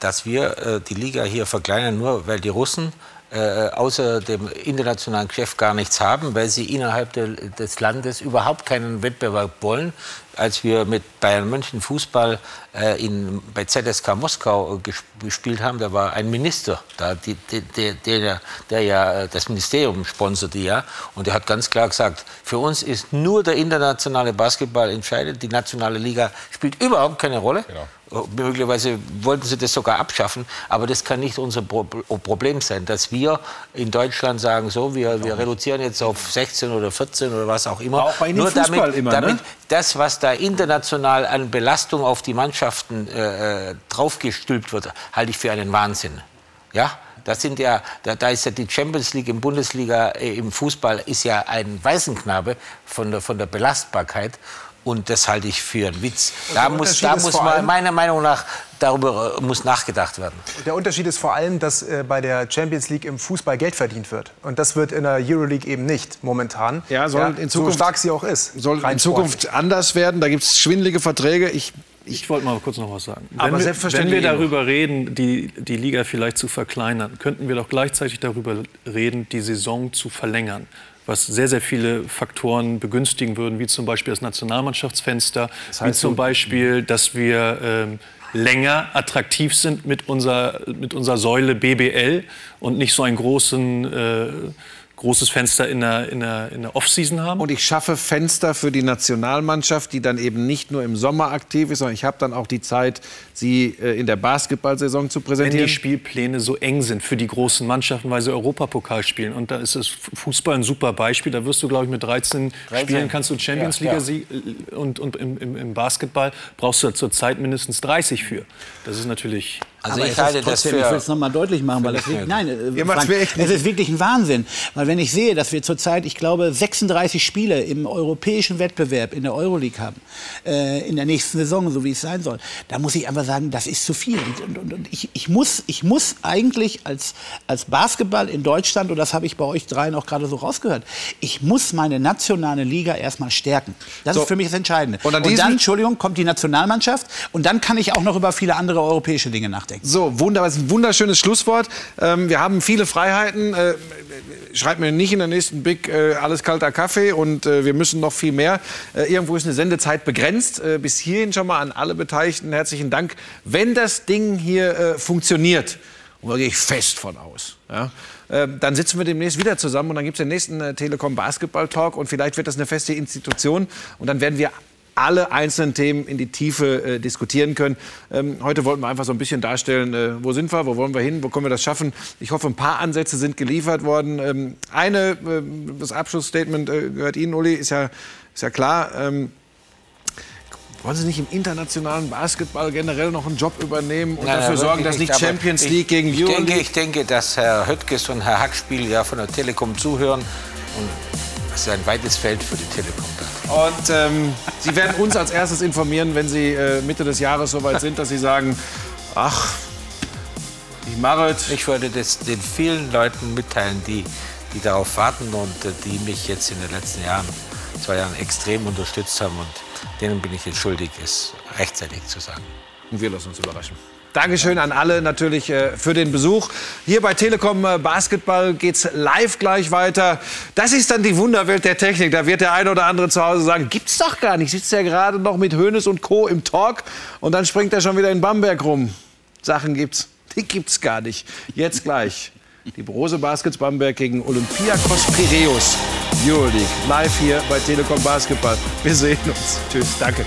dass wir äh, die Liga hier verkleinern, nur weil die Russen äh, außer dem internationalen Geschäft gar nichts haben, weil sie innerhalb de, des Landes überhaupt keinen Wettbewerb wollen. Als wir mit Bayern München Fußball äh, in, bei ZSK Moskau äh, ges gespielt haben, da war ein Minister da, die, die, der, der, der ja äh, das Ministerium sponserte ja, und der hat ganz klar gesagt, für uns ist nur der internationale Basketball entscheidend, die nationale Liga spielt überhaupt keine Rolle. Möglicherweise wollten sie das sogar abschaffen, aber das kann nicht unser Pro Problem sein, dass wir in Deutschland sagen, so, wir, wir reduzieren jetzt auf 16 oder 14 oder was auch immer. Auch bei Ihnen Nur Fußball damit, immer, ne? damit das, was da international an Belastung auf die Mannschaften äh, äh, draufgestülpt wird, halte ich für einen Wahnsinn. Ja? Das sind ja, da, da ist ja die Champions League im Bundesliga äh, im Fußball ist ja ein Waisenknabe von der, von der Belastbarkeit. Und das halte ich für einen Witz. Da muss, da muss man, meiner Meinung nach darüber äh, muss nachgedacht werden. Der Unterschied ist vor allem, dass äh, bei der Champions League im Fußball Geld verdient wird. Und das wird in der Euroleague eben nicht momentan. Ja, soll in Zukunft- so stark sie auch ist. Soll in Zukunft sportlich. anders werden. Da gibt es schwindelige Verträge. Ich, Ich wollte mal kurz noch was sagen. Aber wenn, wir, wenn selbstverständlich wir darüber reden, die, die Liga vielleicht zu verkleinern, könnten wir doch gleichzeitig darüber reden, die Saison zu verlängern. Was sehr, sehr viele Faktoren begünstigen würden, wie zum Beispiel das Nationalmannschaftsfenster, wie heißt zum so- Beispiel, dass wir ähm, länger attraktiv sind mit unserer, mit unserer Säule BBL und nicht so ein großen, äh, großes Fenster in der, in der, in der Offseason haben. Und ich schaffe Fenster für die Nationalmannschaft, die dann eben nicht nur im Sommer aktiv ist, sondern ich habe dann auch die Zeit, sie äh, in der Basketballsaison zu wenn präsentieren. die Spielpläne so eng sind für die großen Mannschaften, weil sie Europapokal spielen. Und da ist das Fußball ein super Beispiel. Da wirst du, glaube ich, mit 13, 13. Spielen kannst du Champions Ja, League ja. Sieg und, und im, im, im Basketball brauchst du zurzeit mindestens 30 für. Das ist natürlich. Also Aber ich halte das trotzdem, für... ich will es noch mal deutlich machen, weil das nicht wirklich, nein, äh, Ihr Frank, mir echt es ist wirklich ein Wahnsinn, weil wenn ich sehe, dass wir zurzeit, ich glaube, 36 Spiele im europäischen Wettbewerb in der Euroleague haben äh, in der nächsten Saison, so wie es sein soll, da muss ich einfach sagen, das ist zu viel. Und, und, und ich, ich muss, ich muss eigentlich als als Basketball in Deutschland und das habe ich bei euch dreien auch gerade so rausgehört, ich muss meine nationale Liga erstmal stärken. Das So. ist für mich das Entscheidende. Und und dann, Entschuldigung, kommt die Nationalmannschaft und dann kann ich auch noch über viele andere europäische Dinge nachdenken. So, wunderbar, ein wunderschönes Schlusswort. Ähm, wir haben viele Freiheiten. Äh, schreibt mir nicht in der nächsten Big äh, alles kalter Kaffee und äh, wir müssen noch viel mehr. Äh, irgendwo ist eine Sendezeit begrenzt. Äh, bis hierhin schon mal an alle Beteiligten herzlichen Dank. Wenn das Ding hier äh, funktioniert, und da gehe ich fest von aus, ja, dann sitzen wir demnächst wieder zusammen und dann gibt es den nächsten Telekom Basketball Talk und vielleicht wird das eine feste Institution und dann werden wir alle einzelnen Themen in die Tiefe äh, diskutieren können. Ähm, heute wollten wir einfach so ein bisschen darstellen, äh, wo sind wir, wo wollen wir hin, wo können wir das schaffen. Ich hoffe, ein paar Ansätze sind geliefert worden. Ähm, eine, äh, das Abschlussstatement äh, gehört Ihnen, Uli, ist ja, ist ja klar. Ähm, Wollen Sie nicht im internationalen Basketball generell noch einen Job übernehmen und Nein, dafür sorgen, dass nicht Champions ich- League gegen ich denke, Euroleague? ich denke, dass Herr Höttges und Herr Hackspiel ja von der Telekom zuhören. Und das ist ein weites Feld für die Telekom. Und ähm, Sie werden uns als erstes informieren, wenn Sie äh, Mitte des Jahres soweit sind, dass Sie sagen, ach, ich mache es. Ich würde das den vielen Leuten mitteilen, die, die darauf warten und äh, die mich jetzt in den letzten Jahren, zwei Jahren extrem unterstützt haben. Und denen bin ich jetzt schuldig, es rechtzeitig zu sagen. Und wir lassen uns überraschen. Dankeschön an alle natürlich äh, für den Besuch. Hier bei Telekom äh, Basketball geht's live gleich weiter. Das ist dann die Wunderwelt der Technik. Da wird der eine oder andere zu Hause sagen, gibt's doch gar nicht. Sitzt ja gerade noch mit Hoeneß und Co. im Talk und dann springt er schon wieder in Bamberg rum. Sachen gibt's, die gibt's gar nicht. Jetzt gleich. Die Brose Baskets Bamberg gegen Olympiakos Piraeus. Euroleague. Live hier bei Telekom Basketball. Wir sehen uns. Tschüss. Danke.